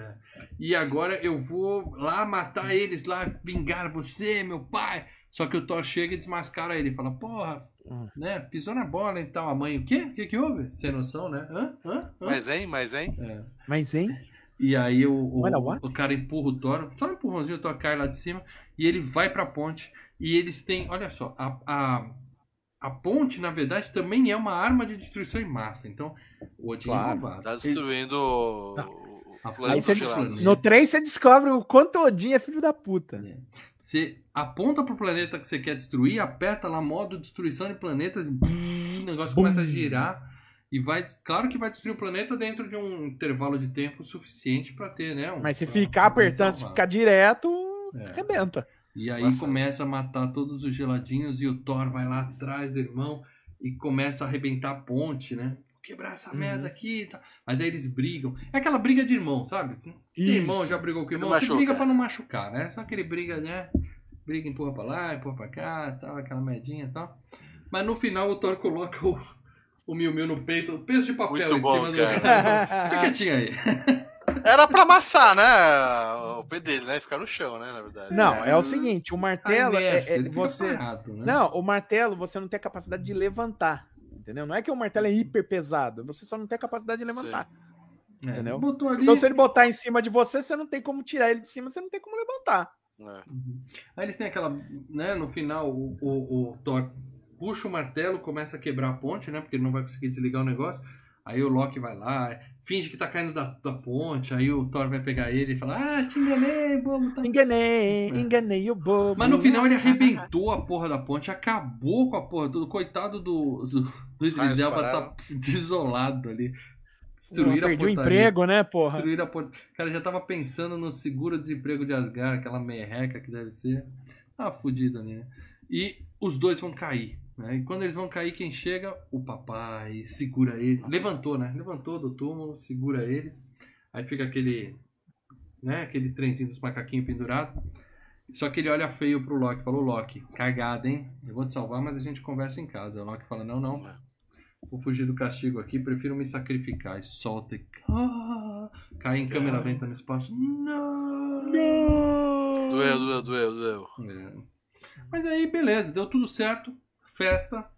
E agora eu vou lá matar eles, lá vingar você, meu pai. Só que o Thor chega e desmascara ele. Fala, porra, Hum. né? Pisou na bola e tal. A mãe, o quê? O que, que houve? Sem noção, né? Hã? Hã? Hã? Mas hein, mas hein? É. Mas, hein? E aí o, o, Olha, o cara empurra o Thor, só um empurrãozinho, o Thor cai lá de cima. E ele vai pra ponte. E eles têm, olha só, a, a, a ponte, na verdade, também é uma arma de destruição em massa. Então, o Odin Claro. é roubado. Tá Ele- destruindo o, Tá. o A Aí planeta des- No 3 você descobre o quanto o Odin é filho da puta. Você aponta pro planeta que você quer destruir, aperta lá modo destruição de planetas, e o negócio Bum. começa a girar e vai, claro que vai destruir o planeta dentro de um intervalo de tempo suficiente pra ter, né? um- Mas se pra- ficar pra apertando, se ficar direto, É. arrebenta. E aí Nossa. começa a matar todos os geladinhos e o Thor vai lá atrás do irmão e começa a arrebentar a ponte, né? Quebrar essa Uhum. merda aqui e tal. Mas aí eles brigam. É aquela briga de irmão, sabe? Irmão já brigou com o irmão. Você briga pra não machucar, né? Só que ele briga, né? Briga, empurra pra lá, empurra pra cá, tal, aquela merdinha e tal. Mas no final o Thor coloca o, o Miu Miu no peito, peso de papel Muito em bom, cima do cara. cara. Fica quietinho aí. Era pra amassar, né? O pé dele, né? Ficar no chão, né? Na verdade. Não, é o seguinte, o martelo A é, é- você. parado, né? Não, o martelo você não tem a capacidade de levantar. Entendeu? Não é que o martelo é hiper pesado, você só não tem a capacidade de levantar. É, entendeu? Botou ali. Então, se ele botar em cima de você, você não tem como tirar ele de cima, você não tem como levantar. É. Uhum. Aí eles têm aquela, né, no final o, o, o Thor puxa o martelo, começa a quebrar a ponte, né, porque ele não vai conseguir desligar o negócio. Aí o Loki vai lá, finge que tá caindo da, da ponte, aí o Thor vai pegar ele e fala, ah, te enganei, bobo. Tá... Enganei, enganei o bobo. Mas no final ele arrebentou a porra da ponte, acabou com a porra do coitado do, do, do Idris Elba tá desolado ali. Não, Destruíram a perdi o portaria. emprego, né, porra? Destruíram a. Cara, já tava pensando no seguro-desemprego de Asgard, aquela merreca que deve ser. Ah, fodida, né? E os dois vão cair. Né? E quando eles vão cair, quem chega? O papai segura ele. Levantou, né? Levantou do túmulo, segura eles. Aí fica aquele. Né? Aquele trenzinho dos macaquinhos pendurado. Só que ele olha feio pro Loki. Falou, Loki, cagada, hein? Eu vou te salvar, mas a gente conversa em casa. O Loki fala, não, não. Vou fugir do castigo aqui, prefiro me sacrificar. E solta e. Ah, cai em câmera lenta no espaço. Não! Doeu, doeu, doeu, doeu. É. Mas aí, beleza, deu tudo certo. Festa,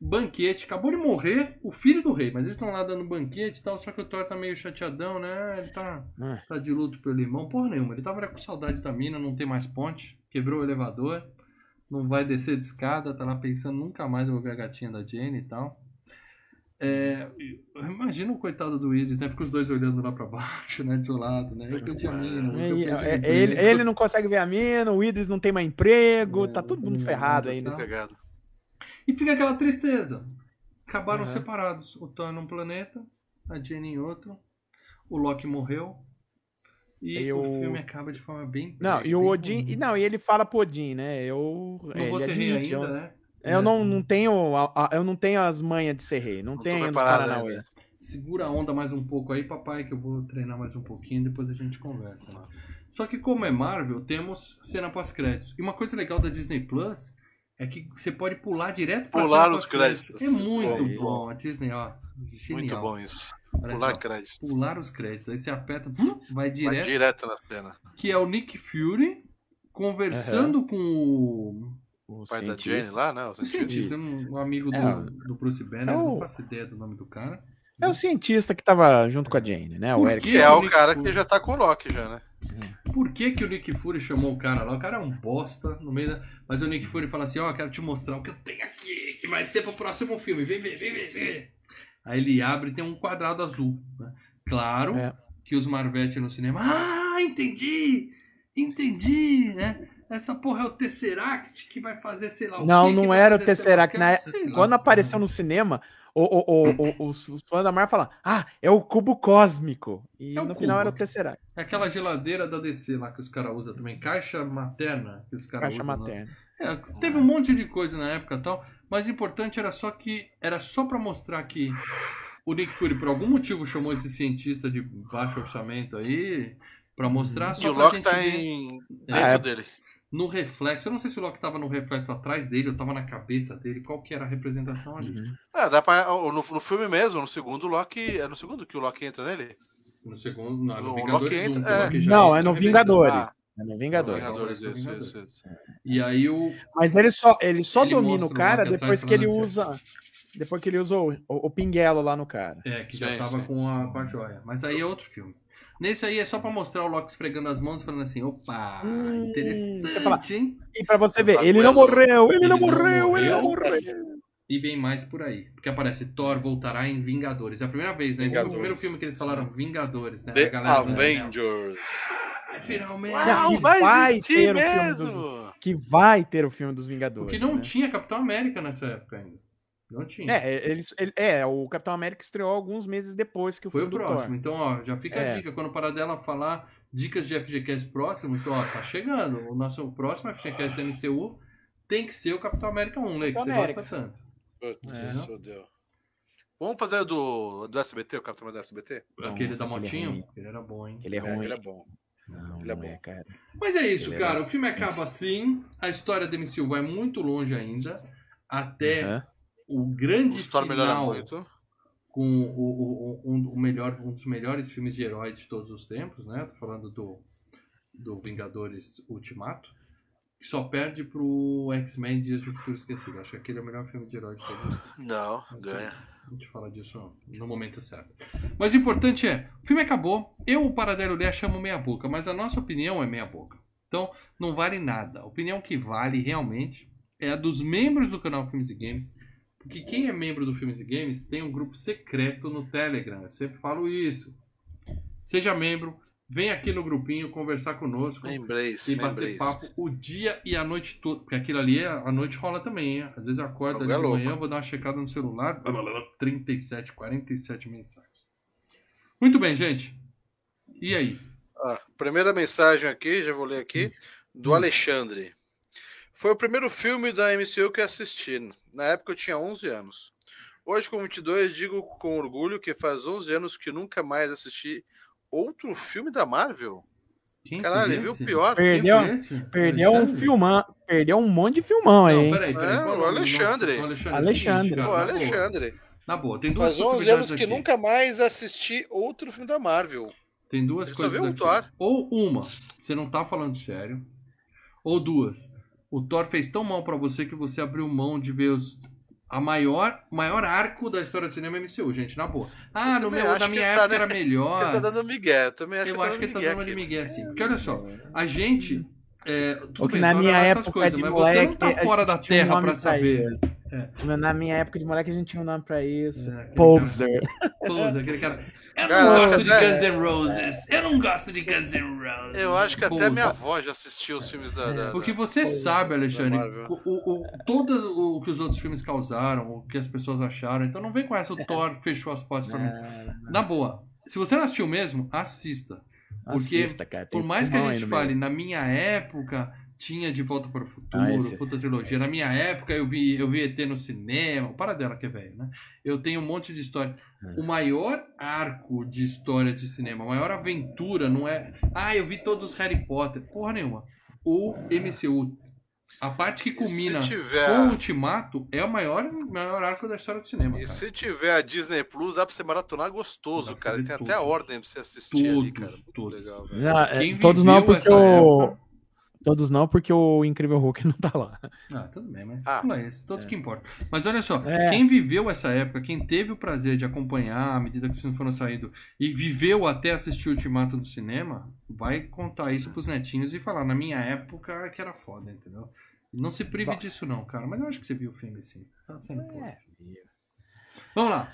banquete. Acabou de morrer o filho do rei, mas eles estão lá dando banquete e tal. Só que o Thor tá meio chateadão, né? Ele tá, Ah. tá de luto pelo irmão. Porra nenhuma, ele tava com saudade da mina, não tem mais ponte. Quebrou o elevador, não vai descer de escada. Tá lá pensando, nunca mais eu vou ver a gatinha da Jane e tal. É, imagina o coitado do Willis, né? Fica os dois olhando lá pra baixo, né? Desolado, né? Eu perdi a mina. eu É, é, ele, ele não consegue ver a mina, o Idris não tem mais emprego, tá todo mundo É, ferrado tá aí, né? Cagado. E fica aquela tristeza. Acabaram Uhum. separados. O Thor num planeta, a Jenny em outro. O Loki morreu. E E o o- filme acaba de forma bem. Não, e o bem Odin. e Não, e ele fala pro Odin, né? Eu. Não é, vou ser rei ainda, eu, né? eu não, não tenho. Eu não tenho as manhas de ser rei. Não, Não tenho os Paranauê. ainda. segura a onda mais um pouco aí, papai, que eu vou treinar mais um pouquinho, depois a gente conversa. Né? Só que como é Marvel, temos cena pós-créditos. E uma coisa legal da Disney Plus é que você pode pular direto pra Pular os créditos. É muito Bom, bom. A Disney, ó, genial. Muito bom isso. Olha Pular só, créditos. Pular os créditos. Aí você aperta, vum, vai Vai direto. direto na cena. Que é o Nick Fury conversando com o O Pai da cientista. Jane lá, né? O O cientista. cientista, um amigo do, É, do Bruce Banner, é o- não faço ideia do nome do cara. É o cientista que tava junto com a Jane, né? O Eric. Que é o cara que já tá com o Loki já, né? Por que, que o Nick Fury chamou o cara lá? O cara é um bosta no meio da. Mas o Nick Fury fala assim: Ó, quero te mostrar o que eu tenho aqui, que vai ser pro próximo filme. Vem vem vem ver. Aí ele abre e tem um quadrado azul. né? Claro É. que os Marvete no cinema. Ah, entendi! Entendi, né? Essa porra é o Tesseract que vai fazer, sei lá o Não, que não vai era o Tesseract. Na... Quando apareceu no cinema, o, o, o, o- os, os fãs da Marvel falam: Ah, é o cubo cósmico. E É o no final cubo. era o Tesseract. É aquela geladeira da DC lá que os caras usam também. Caixa materna que os caras Caixa usam. lá. materna. É, teve um monte de coisa na época e tal, mas o importante era só que era só pra mostrar que o Nick Fury por algum motivo chamou esse cientista de baixo orçamento aí pra mostrar E só o pra Loki gente tá em... É. dentro Ah, é. dele. No reflexo. Eu não sei se o Loki tava no reflexo atrás dele ou tava na cabeça dele, qual que era a representação ali. Uhum. É, dá pra... No, no filme mesmo, no segundo, o Loki... É no segundo que o Loki entra nele? No segundo, não, no O Vingadores Loki 1, entra- que o é. Loki já Não, entra é no. Vingadores. Ah. É no Vingadores. Vingadores, Vingadores, isso, Vingadores. isso, isso. E aí o Mas ele só, ele só Ele domina o cara depois que ele usa. Depois que ele usa o, o, o pinguelo lá no cara. É, que já Sim, tava sim. com a, com a joia. Mas aí é outro filme. Nesse aí é só pra mostrar o Loki esfregando as mãos falando assim, opa, Hum, interessante, fala- hein? E pra você ver, Tá ele não morreu, ele, Ele não não morreu, ele não morreu. E vem mais por aí. Porque aparece Thor voltará em Vingadores. É a primeira vez, né? Esse é o primeiro filme que eles falaram Vingadores, né? The. Avengers. Ai, finalmente! Uau, que vai, vai ter o filme mesmo! Que vai ter o filme dos Vingadores. Porque não né? tinha Capitão América nessa época ainda. Não tinha. É, eles, ele- é, o Capitão América estreou alguns meses depois que o Foi filme o do próximo. Thor. Então, ó, já fica a É. dica. Quando parar dela falar dicas de FGCast próximos, ó, tá chegando. O nosso próximo FGCast da MCU tem que ser o Capitão América 1, né? Que Capitão você América. gosta tanto. Putz, É. fodeu. Vamos fazer do, do SBT, o Capitão do SBT? Aquele Nossa, da aquele é motinho, ruim. ele era bom, hein? Ele é ruim. ele é bom. Não, Ele é não bom. cara. Mas é isso, Ele cara. O filme acaba assim. A história da MCU vai muito longe ainda. Até. O grande O final muito. com o, o, um, o melhor, um dos melhores filmes de herói de todos os tempos, né? Tô falando do, do Vingadores Ultimato. Que só perde pro X-Men Dias de Futuro Esquecido. Acho que aquele é o melhor filme de herói de todos os tempos. Não, ganha. A gente fala disso no momento certo. Mas o importante é, o filme acabou, eu, o Paradelo Lé, chamo meia boca, mas a nossa opinião é meia boca. Então, não vale nada. A opinião que vale realmente é a dos membros do canal Filmes e Games, porque quem é membro do Filmes e Games tem um grupo secreto no Telegram. Eu sempre falo isso. Seja membro, vem aqui no grupinho conversar conosco Embrace, e bater Embrace. papo o dia e a noite toda. Porque aquilo ali, é- a noite rola também, hein? Às vezes eu acordo ali É de louco. manhã, vou dar uma checada no celular. 37, 47 mensagens. Muito bem, gente. E aí? Ah, primeira mensagem aqui, já vou ler aqui, do Hum. Alexandre. Foi o primeiro filme da MCU que assisti. Na época eu tinha 11 anos. Hoje, com 22, digo com orgulho que faz 11 anos que nunca mais assisti outro filme da Marvel. Quem Caralho, viu o pior. Perdeu, perdeu um filmão, perdeu um monte de filmão aí. Não, hein? peraí, peraí. É, qual o Alexandre. nosso- o Alexandre. Alexandre. Seguinte, cara, Pô, na boa. Alexandre. Na boa, tem duas Faz 11 possibilidades anos que aqui. nunca mais assisti outro filme da Marvel. Tem duas coisas viu o aqui. Thor. Ou uma, você não tá falando sério. Ou duas, o Thor fez tão mal pra você que você abriu mão de ver os, a maior, maior arco da história do cinema MCU, gente, na boa. Ah, no meu, na que minha tá, época né? era melhor. Ele tá dando migué. Eu também acho Eu que ele acho que ele tá dando de migué, assim. Porque olha só, a gente. É, tudo O que bem, na minha era época essas coisas, de mas moleque, você não tá fora da um terra pra saber. isso. Na minha época de moleque a gente tinha um nome pra isso. É, Poser. Pose, aquele cara. Eu Cara, não gosto acho de até- Guns N' Roses. Eu não gosto de Guns N' Roses. Eu acho que até Pose. minha avó já assistiu os filmes da. da- Porque da- você sabe, Alexandre, o, o, o- todo o que os outros filmes causaram, o que as pessoas acharam. Então não vem com essa, o Thor fechou as portas pra mim. Na boa, se você não assistiu mesmo, assista. Porque, Assista, cara, Por mais que a gente fale, na minha época, tinha De Volta para o Futuro, Ah, esse- puta trilogia. Na minha época eu vi, eu vi ET no cinema, para dela que é velho, né? Eu tenho um monte de história. É. O maior arco de história de cinema, a maior aventura não é. Ah, eu vi todos os Harry Potter. Porra nenhuma. O MCU. A parte que culmina tiver, com o Ultimato é o maior, maior arco da história do cinema. e cara. se tiver a Disney Plus, dá pra você maratonar gostoso, cara. Tem ver até a todos. ordem pra você assistir ali, cara. Todos, Muito todos. legal, velho. Ah, é, Quem todos não, viveu porque essa o. época- Todos não, porque o Incrível Hulk não tá lá. Ah, tudo bem, mas Ah. não é esse, todos que importam. Mas olha só, É. quem viveu essa época, quem teve o prazer de acompanhar à medida que os filmes foram saindo e viveu até assistir o Ultimato no cinema, vai contar isso pros netinhos e falar, na minha época que era foda, entendeu? Não se prive Bom. disso não, cara, mas eu acho que você viu o filme sim. Tá sendo É. Vamos lá.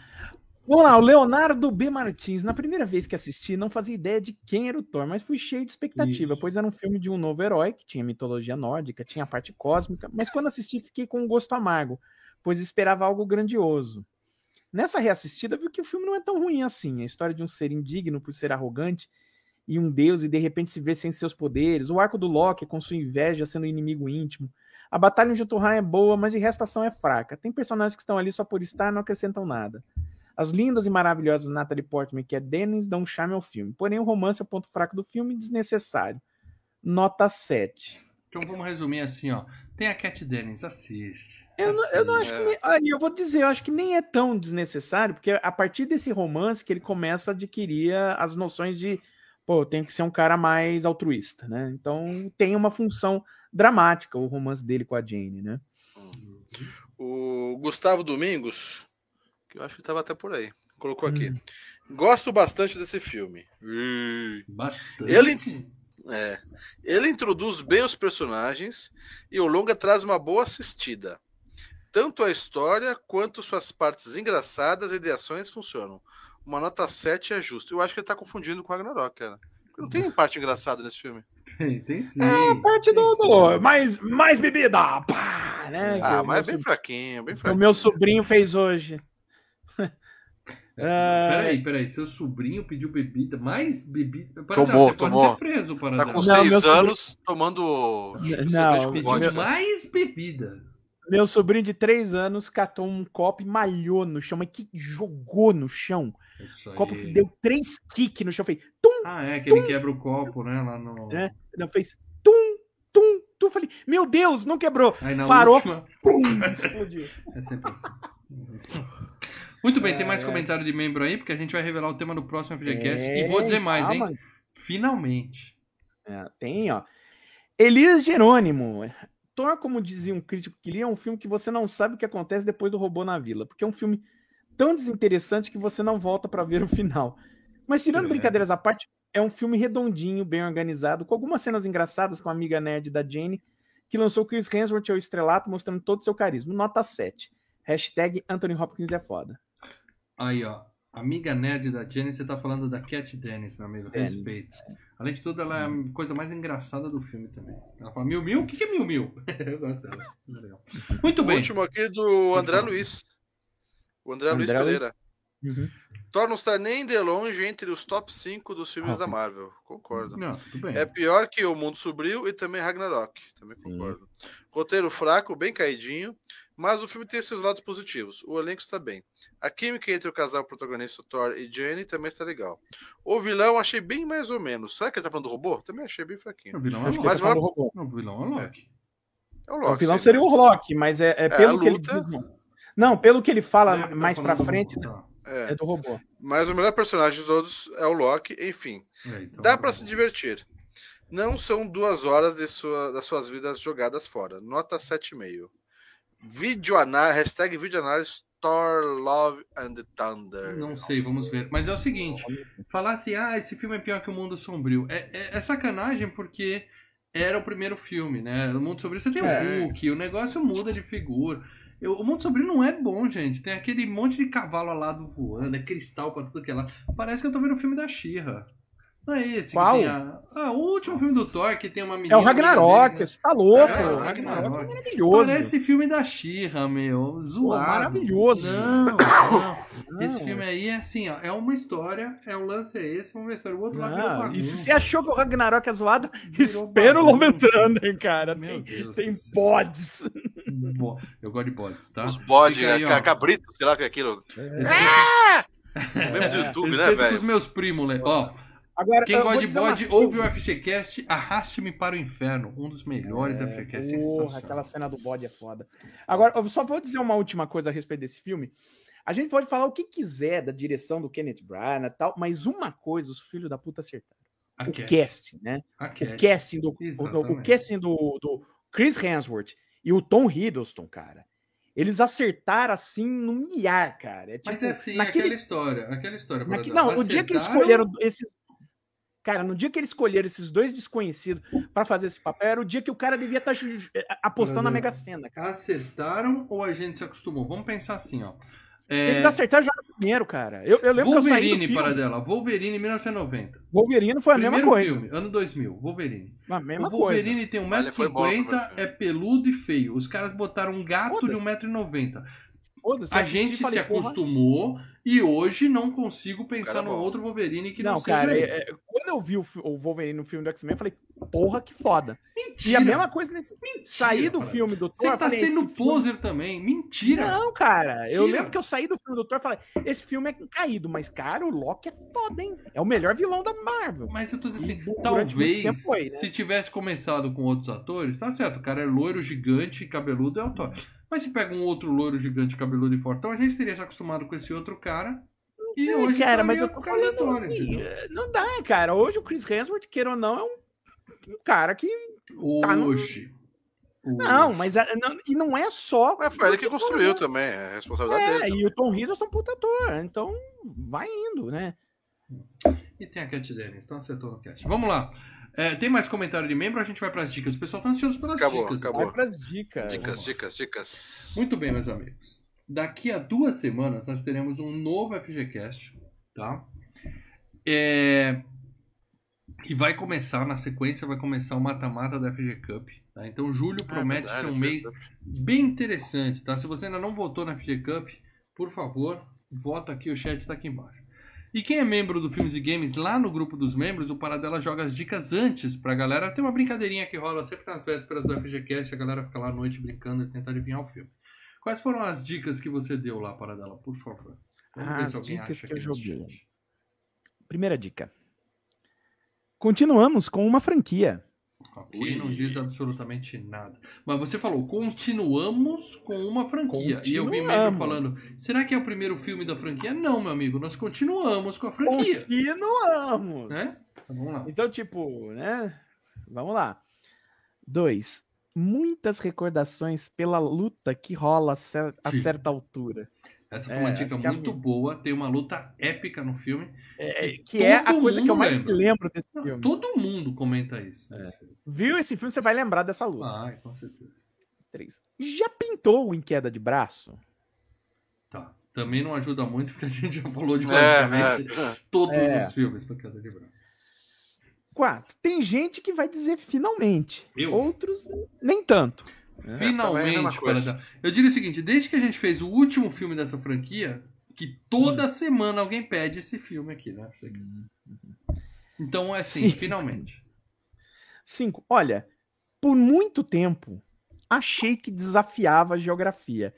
Vamos lá, o Leonardo B. Martins. Na primeira vez que assisti, não fazia ideia de quem era o Thor, mas fui cheio de expectativa, Isso. pois era um filme de um novo herói, que tinha mitologia nórdica, tinha a parte cósmica, mas quando assisti fiquei com um gosto amargo, pois esperava algo grandioso. Nessa reassistida, vi que o filme não é tão ruim assim. A história de um ser indigno por ser arrogante e um deus e de repente se ver sem seus poderes, o arco do Loki com sua inveja sendo inimigo íntimo. A batalha em Jotunheim é boa, mas de resto a ação é fraca. Tem personagens que estão ali só por estar e não acrescentam nada. As lindas e maravilhosas Natalie Portman e Cat Dennings dão um charme ao filme. Porém, o romance é o ponto fraco do filme e desnecessário. Nota 7. Então vamos resumir assim, ó. Tem a Cat Dennings, assiste. Eu não, eu não acho É. que. nem- Olha, eu vou dizer, eu acho que nem é tão desnecessário, porque a partir desse romance que ele começa a adquirir as noções de. Pô, tem que ser um cara mais altruísta, né? Então tem uma função dramática o romance dele com a Jane, né? O Gustavo Domingos, que eu acho que estava até por aí, colocou aqui. Hum. Gosto bastante desse filme. Ih. Bastante. Ele- É. Ele introduz bem os personagens e o longa traz uma boa assistida. Tanto a história quanto suas partes engraçadas e de ações funcionam. Uma nota 7 é justo. Eu acho que ele tá confundindo com Ragnarok, cara. Não tem parte engraçada nesse filme. Tem, tem sim. É, parte tem do. do mais, mais bebida! Pá! Né? Ah, mas é bem fraquinho, bem que o fraquinho. meu sobrinho fez hoje. Ah, Peraí, peraí. Seu sobrinho pediu bebida, mais bebida. Para Tomou, você pode tomou. ser preso para Tá com Não, meu 6 sobrinho- anos tomando Não, Pediu mais bebida. Meu sobrinho de 3 anos catou um copo e malhou no chão, mas que jogou no chão. O copo deu três kicks no chão, fez tum, Ah, é, que ele quebra o copo, né? Lá no. É. não, fez tum, tum, tum. Falei, meu Deus, não quebrou. Aí na Parou. última. Pum, explodiu. É sempre assim. Muito bem, tem mais É. comentário de membro aí, porque a gente vai revelar o tema do próximo FGCast. É, e vou dizer mais, hein? Finalmente. É, tem, ó. Elias Jerônimo. Thor, como dizia um crítico que lia, é um filme que você não sabe o que acontece depois do robô na vila. Porque é um filme tão desinteressante que você não volta pra ver o final. Mas tirando É. brincadeiras à parte, é um filme redondinho, bem organizado, com algumas cenas engraçadas com a amiga nerd da Jane, que lançou Chris Hemsworth ao estrelato, mostrando todo o seu carisma. Nota 7. Hashtag Anthony Hopkins é foda. Aí, ó. Amiga nerd da Jenny, você tá falando da Cat Dennis, meu amigo. Respeito. Além de tudo, ela é a coisa mais engraçada do filme também. Ela fala, Mil Mil? O que que é Mil Mil? Eu gosto dela. Muito. Muito O bem. último aqui do André. Luiz. O André, Luiz André Luiz. Pereira. Uhum. Thor não está nem de longe entre os top 5 dos filmes Ah, da sim. Marvel. Concordo. Não, tudo bem. É pior que O Mundo Sombrio e também Ragnarok. Também Sim. concordo. Roteiro fraco, bem caidinho, mas o filme tem seus lados positivos. O elenco está bem. A química entre o casal protagonista Thor e Jane também está legal. O vilão achei bem mais ou menos. Será que ele tá falando do robô? Também achei bem fraquinho. O vilão é Acho o que Mas tá falando do robô. Loki. O vilão é o Loki. É o O Loki. vilão sim, seria o mas- Loki, mas é, é pelo a que ele luta- diz. Não. não, pelo que ele fala Ele tá mais pra do frente, robô, tá. É, é do robô. mas o melhor personagem de todos é o Loki, enfim. É, então, Dá pra se divertir. Não são duas horas de sua- das suas vidas jogadas fora. Nota 7,5. Videoanálise, hashtag videoanálise Thor, Love and Thunder. Não sei, vamos ver. Mas é o seguinte, falar assim, ah, esse filme é pior que o Mundo Sombrio. É, é, é sacanagem porque era o primeiro filme, né? O Mundo Sombrio você tem É. o Hulk, o negócio muda de figura. Eu- o Mundo Sombrio não é bom, gente. Tem aquele monte de cavalo alado voando, é cristal pra tudo que é lá. Parece que eu tô vendo o filme da Xirra. Não é esse Qual? a... Ah, o último filme do Thor que tem uma menina... É o Ragnarok, dele, você tá louco. É, o Ragnarok, Ragnarok. é né? maravilhoso. Parece filme da Xirra, meu. Zoado. maravilhoso. Não, não. Não. Esse filme aí é assim, ó. É uma história, é o lance é esse, vamos ver a história. O outro lá virou e se você achou que o Ragnarok é zoado, Virou espera o Love. Thunder, cara. Meu Tem, Deus tem do céu. pods. Bo- Eu gosto de bots, tá? Os bodes, ca- cabrito, sei lá o que é aquilo. Respeito, Mesmo do YouTube, né, respeito com os velho? meus primos, né? Ó, Agora, quem gosta de bode, ouve o FGCast, Arraste-me para o Inferno. Um dos melhores FGCast. Porra, aquela cena do bode é foda. Agora, eu só vou dizer uma última coisa a respeito desse filme. A gente pode falar o que quiser da direção do Kenneth Branagh e tal, mas uma coisa os filhos da puta acertaram. A O Cat, casting, né? a O Cat. casting do, o, casting do, do Chris Hemsworth e o Tom Hiddleston, cara. Eles acertaram assim no milhar, cara. É tipo, Mas é assim, naquele aquela história. Aquela história. Naque-. Não, o dia que eles Acertaram- escolheram esses. Cara, no dia que eles escolheram esses dois desconhecidos pra fazer esse papel, era o dia que o cara devia estar apostando na Bradão. Mega Sena, cara. Acertaram ou a gente se acostumou? Vamos pensar assim, ó. É, Eles acertaram já no primeiro, cara. Eu, eu lembro que eu saí do Wolverine, para dela. Wolverine 1990. Wolverine foi a Primeiro mesma coisa. filme, ano 2000. Wolverine. A mesma o Wolverine coisa. tem Olha, foi bom, 1,50m, foi. é peludo e feio. Os caras botaram um gato de Foda-se. 1,90m. Foda-se, eu A gente se falei, porra, acostumou e hoje não consigo pensar Cara, no outro Wolverine que não, Não, seja cara, ele. é- é- eu vi o, o Wolverine no filme do X-Men, eu falei, porra, que foda. E Mentira. a mesma coisa nesse. Mentira, Saí do cara. filme do Thor. Você eu tá falei, sendo esse filme- poser também. Mentira. Não, cara. Eu Mentira. lembro que eu saí do filme do Thor e falei, esse filme é caído, mas, cara, o Loki é foda, hein? É o melhor vilão da Marvel. Mas eu tô dizendo E assim, durante talvez foi, né? se tivesse começado com outros atores, tá certo, o cara é loiro, gigante, cabeludo, é o Thor. Mas se pega um outro loiro, gigante, cabeludo e fortão, a gente teria se acostumado com esse outro cara. E É, hoje cara, tá mas eu tô falando assim, eh, não dá, cara. Hoje o Chris Hemsworth, queira ou não, é um, um cara que. tá no- Hoje. Não, mas a- não- e não é só. Mas foi ele que construiu também, é a responsabilidade É, dele. e o Tom Hiddleston é um puta ator, então vai indo, né? E tem a Cat Dennis, então acertou no cast. Vamos lá. É, tem mais comentário de membro a gente vai pras dicas? O pessoal tá ansioso pelas Acabou, dicas. acabou. Vai pras dicas. Dicas, dicas, dicas. Muito bem, meus amigos. Daqui a duas semanas nós teremos um novo FGCast, tá? É, E vai começar, na sequência, vai começar o mata-mata da FG Cup. Tá? Então, julho Ah, promete verdade, ser um FG mês bem interessante, tá? Se você ainda não votou na FG Cup, por favor, vota aqui, o chat está aqui embaixo. E quem é membro do Filmes e Games, lá no grupo dos membros, o Paradela joga as dicas antes pra galera. Tem uma brincadeirinha que rola sempre nas vésperas do FGCast, a galera fica lá à noite brincando e tenta adivinhar o filme. Quais foram as dicas que você deu lá, Paradela, por favor? Vamos ver As se alguém dicas acha que eu joguei. Primeira dica. Continuamos com uma franquia. Ok, não diz absolutamente nada. Mas você falou, continuamos com uma franquia. E eu vi membro Continuamos. falando, será que é o primeiro filme da franquia? Não, meu amigo, nós continuamos com a franquia. Continuamos! Né? Então, vamos lá. Então, tipo, né? Vamos lá. Dois. Muitas recordações pela luta que rola a, cer- a certa altura. Essa foi É, uma dica acho que a muito boa. Tem uma luta épica no filme. É, Que que é a coisa que eu mais lembra. lembro desse filme. todo mundo comenta isso. né? Viu esse filme, você vai lembrar dessa luta. Vai, com certeza. Três. Já pintou em queda de braço? Tá. Também não ajuda muito, porque a gente já falou de É, basicamente é. todos É. os filmes do Queda de Branco. Quatro. Tem gente que vai dizer finalmente. Eu? Outros nem tanto. é Finalmente. Paradela. Eu digo o seguinte: desde que a gente fez o último filme dessa franquia, que toda Hum. semana alguém pede esse filme aqui, né? Então, é assim, Sim. finalmente. Cinco. Olha, por muito tempo achei que desafiava a geografia.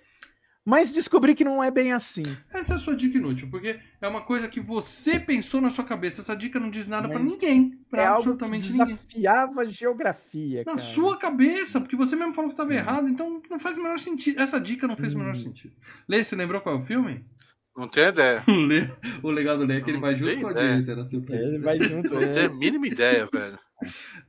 Mas descobri que não é bem assim. Essa é a sua dica inútil, porque é uma coisa que você pensou na sua cabeça. Essa dica não diz nada pra Mas ninguém. Pra é algo que absolutamente ninguém. desafiava a geografia, Na cara. sua cabeça, porque você mesmo falou que estava errado, então não faz o menor sentido. Essa dica não fez o menor Hum. sentido. Lê, você lembrou qual é o filme? Não tenho ideia. O, Lê, o legal do Lê é que ele vai junto com a ideia. audiência, surpresa. Ele vai junto. Não tenho a é. mínima ideia, velho.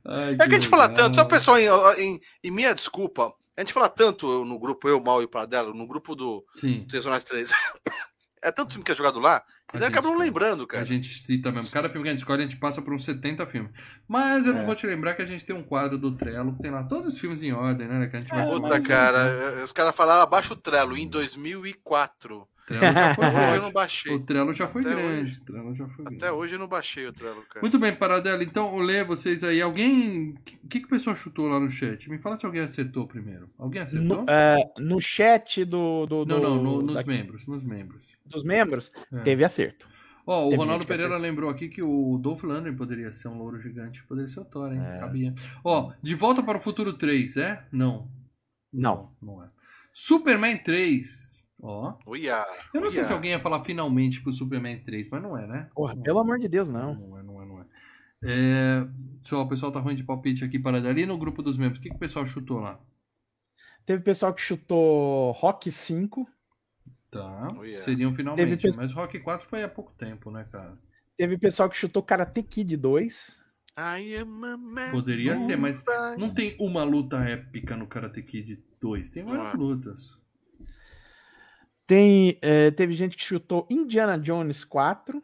Ai, É que a gente fala legal. tanto, só pessoal, em, em, em minha desculpa, a gente fala tanto no grupo Eu, Mal e o Paradelo, no grupo do Três 3. É tanto filme que é jogado lá, que A daí acaba não gente- lembrando, a cara. gente cita mesmo. Cada filme que a gente escolhe, a gente passa por uns 70 filmes. Mas eu não É. vou te lembrar que a gente tem um quadro do Trello, que tem lá todos os filmes em ordem, né? Que a gente vai É, Puta, mas- cara, os caras falaram abaixo o Trello em 2004. Trello já foi Até hoje eu não baixei. O Trello já foi Até grande. hoje. O Trello já foi grande. Até hoje eu não baixei o Trello, cara. Muito bem, Paradela. Então, lê vocês aí. Alguém. O que, que o pessoal chutou lá no chat? Me fala se alguém acertou primeiro. Alguém acertou? No, é, no chat do, do, não, do- não, no- nos da- membros. Nos membros. dos membros, É. teve acerto. Ó, o Teve Ronaldo Pereira lembrou aqui que o Dolph Lundgren poderia ser um louro gigante. Poderia ser o Thor, hein? É. Cabia. Ó, De Volta para o Futuro 3, é? Não. Não. Não é. Superman 3. Ó. Uia, Eu não sei uia. se alguém ia falar finalmente pro Superman 3, mas não é, né? Porra, pelo amor de Deus, não. Não é, não é, não é. É, só, o pessoal tá ruim de palpite aqui para ali no grupo dos membros. O que, que o pessoal chutou lá? Teve pessoal que chutou Rock 5. Tá. Oh, yeah. Seriam finalmente. Teve Mas Rock 4 foi há pouco tempo, né, cara? Teve pessoal que chutou Karate Kid 2. I am a man Poderia ser, mas Não tem uma luta épica no Karate Kid 2. Tem várias é. lutas. Tem, é, teve gente que chutou Indiana Jones 4.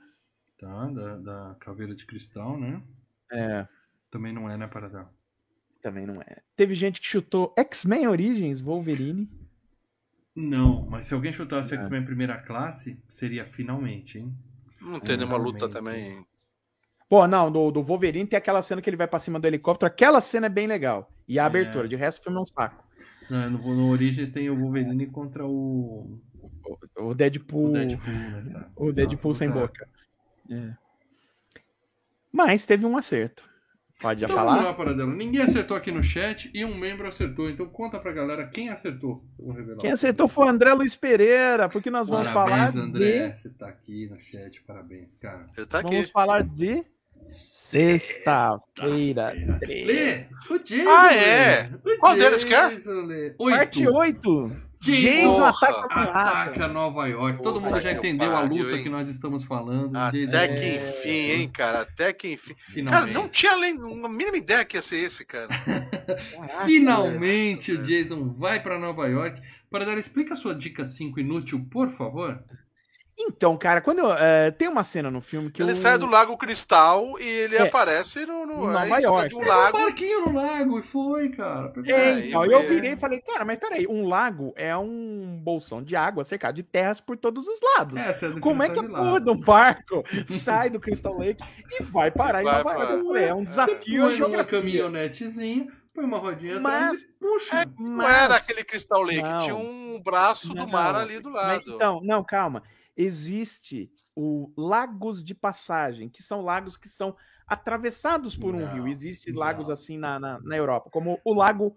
Tá? Da, da Caveira de Cristal, né? É, Também não é, né, Paradão? também não é. Teve gente que chutou X-Men Origins Wolverine. Não, mas se alguém chutasse É. X-Men primeira classe, seria finalmente, hein? Não tem nenhuma luta também. Pô, não, do, do Wolverine tem aquela cena que ele vai pra cima do helicóptero. Aquela cena é bem legal. E a É. abertura, de resto o filme é um saco. No, no, no Origins tem o Wolverine contra o, O o Deadpool. Né? O Deadpool sem Exato. boca. É. Mas teve um acerto. Pode já Então vamos falar? lá, Paradela. Ninguém acertou aqui no chat e um membro acertou. Então conta pra galera quem acertou. Eu. Quem acertou foi o André Luiz Pereira, porque nós vamos Parabéns, falar André. de. Você tá aqui no chat. Parabéns, cara. Ele tá aqui. Vamos falar de sexta-feira. Lê! O Jason! Ah, é? Qual deles que é? Parte Oito. 8. Jason ataca a Ataca. Nova York. Todo Porra, mundo já que entendeu a pariu, luta hein? que nós estamos falando. Até Jason, que enfim, hein, cara. Até que enfim. Cara, finalmente. não tinha além, uma mínima ideia que ia ser esse, cara. Caraca, Finalmente o É. Jason vai pra Nova York. Para dar, explica a sua dica 5 inútil, por favor. Então, cara, quando eu, é, tem uma cena no filme que Ele eu... sai do Lago Cristal e ele É. aparece no, no Nova aí você tá York. de um Pegou um lago. barquinho no lago e foi, cara. É, É, então, eu- eu é. virei e falei, cara, mas peraí, um lago é um bolsão de água cercado de terras por todos os lados. É Como é que a porra lago. de um barco sai do Crystal Lake e vai parar em Vai Nova York? falei, é um Você desafio põe a numa geografia. caminhonetezinha, põe uma rodinha Mas- atrás e puxa. Não Mas- era aquele Crystal Lake, Não. tinha um braço do Não, mar ali do mas lado. então, não, calma. Existe o lagos de passagem, que são lagos que são atravessados por um Não, rio. Existem lagos assim na, na, na Europa, como o lago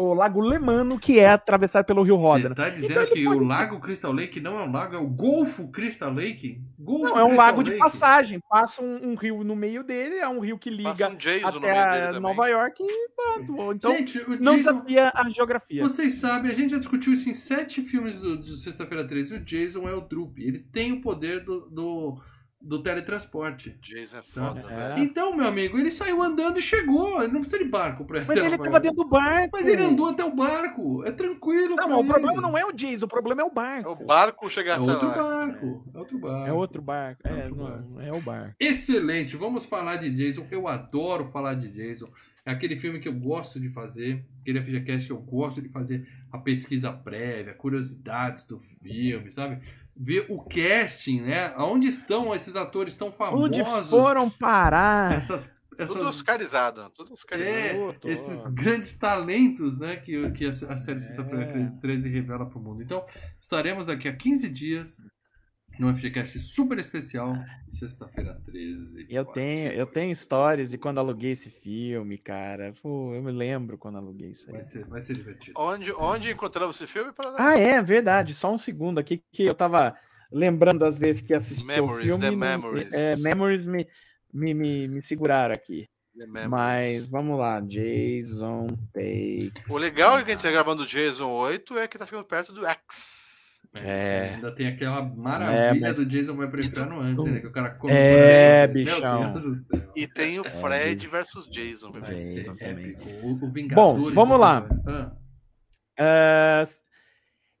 o lago Lemano, que é atravessado pelo rio Você Ródano. tá dizendo Então que pode- o Lago Crystal Lake não é um lago, é o Golfo Crystal Lake? Golfo Não, é um Crystal lago de Lake? passagem. Passa um, um rio no meio dele, é um rio que Passa liga um Jason no meio até também. Nova York e pronto. Então, Gente, o não Jason, desafia a geografia. vocês sabem, a gente já discutiu isso em sete filmes do, de Sexta-feira 13. O Jason é o Droop. Ele tem o poder do, do, do teletransporte. Jason é foda, É. velho. Então, meu amigo, ele saiu andando e chegou. Ele não precisa de barco pra Mas ele tava dentro do barco. Mas ele andou até o barco. É tranquilo. Não, o problema não é o Jason, o problema é o É barco. o barco chegar É até outro lá. barco. É outro barco. É outro barco. É É, outro não, é o barco. Excelente, vamos falar de Jason. Eu adoro falar de Jason. É aquele filme que eu gosto de fazer, aquele FGCast que eu gosto de fazer a pesquisa prévia, curiosidades do filme, sabe? Ver o casting, né? Aonde estão esses atores tão Onde famosos? foram parar? Essas, Tudo essas, oscarizado, tudo oscarizado. é, Tô, esses grandes talentos, né? Que, que a, a série É. Sexta-feira 13 revela para o mundo. Então, estaremos daqui a 15 dias no FGCast super especial, sexta-feira 13. Eu tenho, eu tenho histórias de quando aluguei esse filme, cara. Pô, eu me lembro quando aluguei isso aí. Vai ser, vai ser divertido. Onde, onde encontramos esse filme? Para... Ah, é verdade. Só um segundo aqui que eu tava lembrando das vezes que assisti Memories, o filme. the memories. É, memories me, me, me, me seguraram aqui. The Memories. Mas vamos lá, Jason Takes. O legal é que a gente tá gravando o Jason 8 é que tá ficando perto do X. É. Ainda tem aquela maravilha É, mas- do Jason vai pro inferno antes, né? Que o cara come É, o coração. bichão. Meu Deus do céu. E tem o É, Fred versus Jason. Vai ser Jason também. épico. O, o Bom, vamos do lá. Ah, Ah,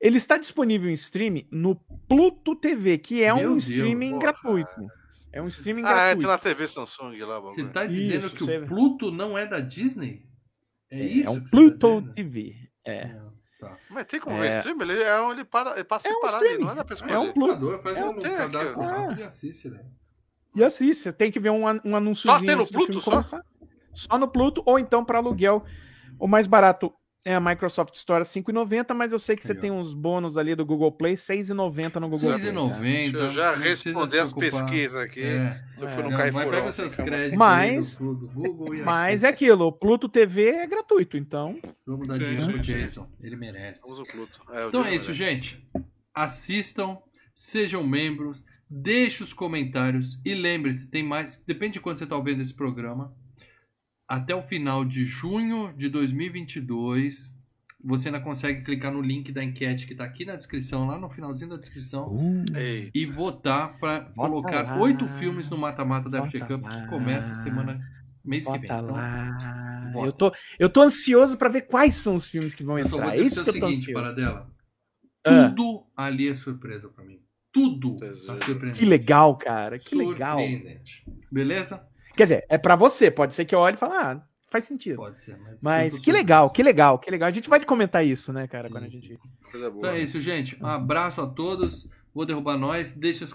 ele está disponível em streaming no Pluto TV, que é Meu um Deus. streaming Porra. gratuito. É um streaming Ah, é, gratuito. tem na TV Samsung lá. você bagulho. tá dizendo Isso, que você- o Pluto não é da Disney? É, isso? É um você Pluto tá? TV. É. Tá. Mas tem como é... ver stream? Ele, é, ele, para, ele passa é um separado, ali, não é da pessoa. É um Pluto. Faz é um, um cadastro rápido e assiste, né? E assiste, você tem que ver um, um anúnciozinho. Só tem no Pluto? Só? Só no Pluto, ou então para aluguel. O mais barato é a Microsoft Store 5,90, mas eu sei que você tem uns bônus ali do Google Play 6,90 no Google 6 Play. 6,90. Eu já respondi as pesquisas aqui. É. Se eu for no é. Seus créditos mas, e Mas é aquilo, o Pluto TV é gratuito, então. Vamos dar dinheiro pro Jason. Ele merece. Vamos o Pluto. É, então é isso, merece. gente. Assistam, sejam membros, deixe os comentários e lembre-se, tem mais. Depende de quando você está ouvindo esse programa até o final de junho de 2022, você ainda consegue clicar no link da enquete que está aqui na descrição, lá no finalzinho da descrição, uh, e votar para colocar oito filmes no mata-mata da FG Cup que começa semana mês Bota que vem. Então, lá. eu tô, eu tô ansioso para ver quais são os filmes que vão eu entrar. É isso que eu tô seguinte, para dela. Ah. Tudo ali é surpresa para mim. Tudo tá. Que legal, cara. Que legal. Beleza? Quer dizer, é para você. Pode ser que eu olhe e fale, ah, faz sentido. Pode ser, mas. Mas que legal, que legal, que legal. A gente vai comentar isso, né, cara, sim, quando a gente. Então é isso, gente. Um abraço a todos. Vou derrubar nós. Deixa os